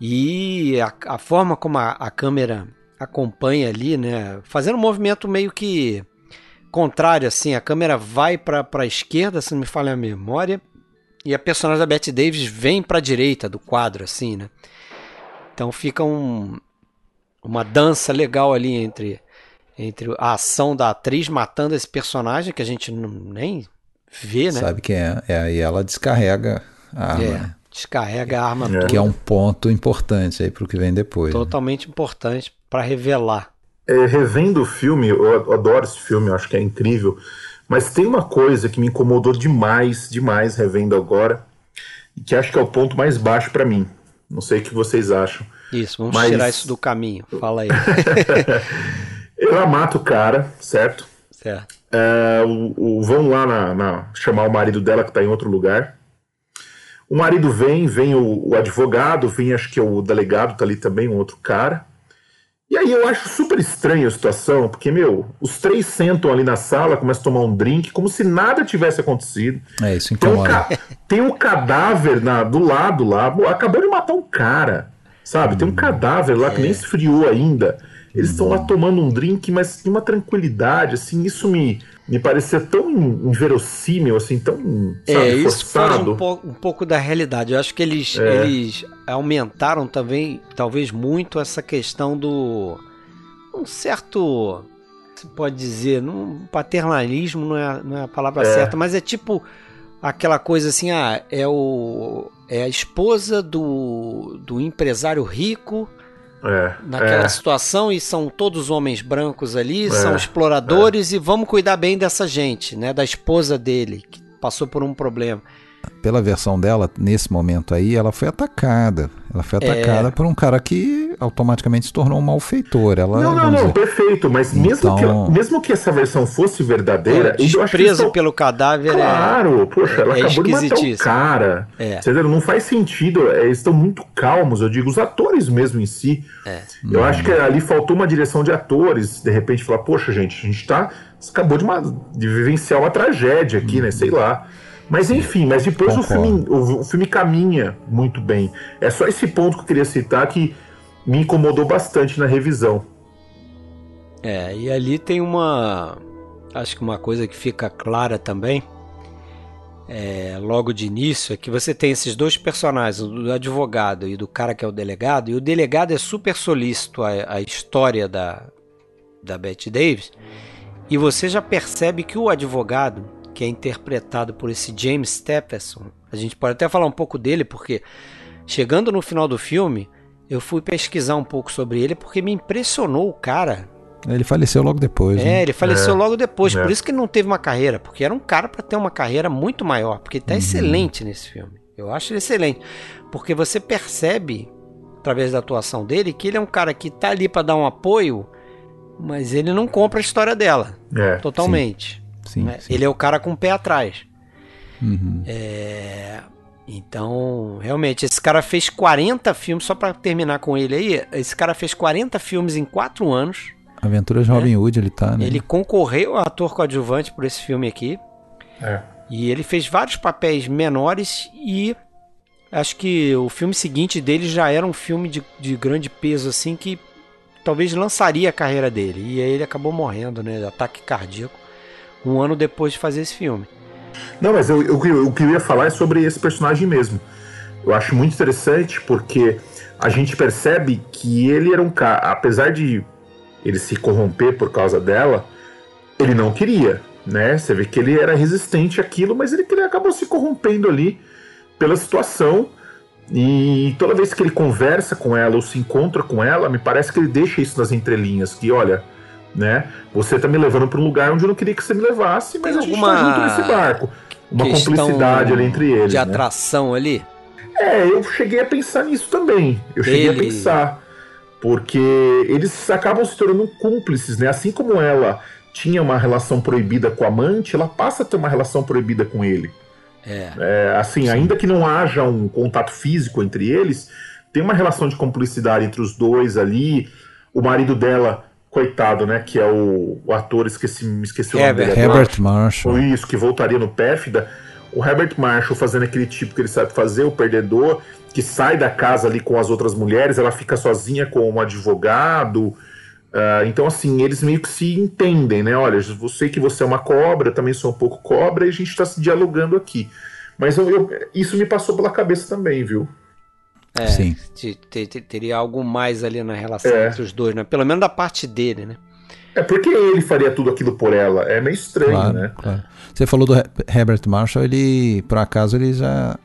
[SPEAKER 1] e a, a forma como a, a, câmera acompanha ali, né, fazendo um movimento meio que contrário assim, a câmera vai para a esquerda, se não me falha a memória, e a personagem da Bette Davis vem para a direita do quadro assim, né? Então fica um, uma dança legal ali entre entre a ação da atriz matando esse personagem que a gente não, nem vê, né?
[SPEAKER 4] Sabe quem é? É aí ela descarrega a arma. É,
[SPEAKER 1] descarrega a arma
[SPEAKER 4] é. Que é um ponto importante aí pro que vem depois.
[SPEAKER 1] Né? Totalmente né? importante para revelar.
[SPEAKER 5] É, revendo o filme, eu adoro esse filme, eu acho que é incrível. Mas tem uma coisa que me incomodou demais, demais revendo agora, e que acho que é o ponto mais baixo para mim. Não sei o que vocês acham.
[SPEAKER 1] Isso, vamos mas... tirar isso do caminho. Fala aí.
[SPEAKER 5] Ela mata o cara, certo?
[SPEAKER 1] Certo.
[SPEAKER 5] É, o, o, vão lá na, na, chamar o marido dela que está em outro lugar. O marido vem, vem o, o, advogado, vem acho que é o delegado, tá ali também, um outro cara. E aí eu acho super estranha a situação, porque, meu, os três sentam ali na sala, começam a tomar um drink, como se nada tivesse acontecido.
[SPEAKER 4] É, isso incomoda.
[SPEAKER 5] Tem um, tem um cadáver na, do lado lá, acabou de matar um cara, sabe? Tem um hum. cadáver lá que nem é. esfriou ainda. Eles estão lá tomando um drink, mas de uma tranquilidade, assim, isso me, me parecia tão inverossímil, assim, tão
[SPEAKER 1] é, sabe, é, isso forçado. Um, po um pouco da realidade. Eu acho que eles, é. eles aumentaram também, talvez muito, essa questão do um certo, se pode dizer, um paternalismo não é, não é a palavra é. certa, mas é tipo aquela coisa assim, ah, é o é a esposa do, do empresário rico
[SPEAKER 5] é,
[SPEAKER 1] naquela é. situação e são todos homens brancos ali, é, são exploradores é. e vamos cuidar bem dessa gente, né, da esposa dele que passou por um problema
[SPEAKER 4] pela versão dela, nesse momento aí, ela foi atacada. Ela foi atacada é... por um cara que automaticamente se tornou um malfeitor. Ela,
[SPEAKER 5] não, não, não, dizer... perfeito. Mas então... mesmo, que, mesmo que essa versão fosse verdadeira,
[SPEAKER 1] é, eu acho que preso pelo cadáver
[SPEAKER 5] Claro, é... poxa, ela é acabou de matar um cara. É. Entendeu? Não faz sentido. É, eles estão muito calmos, eu digo, os atores mesmo em si. É. Eu hum. acho que ali faltou uma direção de atores, de repente falar, poxa, gente, a gente tá. acabou de, uma, de vivenciar uma tragédia aqui, hum. né? Sei lá. Mas enfim, mas depois o filme, o, o filme caminha muito bem. É só esse ponto que eu queria citar que me incomodou bastante na revisão.
[SPEAKER 1] É, e ali tem uma. Acho que uma coisa que fica clara também, é, logo de início, é que você tem esses dois personagens, do advogado e do cara que é o delegado, e o delegado é super solícito à, à história da, da Betty Davis, e você já percebe que o advogado que é interpretado por esse James Stephenson. A gente pode até falar um pouco dele, porque chegando no final do filme, eu fui pesquisar um pouco sobre ele, porque me impressionou o cara.
[SPEAKER 4] Ele faleceu logo depois.
[SPEAKER 1] É,
[SPEAKER 4] né?
[SPEAKER 1] ele faleceu é, logo depois, é. por isso que ele não teve uma carreira, porque era um cara para ter uma carreira muito maior, porque ele tá uhum. excelente nesse filme. Eu acho ele excelente, porque você percebe através da atuação dele que ele é um cara que tá ali para dar um apoio, mas ele não compra a história dela é, totalmente. Sim. Sim, né? sim. Ele é o cara com o pé atrás.
[SPEAKER 4] Uhum.
[SPEAKER 1] É, então, realmente, esse cara fez 40 filmes, só para terminar com ele aí, esse cara fez 40 filmes em 4 anos.
[SPEAKER 4] Aventuras de Robin né? Hood, ele tá, né?
[SPEAKER 1] Ele concorreu a ator coadjuvante por esse filme aqui.
[SPEAKER 5] É.
[SPEAKER 1] E ele fez vários papéis menores e acho que o filme seguinte dele já era um filme de, de grande peso, assim, que talvez lançaria a carreira dele. E aí ele acabou morrendo, né? De ataque cardíaco um ano depois de fazer esse filme.
[SPEAKER 5] Não, mas eu, eu, o que eu ia falar é sobre esse personagem mesmo. Eu acho muito interessante porque a gente percebe que ele era um cara, apesar de ele se corromper por causa dela, ele não queria, né? Você vê que ele era resistente àquilo, mas ele, ele acabou se corrompendo ali pela situação. E toda vez que ele conversa com ela ou se encontra com ela, me parece que ele deixa isso nas entrelinhas, que olha, né? Você tá me levando para um lugar onde eu não queria que você me levasse, mas Tem a gente tá junto nesse barco. Uma cumplicidade ali entre eles.
[SPEAKER 1] De né? atração ali?
[SPEAKER 5] É, eu cheguei a pensar nisso também. Eu cheguei a pensar. Porque eles acabam se tornando cúmplices, né? Assim como ela tinha uma relação proibida com a amante, ela passa a ter uma relação proibida com ele.
[SPEAKER 1] É.
[SPEAKER 5] é assim, Sim. ainda que não haja um contato físico entre eles, tem uma relação de cumplicidade entre os dois ali. O marido dela coitado, né? Que é o, o ator, esqueci, me esqueci o
[SPEAKER 1] Herbert.
[SPEAKER 5] nome dele.
[SPEAKER 4] Herbert Marshall.
[SPEAKER 5] Ou isso, que voltaria no Pérfida. O Herbert Marshall fazendo aquele tipo que ele sabe fazer, o perdedor, que sai da casa ali com as outras mulheres, ela fica sozinha com um advogado. Ah, então, assim, eles meio que se entendem, né? Olha, eu sei que você é uma cobra, eu também sou um pouco cobra, e a gente está se dialogando aqui. Mas eu- eu- isso me passou pela cabeça também, viu?
[SPEAKER 1] É,
[SPEAKER 4] Sim.
[SPEAKER 1] te- te- te- teria algo mais ali na relação
[SPEAKER 5] É.
[SPEAKER 1] entre os dois, né? Pelo menos da parte dele, né?
[SPEAKER 5] É porque ele faria tudo aquilo por ela. É meio estranho,
[SPEAKER 4] Claro,
[SPEAKER 5] né?
[SPEAKER 4] claro. Você falou do He- Herbert Marshall, ele, por acaso, ele já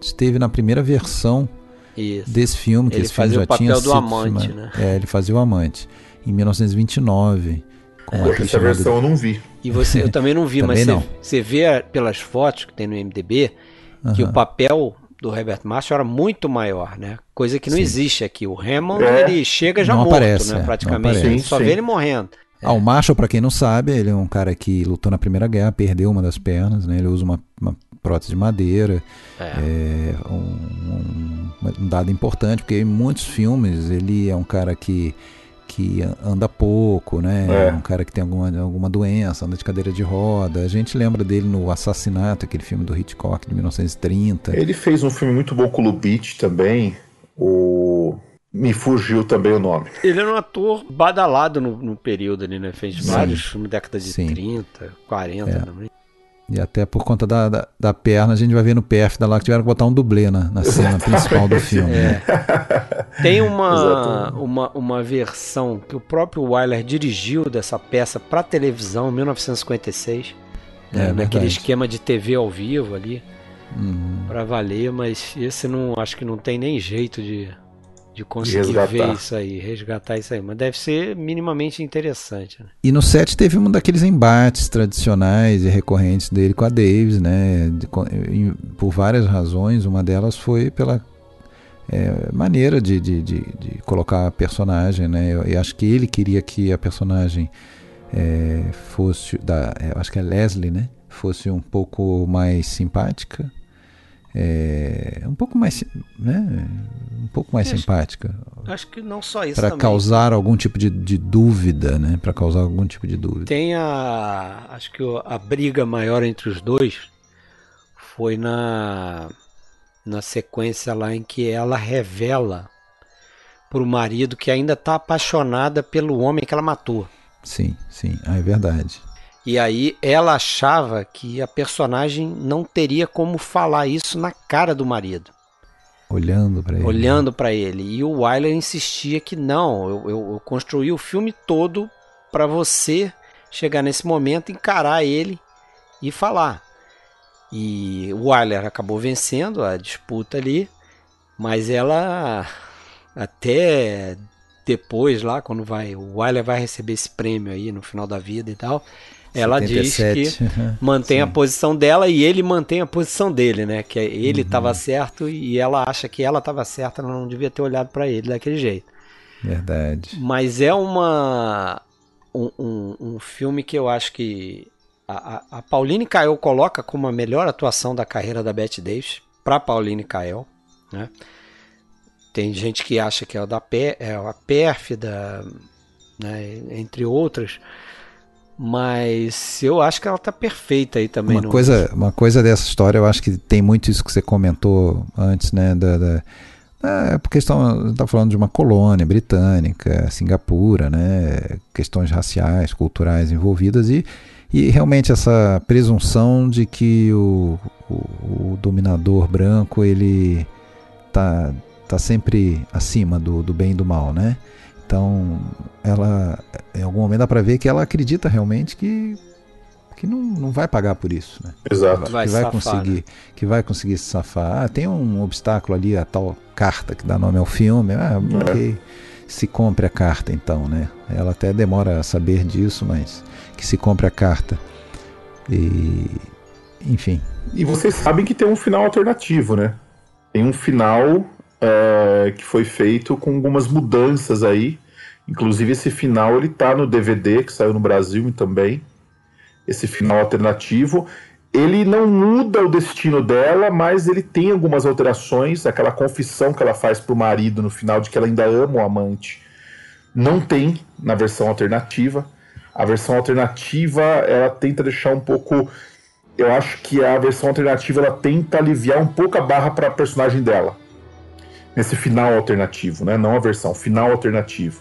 [SPEAKER 4] esteve na primeira versão
[SPEAKER 1] Isso.
[SPEAKER 4] desse filme, que
[SPEAKER 1] Ele
[SPEAKER 4] esse filme
[SPEAKER 1] fazia
[SPEAKER 4] já
[SPEAKER 1] o papel
[SPEAKER 4] tinha
[SPEAKER 1] do amante, né?
[SPEAKER 4] É, ele fazia o amante. Em 1929. Com atriz
[SPEAKER 5] essa
[SPEAKER 4] chamada-
[SPEAKER 5] versão eu não vi.
[SPEAKER 1] E você, eu também não vi, mas
[SPEAKER 4] Também
[SPEAKER 1] você,
[SPEAKER 4] não.
[SPEAKER 1] você vê pelas fotos que tem no MDB que
[SPEAKER 4] Aham.
[SPEAKER 1] o papel do Herbert Marshall era muito maior, né? Coisa que não
[SPEAKER 4] Sim.
[SPEAKER 1] existe aqui. O Hammond,
[SPEAKER 5] É.
[SPEAKER 1] ele chega já
[SPEAKER 4] Não
[SPEAKER 1] morto,
[SPEAKER 4] aparece, é,
[SPEAKER 1] né?
[SPEAKER 4] não
[SPEAKER 1] Praticamente.
[SPEAKER 4] aparece.
[SPEAKER 1] A gente
[SPEAKER 5] Sim,
[SPEAKER 1] só
[SPEAKER 5] sim.
[SPEAKER 1] vê ele morrendo.
[SPEAKER 4] Ah, o Marshall, pra quem não sabe, ele é um cara que lutou na Primeira Guerra, perdeu uma das pernas, né? Ele usa uma, uma prótese de madeira. É um, um- um dado importante, porque em muitos filmes ele é um cara que, que anda pouco, né?
[SPEAKER 5] É.
[SPEAKER 4] Um cara que tem alguma, alguma doença, anda de cadeira de roda. A gente lembra dele no Assassinato, aquele filme do Hitchcock de 1930.
[SPEAKER 5] Ele fez um filme muito bom com o Lubitsch também. O. Me fugiu também o nome.
[SPEAKER 1] Ele era um ator badalado no, no período ali, né? Fez vários filmes, década de
[SPEAKER 4] Sim.
[SPEAKER 1] 30, 40,
[SPEAKER 4] É.
[SPEAKER 1] não é?
[SPEAKER 4] E até por conta da, da, da perna, a gente vai ver no PF da lá que tiveram que botar um dublê na, na cena principal do filme. né?
[SPEAKER 1] Tem uma, uma, uma versão que o próprio Wyler dirigiu dessa peça para televisão em 1956,
[SPEAKER 4] É,
[SPEAKER 1] né, naquele esquema de TV ao vivo ali,
[SPEAKER 4] Uhum.
[SPEAKER 1] para valer, mas esse não acho que não tem nem jeito de, de conseguir
[SPEAKER 5] resgatar.
[SPEAKER 1] ver isso aí, resgatar isso aí, mas deve ser minimamente interessante. Né?
[SPEAKER 4] E no set teve um daqueles embates tradicionais e recorrentes dele com a Davis, né? de- com- em- por várias razões. Uma delas foi pela é, maneira de, de, de, de colocar a personagem, né? Eu, eu acho que ele queria que a personagem é, fosse da, é, eu acho que é Leslie, né? Fosse um pouco mais simpática. É, um pouco mais, né? Um pouco mais
[SPEAKER 1] Acho-
[SPEAKER 4] simpática
[SPEAKER 1] Acho que não só isso
[SPEAKER 4] para causar algum tipo de, de dúvida, né? Para causar algum tipo de dúvida.
[SPEAKER 1] Tem a. Acho que o- a briga maior entre os dois foi na. Na sequência lá em que ela revela pro marido que ainda tá apaixonada pelo homem que ela matou.
[SPEAKER 4] Sim, sim, ah, é verdade.
[SPEAKER 1] E aí ela achava que a personagem não teria como falar isso na cara do marido,
[SPEAKER 4] Olhando para ele.
[SPEAKER 1] olhando pra ele. E o Wyler insistia que não, eu, eu- eu construí o filme todo pra você chegar nesse momento, encarar ele e falar. E o Wyler acabou vencendo a disputa ali, mas ela até depois lá quando vai o Wyler vai receber esse prêmio aí no final da vida e tal, ela diz
[SPEAKER 4] 77,
[SPEAKER 1] que
[SPEAKER 4] aham,
[SPEAKER 1] mantém a
[SPEAKER 4] sim.
[SPEAKER 1] posição dela e ele mantém a posição dele, né? Que ele
[SPEAKER 4] Uhum.
[SPEAKER 1] estava certo e ela acha que ela estava certa, ela não devia ter olhado para ele daquele jeito.
[SPEAKER 4] Verdade.
[SPEAKER 1] Mas é uma um, um, um filme que eu acho que a, a, a Pauline Kael coloca como a melhor atuação da carreira da Bette Davis para Pauline Kael, né? Tem gente que acha que é, o da Pé- é a pérfida, né? entre outras. Mas eu acho que ela tá perfeita aí também.
[SPEAKER 4] Uma
[SPEAKER 1] no-
[SPEAKER 4] coisa, uma coisa dessa história, eu acho que tem muito isso que você comentou antes, né? Da, da, é porque estão tá falando de uma colônia britânica, Singapura, né? Questões raciais, culturais envolvidas e, e realmente essa presunção de que o, o, o dominador branco ele tá, tá sempre acima do, do bem e do mal, né? Então, ela, em algum momento dá para ver que ela acredita realmente que, que não, não vai pagar por isso, né?
[SPEAKER 5] Exato.
[SPEAKER 1] Vai
[SPEAKER 4] que vai
[SPEAKER 1] safar,
[SPEAKER 4] conseguir,
[SPEAKER 1] né?
[SPEAKER 4] que vai conseguir se safar. Ah, tem um obstáculo ali, a tal carta que dá nome ao filme. Ah, ok. Se compre a carta, então, né? Ela até demora a saber disso, mas que se compre a carta. E, enfim,
[SPEAKER 5] E vocês sabem que tem um final alternativo, né? Tem um final é, que foi feito com algumas mudanças aí. Inclusive esse final ele tá no DVD que saiu no Brasil também. Esse final alternativo. Ele não muda o destino dela, mas ele tem algumas alterações. Aquela confissão que ela faz pro marido no final de que ela ainda ama o amante. não tem na versão alternativa. A versão alternativa ela tenta deixar um pouco. Eu acho que a versão alternativa ela tenta aliviar um pouco a barra para a personagem dela. Nesse final alternativo, né? Não a versão, final alternativo.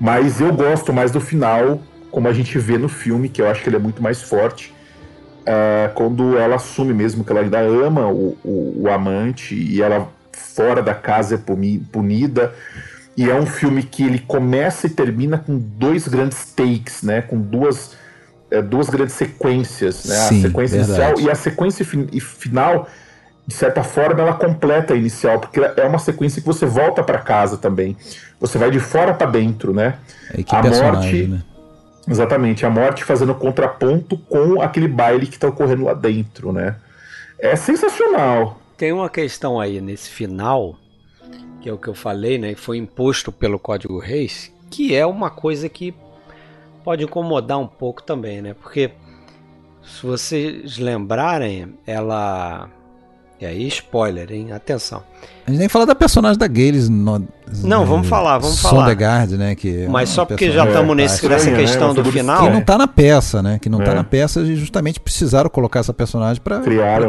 [SPEAKER 5] Mas eu gosto mais do final, como a gente vê no filme, que eu acho que ele é muito mais forte. Uh, quando ela assume mesmo que ela ainda ama o, o, o amante e ela fora da casa é punida. E é um filme que ele começa e termina com dois grandes takes, né? Com duas, é, duas grandes sequências, né?
[SPEAKER 4] Sim,
[SPEAKER 5] a sequência
[SPEAKER 4] verdade.
[SPEAKER 5] inicial e a sequência fin final, de certa forma, ela completa a inicial, porque é uma sequência que você volta para casa também. Você vai de fora para dentro, né?
[SPEAKER 4] E que
[SPEAKER 5] a morte,
[SPEAKER 4] né?
[SPEAKER 5] exatamente, a morte fazendo contraponto com aquele baile que tá ocorrendo lá dentro, né? É sensacional.
[SPEAKER 1] Tem uma questão aí nesse final, que é o que eu falei, né? Que foi imposto pelo Código Reis, que é uma coisa que pode incomodar um pouco também, né? Porque se vocês lembrarem, ela. E aí, spoiler, hein? Atenção.
[SPEAKER 4] A gente nem fala da personagem da Gales. No...
[SPEAKER 1] Não, vamos falar, vamos falar.
[SPEAKER 4] Sondegard, né? Que é
[SPEAKER 1] Mas
[SPEAKER 4] uma
[SPEAKER 1] só porque já estamos nesse, nessa
[SPEAKER 5] né?
[SPEAKER 1] questão do final.
[SPEAKER 4] Que não tá na peça, né? Que não tá
[SPEAKER 5] É.
[SPEAKER 4] na peça e justamente precisaram colocar essa personagem pra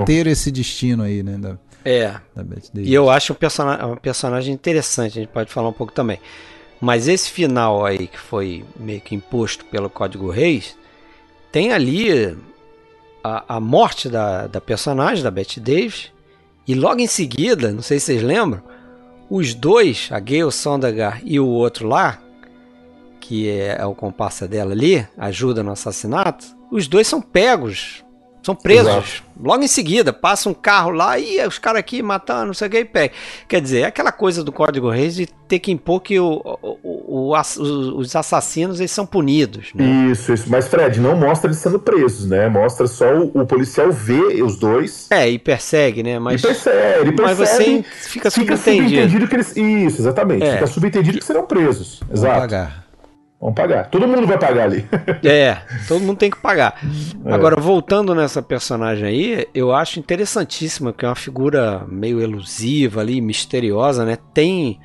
[SPEAKER 4] ter esse destino aí, né? Da,
[SPEAKER 1] É.
[SPEAKER 4] da.
[SPEAKER 1] E eu acho um personagem, um personagem interessante, a gente pode falar um pouco também. Mas esse final aí, que foi meio que imposto pelo Código Reis, tem ali a, a morte da, da personagem, da Bette Davis, e logo em seguida, não sei se vocês lembram, os dois, a Gail Sondergaard e o outro lá, que é, é o comparsa dela ali, ajuda no assassinato, os dois são pegos, são presos.
[SPEAKER 5] Exato.
[SPEAKER 1] Logo em seguida, passa um carro lá e os caras aqui matando, não sei o que, e pega. Quer dizer, é aquela coisa do Código Reis de ter que impor que o, o- o- ass- os os assassinos eles são punidos. Né?
[SPEAKER 5] Isso, isso. Mas, Fred, não mostra eles sendo presos, né? Mostra só o, o policial ver os dois.
[SPEAKER 1] É, e persegue, né? Mas,
[SPEAKER 5] e percebe, ele
[SPEAKER 1] mas
[SPEAKER 5] percebe.
[SPEAKER 1] você fica
[SPEAKER 5] Fica
[SPEAKER 1] subentendido.
[SPEAKER 5] subentendido que eles. Isso, exatamente.
[SPEAKER 1] É.
[SPEAKER 5] Fica subentendido que serão presos.
[SPEAKER 4] Vão
[SPEAKER 5] Exato.
[SPEAKER 4] pagar.
[SPEAKER 5] Vão pagar. Todo mundo vai pagar ali.
[SPEAKER 1] É, todo mundo tem que pagar.
[SPEAKER 5] É.
[SPEAKER 1] Agora, voltando nessa personagem aí, eu acho interessantíssima, que é uma figura meio elusiva ali, misteriosa, né? Tem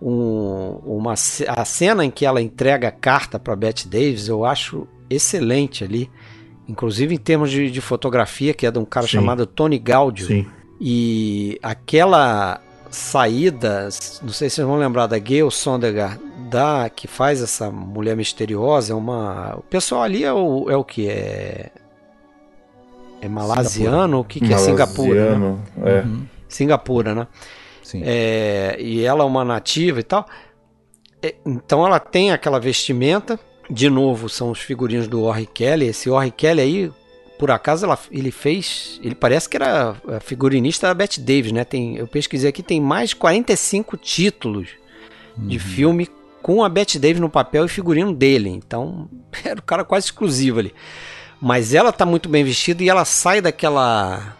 [SPEAKER 1] um- uma a cena em que ela entrega a carta para Bette Davis, eu acho excelente ali. Inclusive em termos de, de fotografia, que é de um cara
[SPEAKER 5] Sim.
[SPEAKER 1] chamado Tony Gaudio.
[SPEAKER 5] Sim.
[SPEAKER 1] E aquela saída, não sei se vocês vão lembrar da Gail Sondergaard, da, que faz essa mulher misteriosa, é uma. O pessoal ali é o, é o que? É. É malasiano? O que, que é Singapura? Né?
[SPEAKER 5] Malasiano, É.
[SPEAKER 1] Singapura, né? É, e ela é uma nativa e tal. É, então ela tem aquela vestimenta. De novo, são os figurinos do Orry Kelly. Esse Orry Kelly aí, por acaso, ela- ele fez. Ele parece que era é, figurinista da Bette Davis, né? Tem, eu pesquisei aqui, tem mais de 45 títulos de filme com a Bette Davis no papel e figurino dele. Então, era o cara quase exclusivo ali. Mas ela tá muito bem vestida e ela sai daquela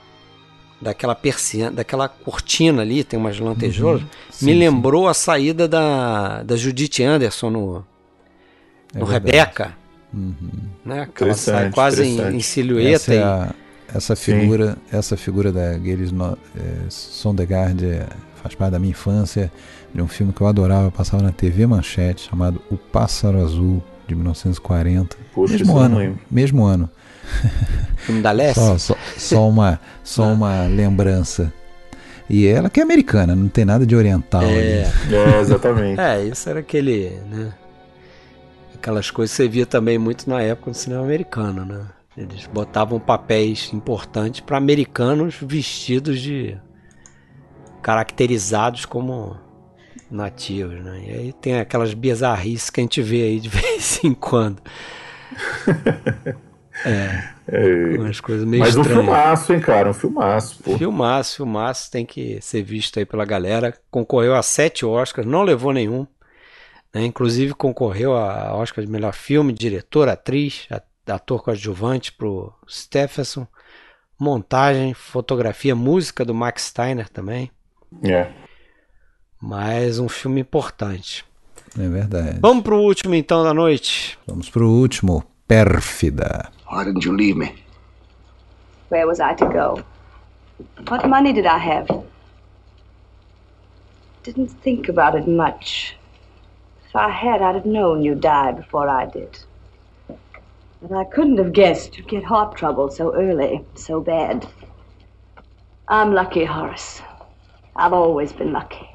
[SPEAKER 1] daquela persiana, daquela cortina ali, tem umas lantejoulas. Me
[SPEAKER 4] Sim, sim.
[SPEAKER 1] lembrou a saída da, da Judith Anderson no,
[SPEAKER 4] É
[SPEAKER 1] no
[SPEAKER 4] verdade.
[SPEAKER 1] Rebeca,
[SPEAKER 4] Uhum.
[SPEAKER 1] né? Que ela sai quase em, em silhueta.
[SPEAKER 4] Essa, é a- essa figura, essa figura da Gales no, é, Sondegard é, faz parte da minha infância, de um filme que eu adorava, passava na TV Manchete, chamado O Pássaro Azul, de 1940.
[SPEAKER 5] Poxa, isso
[SPEAKER 4] mesmo ano, mesmo ano.
[SPEAKER 1] filme da Lessie.
[SPEAKER 4] Só, só, só uma, só uma lembrança. E ela que é americana, não tem nada de oriental
[SPEAKER 1] É.
[SPEAKER 4] ali.
[SPEAKER 5] É, exatamente.
[SPEAKER 1] É, isso era aquele, né? Aquelas coisas que você via também muito na época do cinema americano, né? Eles botavam papéis importantes para americanos vestidos de caracterizados como nativos, né? E aí tem aquelas bizarrices que a gente vê aí de vez em quando.
[SPEAKER 5] É.
[SPEAKER 1] Umas coisas meio
[SPEAKER 5] Mas um
[SPEAKER 1] estranhas.
[SPEAKER 5] filmaço, hein, cara? Um filmaço, pô.
[SPEAKER 1] Filmaço, filmaço, tem que ser visto aí pela galera. Concorreu a sete Oscars, não levou nenhum. né? Inclusive concorreu a Oscar de melhor filme, diretor, atriz, ator coadjuvante pro Stephenson. Montagem, fotografia, música do Max Steiner também.
[SPEAKER 5] É.
[SPEAKER 1] Mais um filme importante.
[SPEAKER 4] É verdade.
[SPEAKER 1] Vamos pro último então da noite.
[SPEAKER 4] Vamos pro último, Pérfida.
[SPEAKER 3] Why didn't you leave me?
[SPEAKER 8] Where was I to go? What money did I have? Didn't think about it much.
[SPEAKER 10] I had, I'd have known you'd die before I did. But I couldn't have guessed you'd get heart trouble so early, so bad. I'm lucky, Horace. I've always been lucky.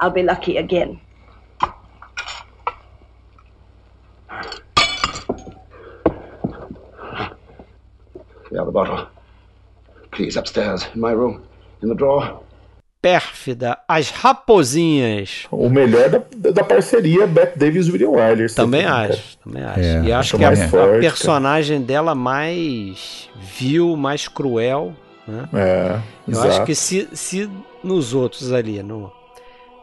[SPEAKER 10] I'll be lucky again.
[SPEAKER 3] The other bottle. Please, upstairs, in my room, in the drawer.
[SPEAKER 1] Pérfida, As Raposinhas.
[SPEAKER 5] O melhor da, da parceria Beth Davis e William Wyler.
[SPEAKER 1] Também acho, também acho.
[SPEAKER 4] É,
[SPEAKER 1] e acho que é a,
[SPEAKER 5] forte,
[SPEAKER 1] a personagem dela mais vil, mais cruel, né?
[SPEAKER 5] É,
[SPEAKER 1] Eu
[SPEAKER 5] exato.
[SPEAKER 1] acho que se, se nos outros ali, no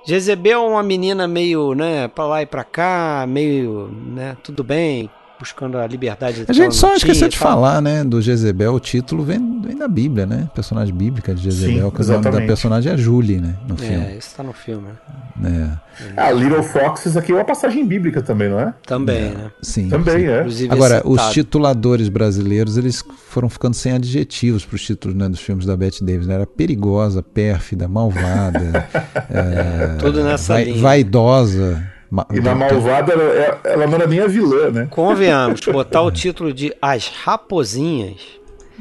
[SPEAKER 1] Jezebel é uma menina meio, né, pra lá e pra cá, meio, né, tudo bem, buscando a liberdade
[SPEAKER 4] A gente só esqueceu
[SPEAKER 1] tinha
[SPEAKER 4] de falar, né, do Jezebel, o título vem, vem da Bíblia, né? Personagem bíblica de Jezebel,
[SPEAKER 5] Sim,
[SPEAKER 4] que o nome da
[SPEAKER 5] exatamente.
[SPEAKER 4] personagem é Julie, né? No filme.
[SPEAKER 1] É, isso tá no filme, né?
[SPEAKER 4] É,
[SPEAKER 5] Ah, Little Foxes aqui é uma passagem bíblica também, não é?
[SPEAKER 1] Também, né?
[SPEAKER 4] sim.
[SPEAKER 5] Também
[SPEAKER 4] sim.
[SPEAKER 5] é.
[SPEAKER 1] Inclusive
[SPEAKER 4] Agora,
[SPEAKER 1] é
[SPEAKER 4] os tituladores brasileiros, eles foram ficando sem adjetivos para os títulos né, dos filmes da Bette Davis. Né? Era perigosa, pérfida, malvada, é,
[SPEAKER 1] Tudo nessa
[SPEAKER 4] vai-
[SPEAKER 1] linha.
[SPEAKER 4] vaidosa. Ma-
[SPEAKER 5] E na Malvada, ela, ela não era nem a vilã, né?
[SPEAKER 1] Convenhamos, botar o título de As Raposinhas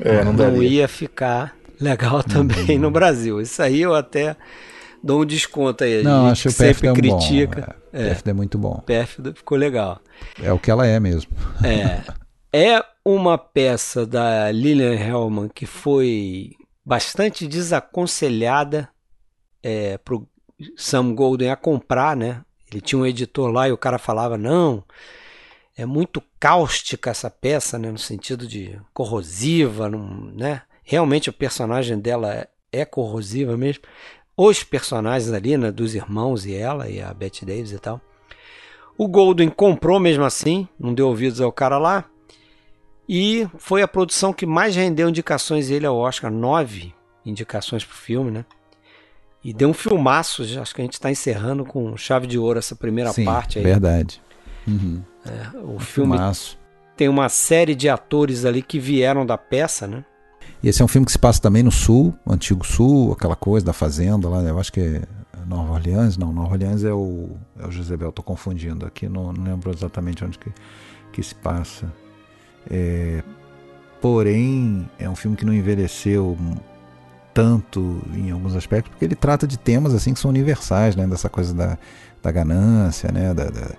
[SPEAKER 5] É, não
[SPEAKER 1] não ia ficar legal também no Brasil. Isso aí eu até dou um desconto aí. A
[SPEAKER 4] Não,
[SPEAKER 1] gente
[SPEAKER 4] acho que o
[SPEAKER 1] sempre
[SPEAKER 4] é um bom.
[SPEAKER 1] critica.
[SPEAKER 4] É, é muito bom.
[SPEAKER 1] Pérfido ficou legal.
[SPEAKER 4] É o que ela é mesmo.
[SPEAKER 1] É. É uma peça da Lillian Hellman que foi bastante desaconselhada é, pro Sam Golden a comprar, né? Ele tinha um editor lá e o cara falava, não, é muito cáustica essa peça, né? No sentido de corrosiva, não- né? Realmente o personagem dela é, é corrosiva mesmo. Os personagens ali, né? Dos irmãos e ela, e a Bette Davis e tal. O Golden comprou mesmo assim, não deu ouvidos ao cara lá. E foi a produção que mais rendeu indicações ele ao Oscar, nove indicações pro filme, né? E deu um filmaço, acho que a gente está encerrando com chave de ouro essa primeira
[SPEAKER 4] Sim,
[SPEAKER 1] parte aí.
[SPEAKER 4] verdade. Uhum.
[SPEAKER 1] O filme
[SPEAKER 4] Filmaço.
[SPEAKER 1] tem uma série de atores ali que vieram da peça, né?
[SPEAKER 4] E esse é um filme que se passa também no sul, antigo sul, aquela coisa da fazenda lá, né? eu acho que é Nova Orleans, não, Nova Orleans é o, é o Jezebel, tô confundindo aqui, não, não lembro exatamente onde que, que se passa. É, porém, é um filme que não envelheceu tanto em alguns aspectos, porque ele trata de temas assim que são universais, né? Dessa coisa da, da ganância, né? Da, da,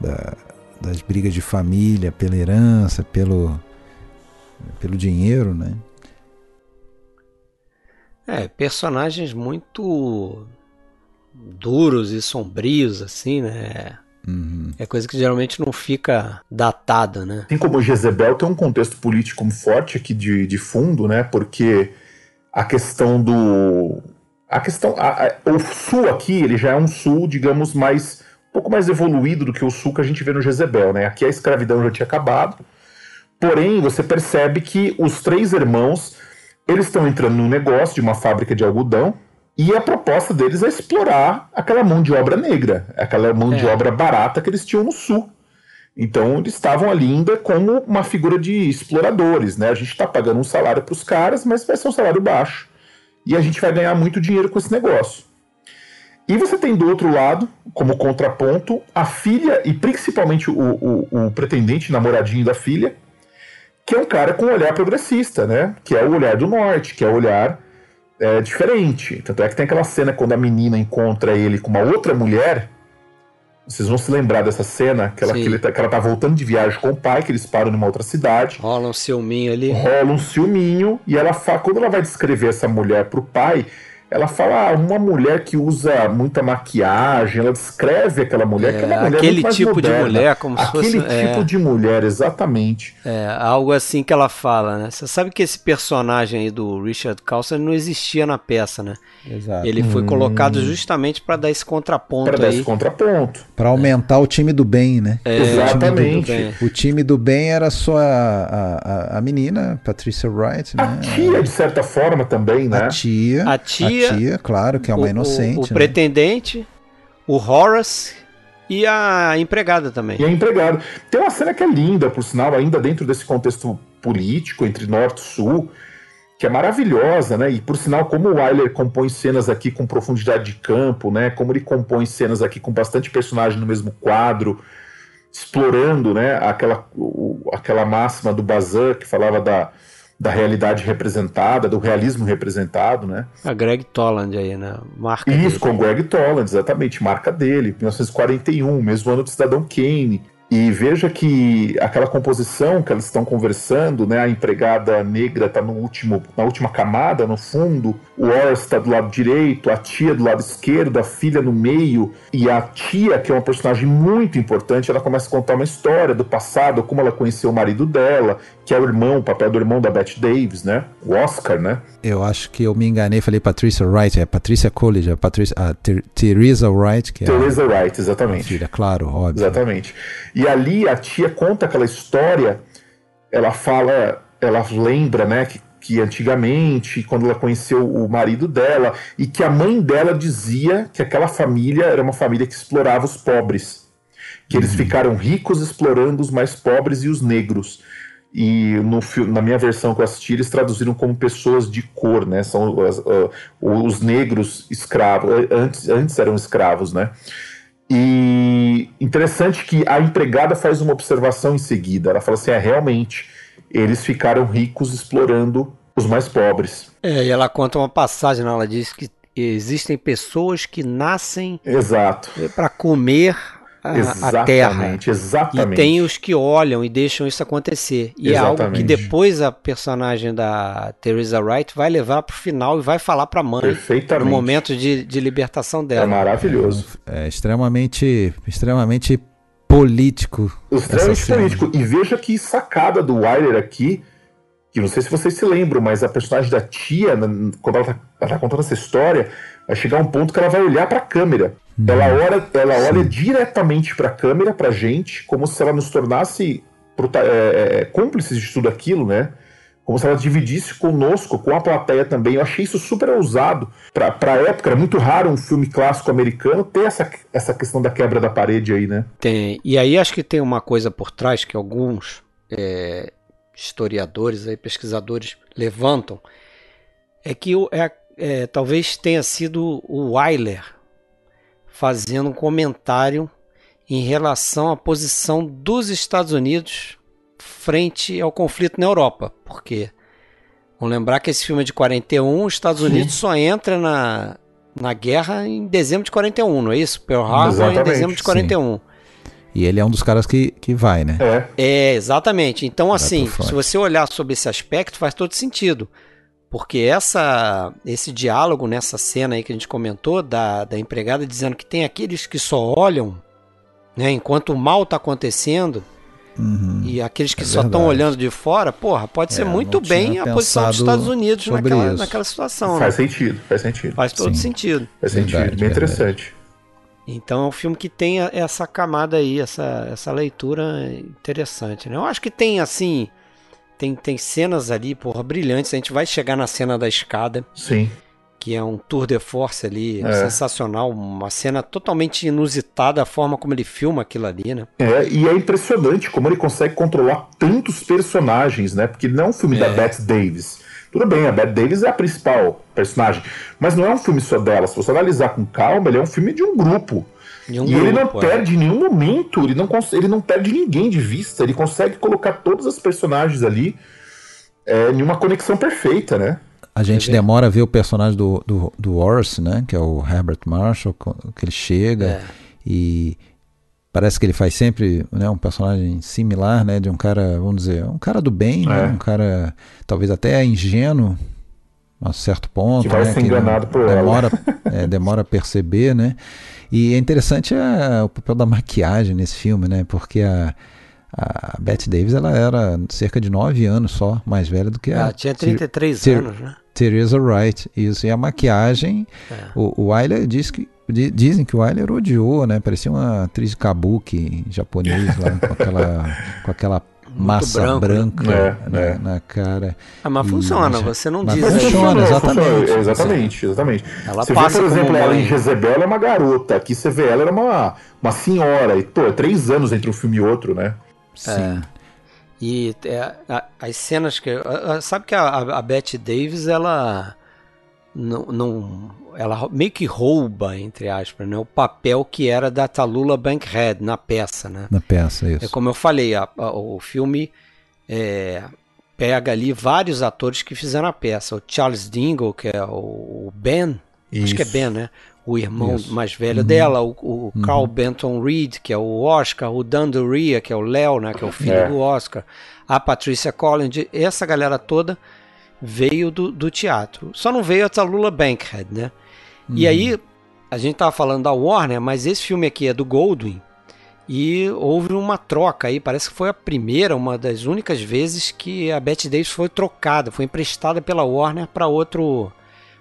[SPEAKER 4] da- das brigas de família, pela herança, pelo, pelo dinheiro, né?
[SPEAKER 1] É, personagens muito duros e sombrios, assim, né?
[SPEAKER 4] Uhum.
[SPEAKER 1] É coisa que geralmente não fica datada, né?
[SPEAKER 5] Assim como Jezebel tem um contexto político forte aqui de, de fundo, né? Porque a questão do. A questão. a- a- o sul aqui, ele já é um sul, digamos, mais. um pouco mais evoluído do que o sul que a gente vê no Jezebel, né? Aqui a escravidão já tinha acabado. Porém, você percebe que os três irmãos eles estão entrando num negócio de uma fábrica de algodão e a proposta deles é explorar aquela mão de obra negra, aquela mão de
[SPEAKER 1] É.
[SPEAKER 5] obra barata que eles tinham no sul. Então eles estavam ali ainda como uma figura de exploradores, né? A gente está pagando um salário para os caras, mas vai ser um salário baixo. E a gente vai ganhar muito dinheiro com esse negócio. E você tem do outro lado, como contraponto, a filha e principalmente o, o, o pretendente, namoradinho da filha, que é um cara com um olhar progressista, né? Que é o olhar do norte, que é o olhar é, diferente. Tanto é que tem aquela cena quando a menina encontra ele com uma outra mulher. Vocês vão se lembrar dessa cena, que ela, que, ele tá, que ela tá voltando de viagem com o pai, que eles param numa outra cidade.
[SPEAKER 1] Rola um ciúminho ali.
[SPEAKER 5] Rola um ciúminho, e ela fala, quando ela vai descrever essa mulher pro pai, ela fala, ah, uma mulher que usa muita maquiagem, ela descreve aquela mulher que é uma
[SPEAKER 1] É,
[SPEAKER 5] mulher
[SPEAKER 1] aquele tipo de
[SPEAKER 5] moderna.
[SPEAKER 1] mulher, como se
[SPEAKER 5] Aquele
[SPEAKER 1] fosse- é.
[SPEAKER 5] tipo de mulher, exatamente.
[SPEAKER 1] É, algo assim que ela fala, né? Você sabe que esse personagem aí do Richard Carlson não existia na peça, né?
[SPEAKER 4] Exato.
[SPEAKER 1] Ele foi colocado justamente para dar esse contraponto
[SPEAKER 5] Para dar esse contraponto.
[SPEAKER 4] Para aumentar o time do bem, né?
[SPEAKER 1] É,
[SPEAKER 5] Exatamente.
[SPEAKER 1] tudo bem.
[SPEAKER 4] O time do bem era só a, a, a- a menina, Patricia Wright,
[SPEAKER 5] A
[SPEAKER 4] né?
[SPEAKER 5] tia, de certa forma, também, né?
[SPEAKER 4] A tia,
[SPEAKER 1] A tia-
[SPEAKER 4] claro, que é uma
[SPEAKER 1] O-
[SPEAKER 4] inocente.
[SPEAKER 1] O, o
[SPEAKER 4] né?
[SPEAKER 1] pretendente, o Horace e a empregada também.
[SPEAKER 5] E é empregado. Tem uma cena que é linda, por sinal, ainda dentro desse contexto político entre norte e sul, que é maravilhosa, né? E por sinal, como o Wyler compõe cenas aqui com profundidade de campo, né? Como ele compõe cenas aqui com bastante personagem no mesmo quadro, explorando, né? Aquela, o, aquela máxima do Bazin que falava da, da realidade representada, do realismo representado, né?
[SPEAKER 1] A Greg Toland aí, né? Marca
[SPEAKER 5] Isso,
[SPEAKER 1] dele.
[SPEAKER 5] com Greg Toland, exatamente, marca dele, 1941, mesmo ano do Cidadão Kane. E veja que aquela composição que elas estão conversando, né? A empregada negra está no último, na última camada, no fundo, o Horace está do lado direito, a tia do lado esquerdo, a filha no meio, e a tia, que é uma personagem muito importante, ela começa a contar uma história do passado, como ela conheceu o marido dela, que é o irmão, o papel do irmão da Bette Davis, né? O Oscar, né?
[SPEAKER 4] Eu acho que eu me enganei, falei Patricia Wright, é Patricia Coolidge, é Patricia, a Ter Teresa Wright, que é
[SPEAKER 5] Teresa Wright, exatamente.
[SPEAKER 4] filha, claro, óbvio.
[SPEAKER 5] Exatamente. E ali a tia conta aquela história, ela fala, ela lembra, né, que, que antigamente, quando ela conheceu o marido dela, e que a mãe dela dizia que aquela família era uma família que explorava os pobres. Que eles ficaram ricos explorando os mais pobres e os negros. E no, na minha versão que eu assisti, eles traduziram como pessoas de cor, né? São as- ah, os negros escravos. Antes, antes eram escravos, né? E interessante que a empregada faz uma observação em seguida. Ela fala assim: é realmente, eles ficaram ricos explorando os mais pobres.
[SPEAKER 1] É, e ela conta uma passagem, né? ela diz que existem pessoas que nascem
[SPEAKER 5] Exato.
[SPEAKER 1] para comer a, a terra.
[SPEAKER 5] Exatamente, exatamente.
[SPEAKER 1] E tem os que olham e deixam isso acontecer. E é algo que
[SPEAKER 5] Exatamente.
[SPEAKER 1] depois a personagem da Teresa Wright vai levar pro final e vai falar pra mãe
[SPEAKER 5] Perfeitamente.
[SPEAKER 1] no momento de, de libertação
[SPEAKER 5] É
[SPEAKER 1] dela.
[SPEAKER 5] maravilhoso.
[SPEAKER 4] É extremamente, extremamente político.
[SPEAKER 5] Extremamente político. E veja que sacada do Wyler aqui, que não sei se vocês se lembram, mas a personagem da tia, na- quando ela tá, ela tá contando essa história, vai chegar um ponto que ela vai olhar pra câmera. Ela, olha, ela olha diretamente pra câmera, pra gente, como se ela nos tornasse é, é, cúmplices de tudo aquilo, né? Como se ela dividisse conosco, com a plateia também. Eu achei isso super ousado. Pra, pra época, era muito raro um filme clássico americano ter essa, essa questão da quebra da parede aí, né?
[SPEAKER 1] Tem, e aí acho que tem uma coisa por trás que alguns é, historiadores, aí, pesquisadores levantam, é que é, é, talvez tenha sido o Wyler fazendo um comentário em relação à posição dos Estados Unidos frente ao conflito na Europa, porque vamos lembrar que esse filme é de 41, os Estados Unidos só entra na, na guerra em dezembro de 41, não é isso? Pearl Harbor em dezembro de
[SPEAKER 4] sim.
[SPEAKER 1] 41.
[SPEAKER 4] E ele é um dos caras que, que vai, né?
[SPEAKER 5] É.
[SPEAKER 1] É, exatamente. Então, assim, se você olhar sobre esse aspecto, faz todo sentido. Porque essa, esse diálogo nessa cena aí que a gente comentou, da, da empregada dizendo que tem aqueles que só olham, né, enquanto o mal está acontecendo,
[SPEAKER 4] Uhum.
[SPEAKER 1] e aqueles que
[SPEAKER 4] É
[SPEAKER 1] só estão
[SPEAKER 4] verdade.
[SPEAKER 1] olhando de fora, porra, pode ser
[SPEAKER 4] É,
[SPEAKER 1] muito
[SPEAKER 4] não tinha
[SPEAKER 1] bem a posição dos Estados Unidos naquela,
[SPEAKER 4] isso.
[SPEAKER 1] naquela situação.
[SPEAKER 5] Faz
[SPEAKER 1] né?
[SPEAKER 5] sentido, faz sentido.
[SPEAKER 1] Faz todo
[SPEAKER 4] Sim.
[SPEAKER 1] sentido.
[SPEAKER 5] Faz
[SPEAKER 4] Verdade,
[SPEAKER 5] sentido, bem
[SPEAKER 4] verdade.
[SPEAKER 5] interessante.
[SPEAKER 1] Então é um filme que tem essa camada aí, essa, essa leitura interessante, né? Eu acho que tem, assim, tem, tem cenas ali, porra, brilhantes. A gente vai chegar na cena da escada,
[SPEAKER 5] Sim.
[SPEAKER 1] que é um tour de force ali,
[SPEAKER 5] É.
[SPEAKER 1] sensacional. Uma cena totalmente inusitada, a forma como ele filma aquilo ali, né?
[SPEAKER 5] É, e é impressionante como ele consegue controlar tantos personagens, né? Porque não é um filme da Bette Davis. Tudo bem, a Bette Davis é a principal personagem, mas não é um filme só dela. Se você analisar com calma, ele é um filme de um grupo.
[SPEAKER 1] De um
[SPEAKER 5] e ele não
[SPEAKER 1] grupo, é.
[SPEAKER 5] perde em nenhum momento, ele não, ele não perde ninguém de vista, ele consegue colocar todos os personagens ali é, em uma conexão perfeita, né?
[SPEAKER 4] A gente demora a ver o personagem do, do, do Horace, né? Que é o Herbert Marshall, que ele chega
[SPEAKER 1] É.
[SPEAKER 4] e parece que ele faz sempre né, um personagem similar, né? De um cara, vamos dizer, um cara do bem, né,
[SPEAKER 5] É.
[SPEAKER 4] um cara talvez até ingênuo a certo ponto.
[SPEAKER 5] Que vai
[SPEAKER 4] né,
[SPEAKER 5] ser enganado por ela.
[SPEAKER 4] demora, é, demora a perceber, né? E é interessante é, o papel da maquiagem nesse filme, né? Porque a, a Bette Davis ela era cerca de 9 anos só mais velha do que a
[SPEAKER 1] Ela tinha 33
[SPEAKER 4] Ter-
[SPEAKER 1] anos, né?
[SPEAKER 4] Teresa Wright, isso. E a maquiagem,
[SPEAKER 1] É.
[SPEAKER 4] o, o Wyler diz que, di- dizem que o Wyler odiou, né? Parecia uma atriz de kabuki japonês lá, com aquela, com aquela massa
[SPEAKER 1] branco, né?
[SPEAKER 4] branca
[SPEAKER 5] É,
[SPEAKER 4] na,
[SPEAKER 5] é.
[SPEAKER 4] na cara.
[SPEAKER 1] Ah, mas
[SPEAKER 4] E-
[SPEAKER 1] funciona,
[SPEAKER 4] mas-
[SPEAKER 1] você não
[SPEAKER 4] mas
[SPEAKER 1] diz aí.
[SPEAKER 4] funciona, exatamente.
[SPEAKER 5] funcionou, exatamente, exatamente.
[SPEAKER 1] Ela
[SPEAKER 5] você
[SPEAKER 1] passa
[SPEAKER 5] vê, por exemplo, ela em Jezebel, ela é uma garota. Aqui você vê ela, era uma, uma senhora. E, pô, é três anos entre um filme e outro, né?
[SPEAKER 4] Sim.
[SPEAKER 1] E é, a, as cenas que. a- a- sabe que a, a, a Bette Davis, ela. Não, não. Ela meio que rouba, entre aspas, né, o papel que era da Tallulah Bankhead na peça, né?
[SPEAKER 4] Na peça, isso.
[SPEAKER 1] É como eu falei, a- a- o filme é, pega ali vários atores que fizeram a peça. O Charles Dingle, que é o, o Ben, acho que é
[SPEAKER 5] Isso.
[SPEAKER 1] Ben, né? O irmão
[SPEAKER 4] Isso.
[SPEAKER 1] mais velho
[SPEAKER 4] Uhum.
[SPEAKER 1] dela, o, o Carl Benton Reed, que é o Oscar, o Dan Doria, que é o Léo, né? Que é o filho
[SPEAKER 5] É.
[SPEAKER 1] do Oscar, a Patricia Collins, essa galera toda veio do, do teatro. Só não veio a Tallulah Bankhead, né? E aí, a gente tava falando da Warner, mas esse filme aqui é do Goldwyn. E houve uma troca aí, parece que foi a primeira, uma das únicas vezes que a Bette Davis foi trocada, foi emprestada pela Warner para outro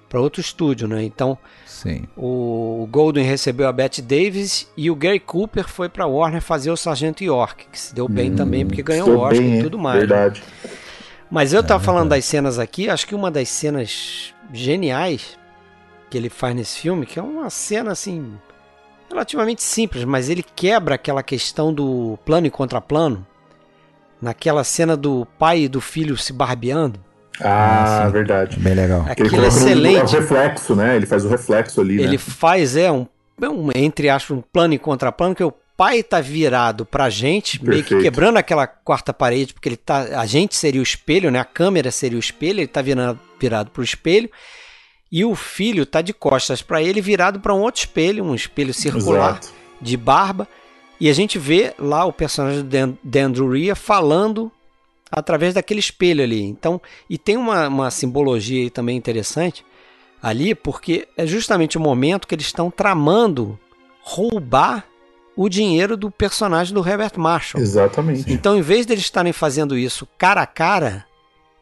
[SPEAKER 1] para outro estúdio, né? Então,
[SPEAKER 4] Sim.
[SPEAKER 1] o Goldwyn recebeu a Bette Davis e o Gary Cooper foi para Warner fazer o Sargento York, que se deu bem também porque ganhou o Oscar
[SPEAKER 5] bem,
[SPEAKER 1] e
[SPEAKER 5] hein?
[SPEAKER 1] tudo mais. né? Mas eu tava falando das cenas aqui, acho que uma das cenas geniais que ele faz nesse filme, que é uma cena assim relativamente simples, mas ele quebra aquela questão do plano e contraplano. Naquela cena do pai e do filho se barbeando.
[SPEAKER 5] Ah,
[SPEAKER 4] sim.
[SPEAKER 5] verdade.
[SPEAKER 4] Bem legal.
[SPEAKER 5] Ele
[SPEAKER 1] Aquilo é
[SPEAKER 5] no-
[SPEAKER 1] excelente.
[SPEAKER 5] O reflexo, né? Ele faz o reflexo ali,
[SPEAKER 1] Ele
[SPEAKER 5] né?
[SPEAKER 1] faz, é, um, é um, entre aspas, um plano e contraplano, que o pai tá virado pra gente, meio que
[SPEAKER 5] Perfeito.
[SPEAKER 1] quebrando aquela quarta parede, porque ele tá. A gente seria o espelho, né? A câmera seria o espelho, ele tá virando, virado pro espelho. E o filho tá de costas pra ele, virado pra um outro espelho, um espelho circular
[SPEAKER 5] Exato.
[SPEAKER 1] de barba. E a gente vê lá o personagem do Dan, Druria falando através daquele espelho ali. Então, e tem uma, uma simbologia aí também interessante ali, porque é justamente o momento que eles estão tramando roubar o dinheiro do personagem do Herbert Marshall.
[SPEAKER 5] Exatamente.
[SPEAKER 1] Então, em vez deles estarem fazendo isso cara a cara,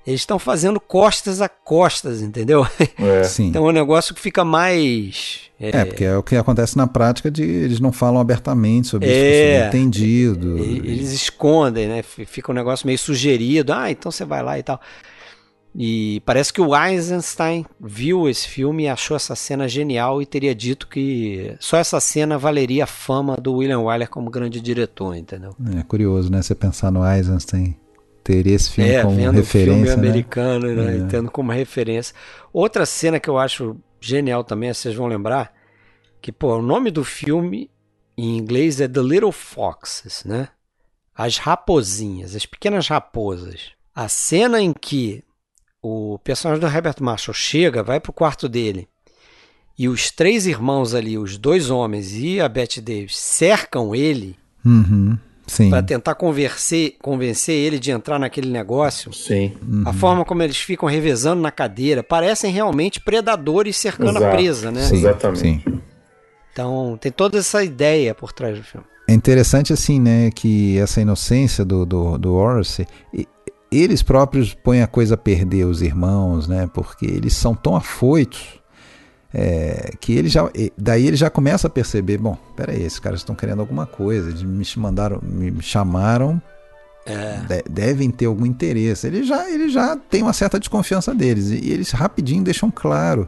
[SPEAKER 1] eles estão fazendo costas a costas, entendeu?
[SPEAKER 5] É.
[SPEAKER 4] Sim.
[SPEAKER 1] Então é um negócio que fica mais.
[SPEAKER 4] É, porque é o que acontece na prática de eles não falam abertamente sobre
[SPEAKER 1] É.
[SPEAKER 4] isso, entendido.
[SPEAKER 1] E- Eles escondem, né? Fica um negócio meio sugerido. Ah, então você vai lá e tal. E parece que o Eisenstein viu esse filme e achou essa cena genial e teria dito que só essa cena valeria a fama do William Wyler como grande diretor, entendeu?
[SPEAKER 4] É curioso, né? Você pensar no Eisenstein ter esse filme
[SPEAKER 1] é,
[SPEAKER 4] como
[SPEAKER 1] vendo o filme
[SPEAKER 4] referência, né?
[SPEAKER 1] americano, né?
[SPEAKER 4] É.
[SPEAKER 1] E tendo como referência. Outra cena que eu acho genial também, vocês vão lembrar, que pô, o nome do filme em inglês é The Little Foxes, né? As raposinhas, as pequenas raposas. A cena em que o personagem do Herbert Marshall chega, vai pro quarto dele, e os três irmãos ali, os dois homens e a Bette Davis, cercam ele
[SPEAKER 4] Uhum, sim.
[SPEAKER 1] para tentar convencer, convencer ele de entrar naquele negócio.
[SPEAKER 5] Sim.
[SPEAKER 1] A forma como eles ficam revezando na cadeira parecem realmente predadores cercando a
[SPEAKER 5] Exato.
[SPEAKER 1] presa, né?
[SPEAKER 4] Sim,
[SPEAKER 5] Exatamente.
[SPEAKER 4] sim.
[SPEAKER 1] Então tem toda essa ideia por trás do filme.
[SPEAKER 4] É interessante assim, né, que essa inocência do, do, do Horace, e- eles próprios põem a coisa a perder, os irmãos, né, porque eles são tão afoitos é, que ele já, daí ele já começa a perceber, bom, peraí, esses caras estão querendo alguma coisa, eles me mandaram, me chamaram, de- devem ter algum interesse. Ele já, ele já tem uma certa desconfiança deles e, e eles rapidinho deixam claro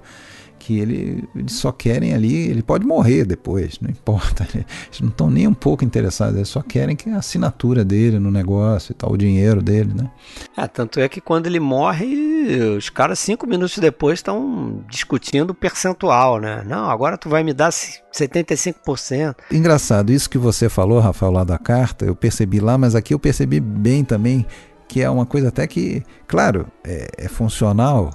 [SPEAKER 4] que ele, eles só querem ali, ele pode morrer depois, não importa. Eles não estão nem um pouco interessados, eles só querem que a assinatura dele no negócio e tal, o dinheiro dele, né?
[SPEAKER 1] É, tanto é que quando ele morre, os caras cinco minutos depois estão discutindo o percentual, né? Não, agora tu vai me dar 75%.
[SPEAKER 4] Engraçado, isso que você falou, Rafael, lá da carta, eu percebi lá, mas aqui eu percebi bem também que é uma coisa até que, claro, é, é funcional,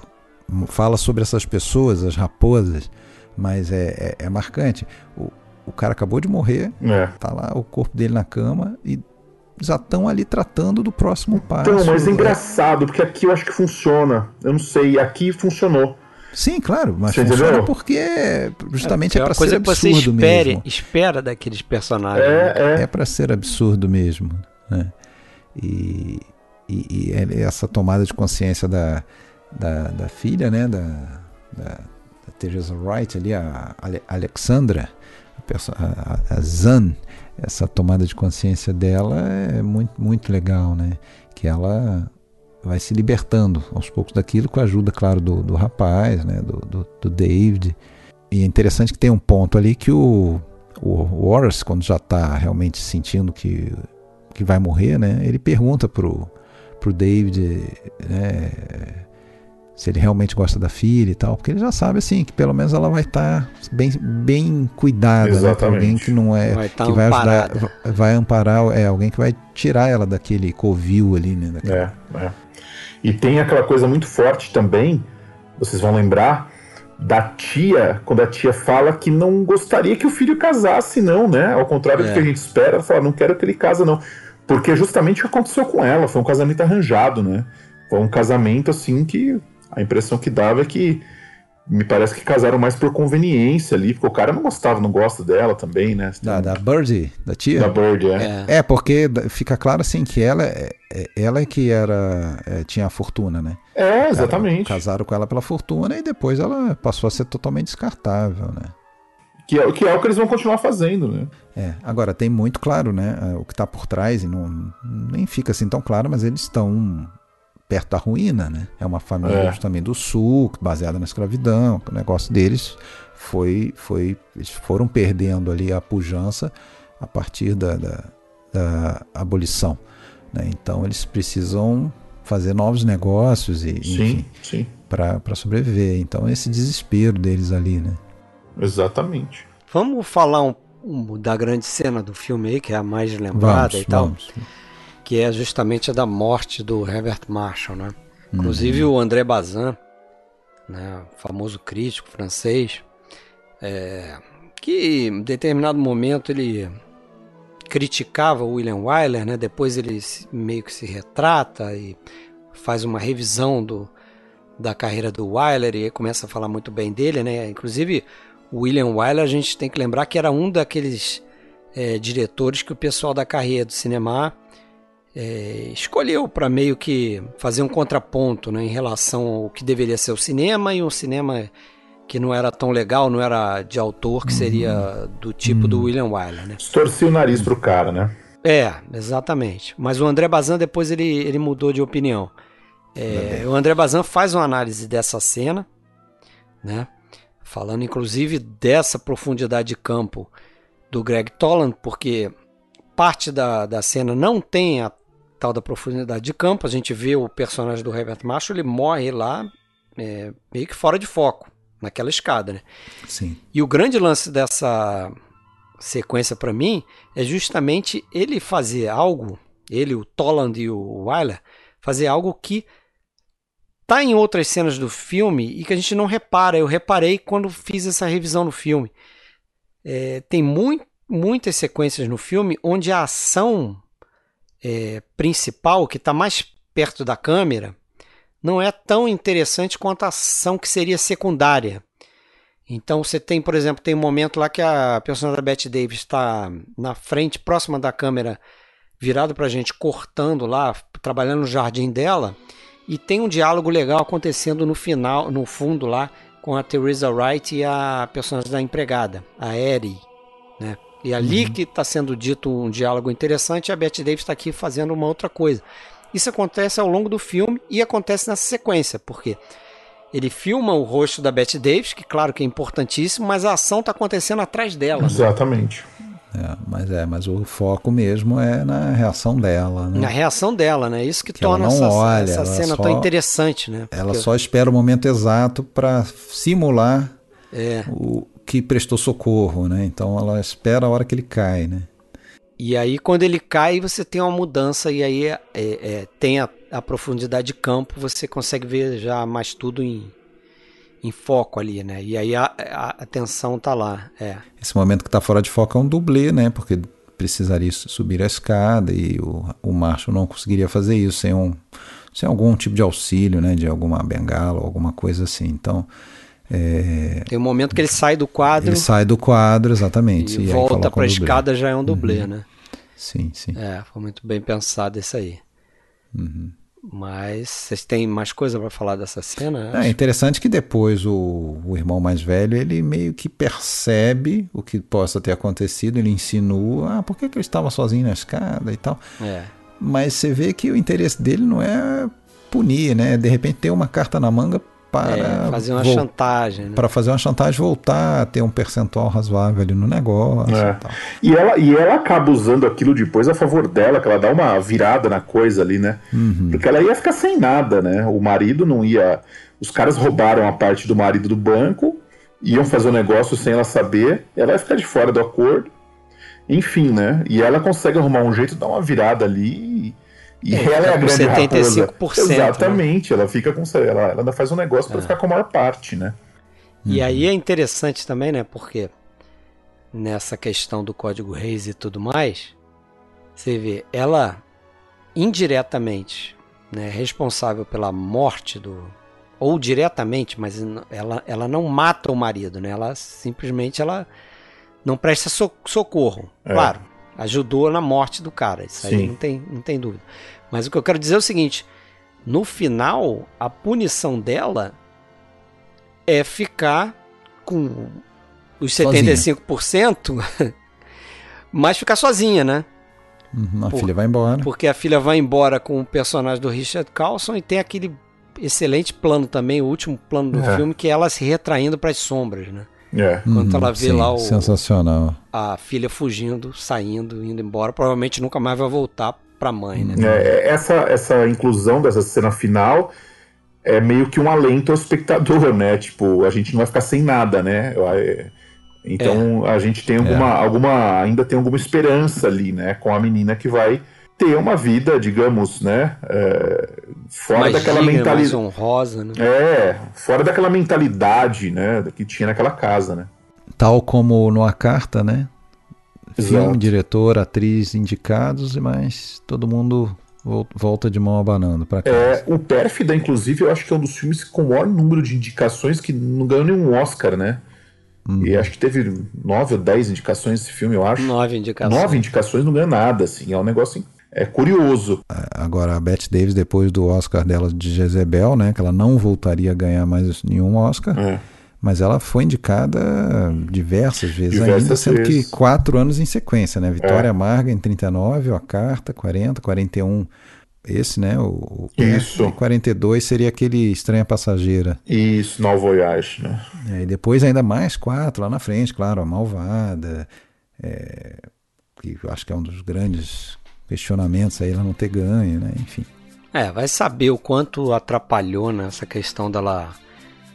[SPEAKER 4] fala sobre essas pessoas, as raposas, mas é, é, é marcante. O, o cara acabou de morrer,
[SPEAKER 5] É.
[SPEAKER 4] tá lá o corpo dele na cama e já estão ali tratando do próximo passo.
[SPEAKER 5] Então, mas é engraçado, porque aqui eu acho que funciona. Eu não sei, aqui funcionou.
[SPEAKER 4] Sim, claro, mas
[SPEAKER 5] Você
[SPEAKER 4] funciona
[SPEAKER 5] entendeu?
[SPEAKER 4] porque justamente é,
[SPEAKER 1] é
[SPEAKER 4] para
[SPEAKER 1] uma coisa
[SPEAKER 4] ser
[SPEAKER 1] que você
[SPEAKER 4] absurdo
[SPEAKER 1] espere,
[SPEAKER 4] mesmo.
[SPEAKER 1] espera daqueles personagens. né?
[SPEAKER 5] É, é.
[SPEAKER 4] É para ser absurdo mesmo. Né? E, e, e é essa tomada de consciência da, da, da filha, né? da, da, da Teresa Wright ali, a Ale- Alexandra, a, a, a- Zan, essa tomada de consciência dela é muito, muito legal, né? Que ela vai se libertando aos poucos daquilo com a ajuda, claro, do, do rapaz, né? Do, do, do David. E é interessante que tem um ponto ali que o, o Horace, quando já está realmente sentindo que, que vai morrer, né? Ele pergunta pro, pro David, né, se ele realmente gosta da filha e tal, porque ele já sabe assim que pelo menos ela vai estar tá bem, bem cuidada, né, alguém que não é
[SPEAKER 1] vai tá
[SPEAKER 4] que vai
[SPEAKER 1] amparada.
[SPEAKER 4] ajudar, vai amparar, é alguém que vai tirar ela daquele covil ali, né? daquele-
[SPEAKER 5] É, é. E tem aquela coisa muito forte também, vocês vão lembrar, da tia, quando a tia fala que não gostaria que o filho casasse, não, né? Ao contrário do
[SPEAKER 1] É.
[SPEAKER 5] que a gente espera, ela fala, não quero que ele case, não. Porque é justamente o que aconteceu com ela, foi um casamento arranjado, né? Foi um casamento assim que a impressão que dava é que me parece que casaram mais por conveniência ali, porque o cara não gostava, não gosta dela também, né?
[SPEAKER 4] Da, da Birdie, da tia?
[SPEAKER 5] Da Bird, é.
[SPEAKER 1] É.
[SPEAKER 4] É, porque fica claro assim que ela é, é- ela é que era é, tinha a fortuna, né?
[SPEAKER 5] É, exatamente.
[SPEAKER 4] Casaram com ela pela fortuna e depois ela passou a ser totalmente descartável, né?
[SPEAKER 5] Que é, que é o que eles vão continuar fazendo, né?
[SPEAKER 4] É, agora tem muito claro, né, o que está por trás e não nem fica assim tão claro, mas eles estão perto da ruína, né? É uma família
[SPEAKER 5] É.
[SPEAKER 4] justamente do sul, baseada na escravidão, o negócio deles foi foi eles foram perdendo ali a pujança a partir da, da, da abolição, né? Então eles precisam fazer novos negócios e
[SPEAKER 5] Sim,
[SPEAKER 4] enfim,
[SPEAKER 5] sim.
[SPEAKER 4] para sobreviver. Então esse desespero deles ali, né?
[SPEAKER 5] Exatamente.
[SPEAKER 1] Vamos falar um, um da grande cena do filme aí, que é a mais lembrada
[SPEAKER 4] Vamos,
[SPEAKER 1] e tal,
[SPEAKER 4] vamos.
[SPEAKER 1] Que é justamente a da morte do Herbert Marshall, né?
[SPEAKER 4] Uhum.
[SPEAKER 1] Inclusive o André Bazin, né, famoso crítico francês, é, que em determinado momento ele criticava o William Wyler, né? Depois ele meio que se retrata e faz uma revisão do, da carreira do Wyler e começa a falar muito bem dele, né? Inclusive o William Wyler a gente tem que lembrar que era um daqueles é, diretores que o pessoal da carreira do cinema é, escolheu para meio que fazer um contraponto né, em relação ao que deveria ser o cinema e um cinema que não era tão legal, não era de autor, que seria do tipo do William Wyler, né?
[SPEAKER 5] Torci o nariz pro cara, né?
[SPEAKER 1] É, exatamente. Mas o André Bazin depois ele, ele mudou de opinião. É, o André Bazin faz uma análise dessa cena, né? Falando inclusive dessa profundidade de campo do Greg Toland, porque parte da, da cena não tem a tal da profundidade de campo. A gente vê o personagem do Herbert Marshall, ele morre lá é, meio que fora de foco, naquela escada, né?
[SPEAKER 4] Sim.
[SPEAKER 1] E o grande lance dessa sequência para mim é justamente ele fazer algo, ele, o Toland e o Wyler, fazer algo que tá em outras cenas do filme e que a gente não repara. Eu reparei quando fiz essa revisão no filme. É, tem muito, muitas sequências no filme onde a ação é, principal, que está mais perto da câmera, não é tão interessante quanto a ação que seria secundária. Então você tem, por exemplo, tem um momento lá que a personagem da Bette Davis está na frente, próxima da câmera, virado para a gente, cortando lá, trabalhando no jardim dela, e tem um diálogo legal acontecendo no final, no fundo lá, com a Teresa Wright e a personagem da empregada, a Eri, né? E ali que está sendo dito um diálogo interessante, a Bette Davis está aqui fazendo uma outra coisa. Isso acontece ao longo do filme e acontece nessa sequência, porque ele filma o rosto da Bette Davis, que claro que é importantíssimo, mas a ação está acontecendo atrás dela. né?
[SPEAKER 5] Exatamente.
[SPEAKER 4] É, mas é, mas o foco mesmo é na reação dela, né?
[SPEAKER 1] Na reação dela, né? Isso que,
[SPEAKER 4] Que ela
[SPEAKER 1] torna
[SPEAKER 4] não
[SPEAKER 1] essa,
[SPEAKER 4] olha,
[SPEAKER 1] essa
[SPEAKER 4] ela
[SPEAKER 1] cena
[SPEAKER 4] só-
[SPEAKER 1] tão interessante, né?
[SPEAKER 4] Ela
[SPEAKER 1] Porque-
[SPEAKER 4] só espera o momento exato para simular
[SPEAKER 1] É.
[SPEAKER 4] o que prestou socorro, né? Então ela espera a hora que ele cai, né?
[SPEAKER 1] E aí, quando ele cai, você tem uma mudança, e aí é, é, tem a, a profundidade de campo, você consegue ver já mais tudo em, em foco ali, né? E aí a, a atenção tá lá. É.
[SPEAKER 4] Esse momento que tá fora de foco é um dublê, né? Porque precisaria subir a escada e o, o Marshall não conseguiria fazer isso sem um sem algum tipo de auxílio, né? De alguma bengala ou alguma coisa assim. Então é,
[SPEAKER 1] Tem um momento que ele sai do quadro
[SPEAKER 4] ele sai do quadro, exatamente.
[SPEAKER 1] e,
[SPEAKER 4] aí
[SPEAKER 1] volta
[SPEAKER 4] o dublê.
[SPEAKER 1] escada, já é um dublê,
[SPEAKER 4] Uhum.
[SPEAKER 1] né?
[SPEAKER 4] Sim, sim.
[SPEAKER 1] É, foi muito bem pensado isso aí.
[SPEAKER 4] Uhum.
[SPEAKER 1] Mas vocês têm mais coisa pra falar dessa cena?
[SPEAKER 4] É interessante que depois o, o irmão mais velho ele meio que percebe o que possa ter acontecido, ele insinua, ah, por que, que ele estava sozinho na escada e tal.
[SPEAKER 1] É.
[SPEAKER 4] Mas você vê que o interesse dele não é punir, né? De repente ter uma carta na manga para
[SPEAKER 1] É, fazer uma chantagem. Né?
[SPEAKER 4] para fazer uma chantagem voltar a ter um percentual razoável ali no negócio
[SPEAKER 5] É.
[SPEAKER 4] e tal.
[SPEAKER 5] E ela, e ela acaba usando aquilo depois a favor dela, que ela dá uma virada na coisa ali, né?
[SPEAKER 4] Uhum.
[SPEAKER 5] Porque ela ia ficar sem nada, né? O marido não ia. Os caras roubaram a parte do marido do banco, iam fazer o negócio sem ela saber, ela ia ficar de fora do acordo. Enfim, né? E ela consegue arrumar um jeito de dar uma virada ali. E
[SPEAKER 1] É,
[SPEAKER 5] ela é a grande
[SPEAKER 1] 75%,
[SPEAKER 5] raposa.
[SPEAKER 1] né?
[SPEAKER 5] Exatamente, ela fica com. Ela, ela faz um negócio
[SPEAKER 1] É.
[SPEAKER 5] pra ficar com a maior parte, né?
[SPEAKER 1] E aí é interessante também, né? Porque nessa questão do código Reis e tudo mais, você vê, ela indiretamente né, é responsável pela morte do. Ou diretamente, mas ela, ela não mata o marido, né? Ela simplesmente ela não presta so- socorro.
[SPEAKER 5] É.
[SPEAKER 1] Claro, ajudou na morte do cara. Isso aí
[SPEAKER 5] Sim.
[SPEAKER 1] não tem, não tem dúvida. Mas o que eu quero dizer é o seguinte: no final, a punição dela é ficar com os
[SPEAKER 4] Sozinha.
[SPEAKER 1] 75%, mas ficar sozinha, né?
[SPEAKER 4] Uhum, a
[SPEAKER 1] Por-
[SPEAKER 4] filha vai embora.
[SPEAKER 1] Porque a filha vai embora com o personagem do Richard Carlson e tem aquele excelente plano também, o último plano do
[SPEAKER 5] É.
[SPEAKER 1] filme, que é ela se retraindo para as sombras, né?
[SPEAKER 5] É.
[SPEAKER 1] Enquanto
[SPEAKER 4] Uhum,
[SPEAKER 1] ela vê
[SPEAKER 4] sim,
[SPEAKER 1] lá o,
[SPEAKER 4] Sensacional.
[SPEAKER 1] a filha fugindo, saindo, indo embora, provavelmente nunca mais vai voltar pra mãe, né?
[SPEAKER 5] É, essa, essa inclusão dessa cena final é meio que um alento ao espectador, né? Tipo, a gente não vai ficar sem nada, né? É, Então a gente tem alguma, alguma. Ainda tem alguma esperança ali, né? Com a menina que vai ter uma vida, digamos, né? é, fora
[SPEAKER 1] mais
[SPEAKER 5] daquela mentalidade.
[SPEAKER 1] honrosa, né?
[SPEAKER 5] É, fora daquela mentalidade, né? Que tinha naquela casa, né?
[SPEAKER 4] Tal como no A Carta, né? Filme,
[SPEAKER 5] Exato.
[SPEAKER 4] diretor, atriz indicados, mas todo mundo vol- volta de mão abanando para casa.
[SPEAKER 5] É, o Pérfida, inclusive, eu acho que é um dos filmes com o maior número de indicações que não ganhou nenhum Oscar, né? E acho que teve nove ou dez indicações esse filme, eu acho.
[SPEAKER 1] Nove indicações.
[SPEAKER 5] Nove indicações não ganha nada, assim. É um negócio é curioso.
[SPEAKER 4] Agora a Bette Davis, depois do Oscar dela de Jezebel, né? Que ela não voltaria a ganhar mais nenhum Oscar.
[SPEAKER 5] É.
[SPEAKER 4] Mas ela foi indicada diversas vezes
[SPEAKER 5] Diversas
[SPEAKER 4] ainda, sendo
[SPEAKER 5] vezes.
[SPEAKER 4] que quatro anos em sequência, né? Vitória
[SPEAKER 5] É.
[SPEAKER 4] Amarga em 39, a Carta, 40, 41. Esse, né? O, o
[SPEAKER 5] Isso.
[SPEAKER 4] E 42 seria aquele Estranha Passageira.
[SPEAKER 5] Isso, Novo Voyage, né?
[SPEAKER 4] É, e depois ainda mais quatro lá na frente, claro, a Malvada, é, que eu acho que é um dos grandes questionamentos aí, ela não ter ganho, né? Enfim.
[SPEAKER 1] É, vai saber o quanto atrapalhou nessa questão dela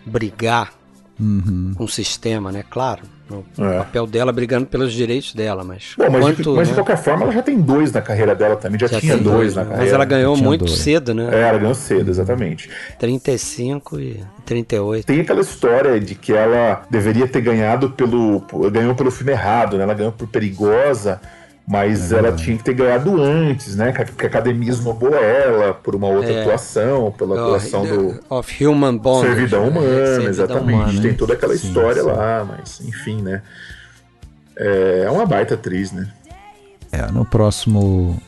[SPEAKER 1] brigar
[SPEAKER 4] Uhum.
[SPEAKER 1] com o sistema, né? Claro, o
[SPEAKER 5] É.
[SPEAKER 1] papel dela brigando pelos direitos dela, mas
[SPEAKER 5] Bom, mas, de,
[SPEAKER 1] quanto,
[SPEAKER 5] mas de
[SPEAKER 1] né?
[SPEAKER 5] qualquer forma, ela já tem dois na carreira dela também. Já,
[SPEAKER 1] Já
[SPEAKER 5] tinha dois,
[SPEAKER 1] né?
[SPEAKER 5] na carreira.
[SPEAKER 1] Mas ela ganhou muito
[SPEAKER 4] dois.
[SPEAKER 1] cedo, né?
[SPEAKER 5] É, ela ganhou cedo, exatamente.
[SPEAKER 1] 35 e 38.
[SPEAKER 5] Tem aquela história de que ela deveria ter ganhado pelo. ganhou pelo filme errado, né? Ela ganhou por perigosa, mas
[SPEAKER 4] É
[SPEAKER 5] ela tinha que ter ganhado antes, né? Que a academia esnobou ela por uma outra
[SPEAKER 1] É.
[SPEAKER 5] atuação, pela atuação do.
[SPEAKER 1] Of Human Bond.
[SPEAKER 5] Servidão humana,
[SPEAKER 1] Servidão
[SPEAKER 5] exatamente.
[SPEAKER 1] humana,
[SPEAKER 5] Tem
[SPEAKER 1] né?
[SPEAKER 5] toda aquela
[SPEAKER 4] Sim,
[SPEAKER 5] história
[SPEAKER 4] sim.
[SPEAKER 5] lá, mas enfim, né? É uma baita atriz, né?
[SPEAKER 4] É, no próximo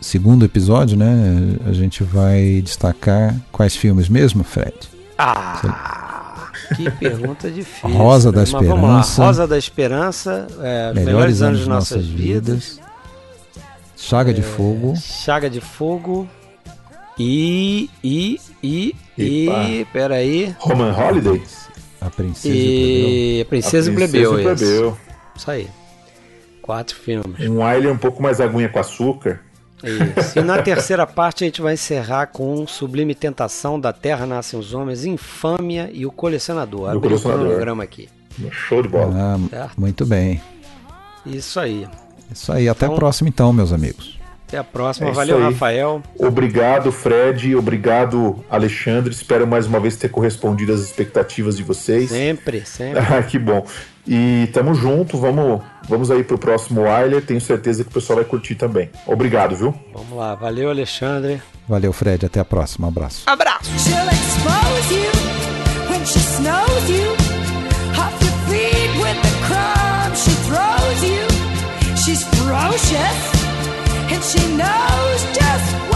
[SPEAKER 4] segundo episódio, né, a gente vai destacar quais filmes mesmo, Fred?
[SPEAKER 1] Ah, que pergunta difícil.
[SPEAKER 4] Rosa da
[SPEAKER 1] Mas Vamos lá.
[SPEAKER 4] Esperança.
[SPEAKER 1] Rosa da Esperança, é, os
[SPEAKER 4] Melhores, anos de nossas vidas. Chaga de Fogo.
[SPEAKER 1] Chaga de Fogo. E. E. E. E.
[SPEAKER 5] Epa.
[SPEAKER 1] Peraí.
[SPEAKER 5] Roman Holiday?
[SPEAKER 4] A Princesa e
[SPEAKER 1] E. Princesa e
[SPEAKER 5] A
[SPEAKER 1] Plebeu.
[SPEAKER 5] Princesa e
[SPEAKER 1] esse.
[SPEAKER 5] Plebeu.
[SPEAKER 1] Isso aí. Quatro filmes.
[SPEAKER 5] Um Alien um pouco mais aguinha com açúcar.
[SPEAKER 1] Isso. E na terceira parte a gente vai encerrar com Sublime Tentação, Da Terra Nascem os Homens, Infâmia e O Colecionador.
[SPEAKER 5] E o Colecionador.
[SPEAKER 1] o cronograma aqui.
[SPEAKER 5] Show de bola.
[SPEAKER 4] Ah, muito bem.
[SPEAKER 1] Isso aí.
[SPEAKER 4] Isso aí, até
[SPEAKER 1] Então-
[SPEAKER 4] a próxima então, meus amigos.
[SPEAKER 1] Até a próxima.
[SPEAKER 5] É
[SPEAKER 1] Valeu. Rafael.
[SPEAKER 5] Obrigado, Fred. Obrigado, Alexandre. Espero mais uma vez ter correspondido às expectativas de vocês.
[SPEAKER 1] Sempre, sempre.
[SPEAKER 5] Ah, que bom. E tamo junto, vamos, vamos aí pro próximo Wyler. Tenho certeza que o pessoal vai curtir também. Obrigado, viu?
[SPEAKER 1] Vamos lá. Valeu, Alexandre.
[SPEAKER 4] Valeu, Fred. Até a próxima. Um abraço.
[SPEAKER 1] Abraço.
[SPEAKER 11] and she knows just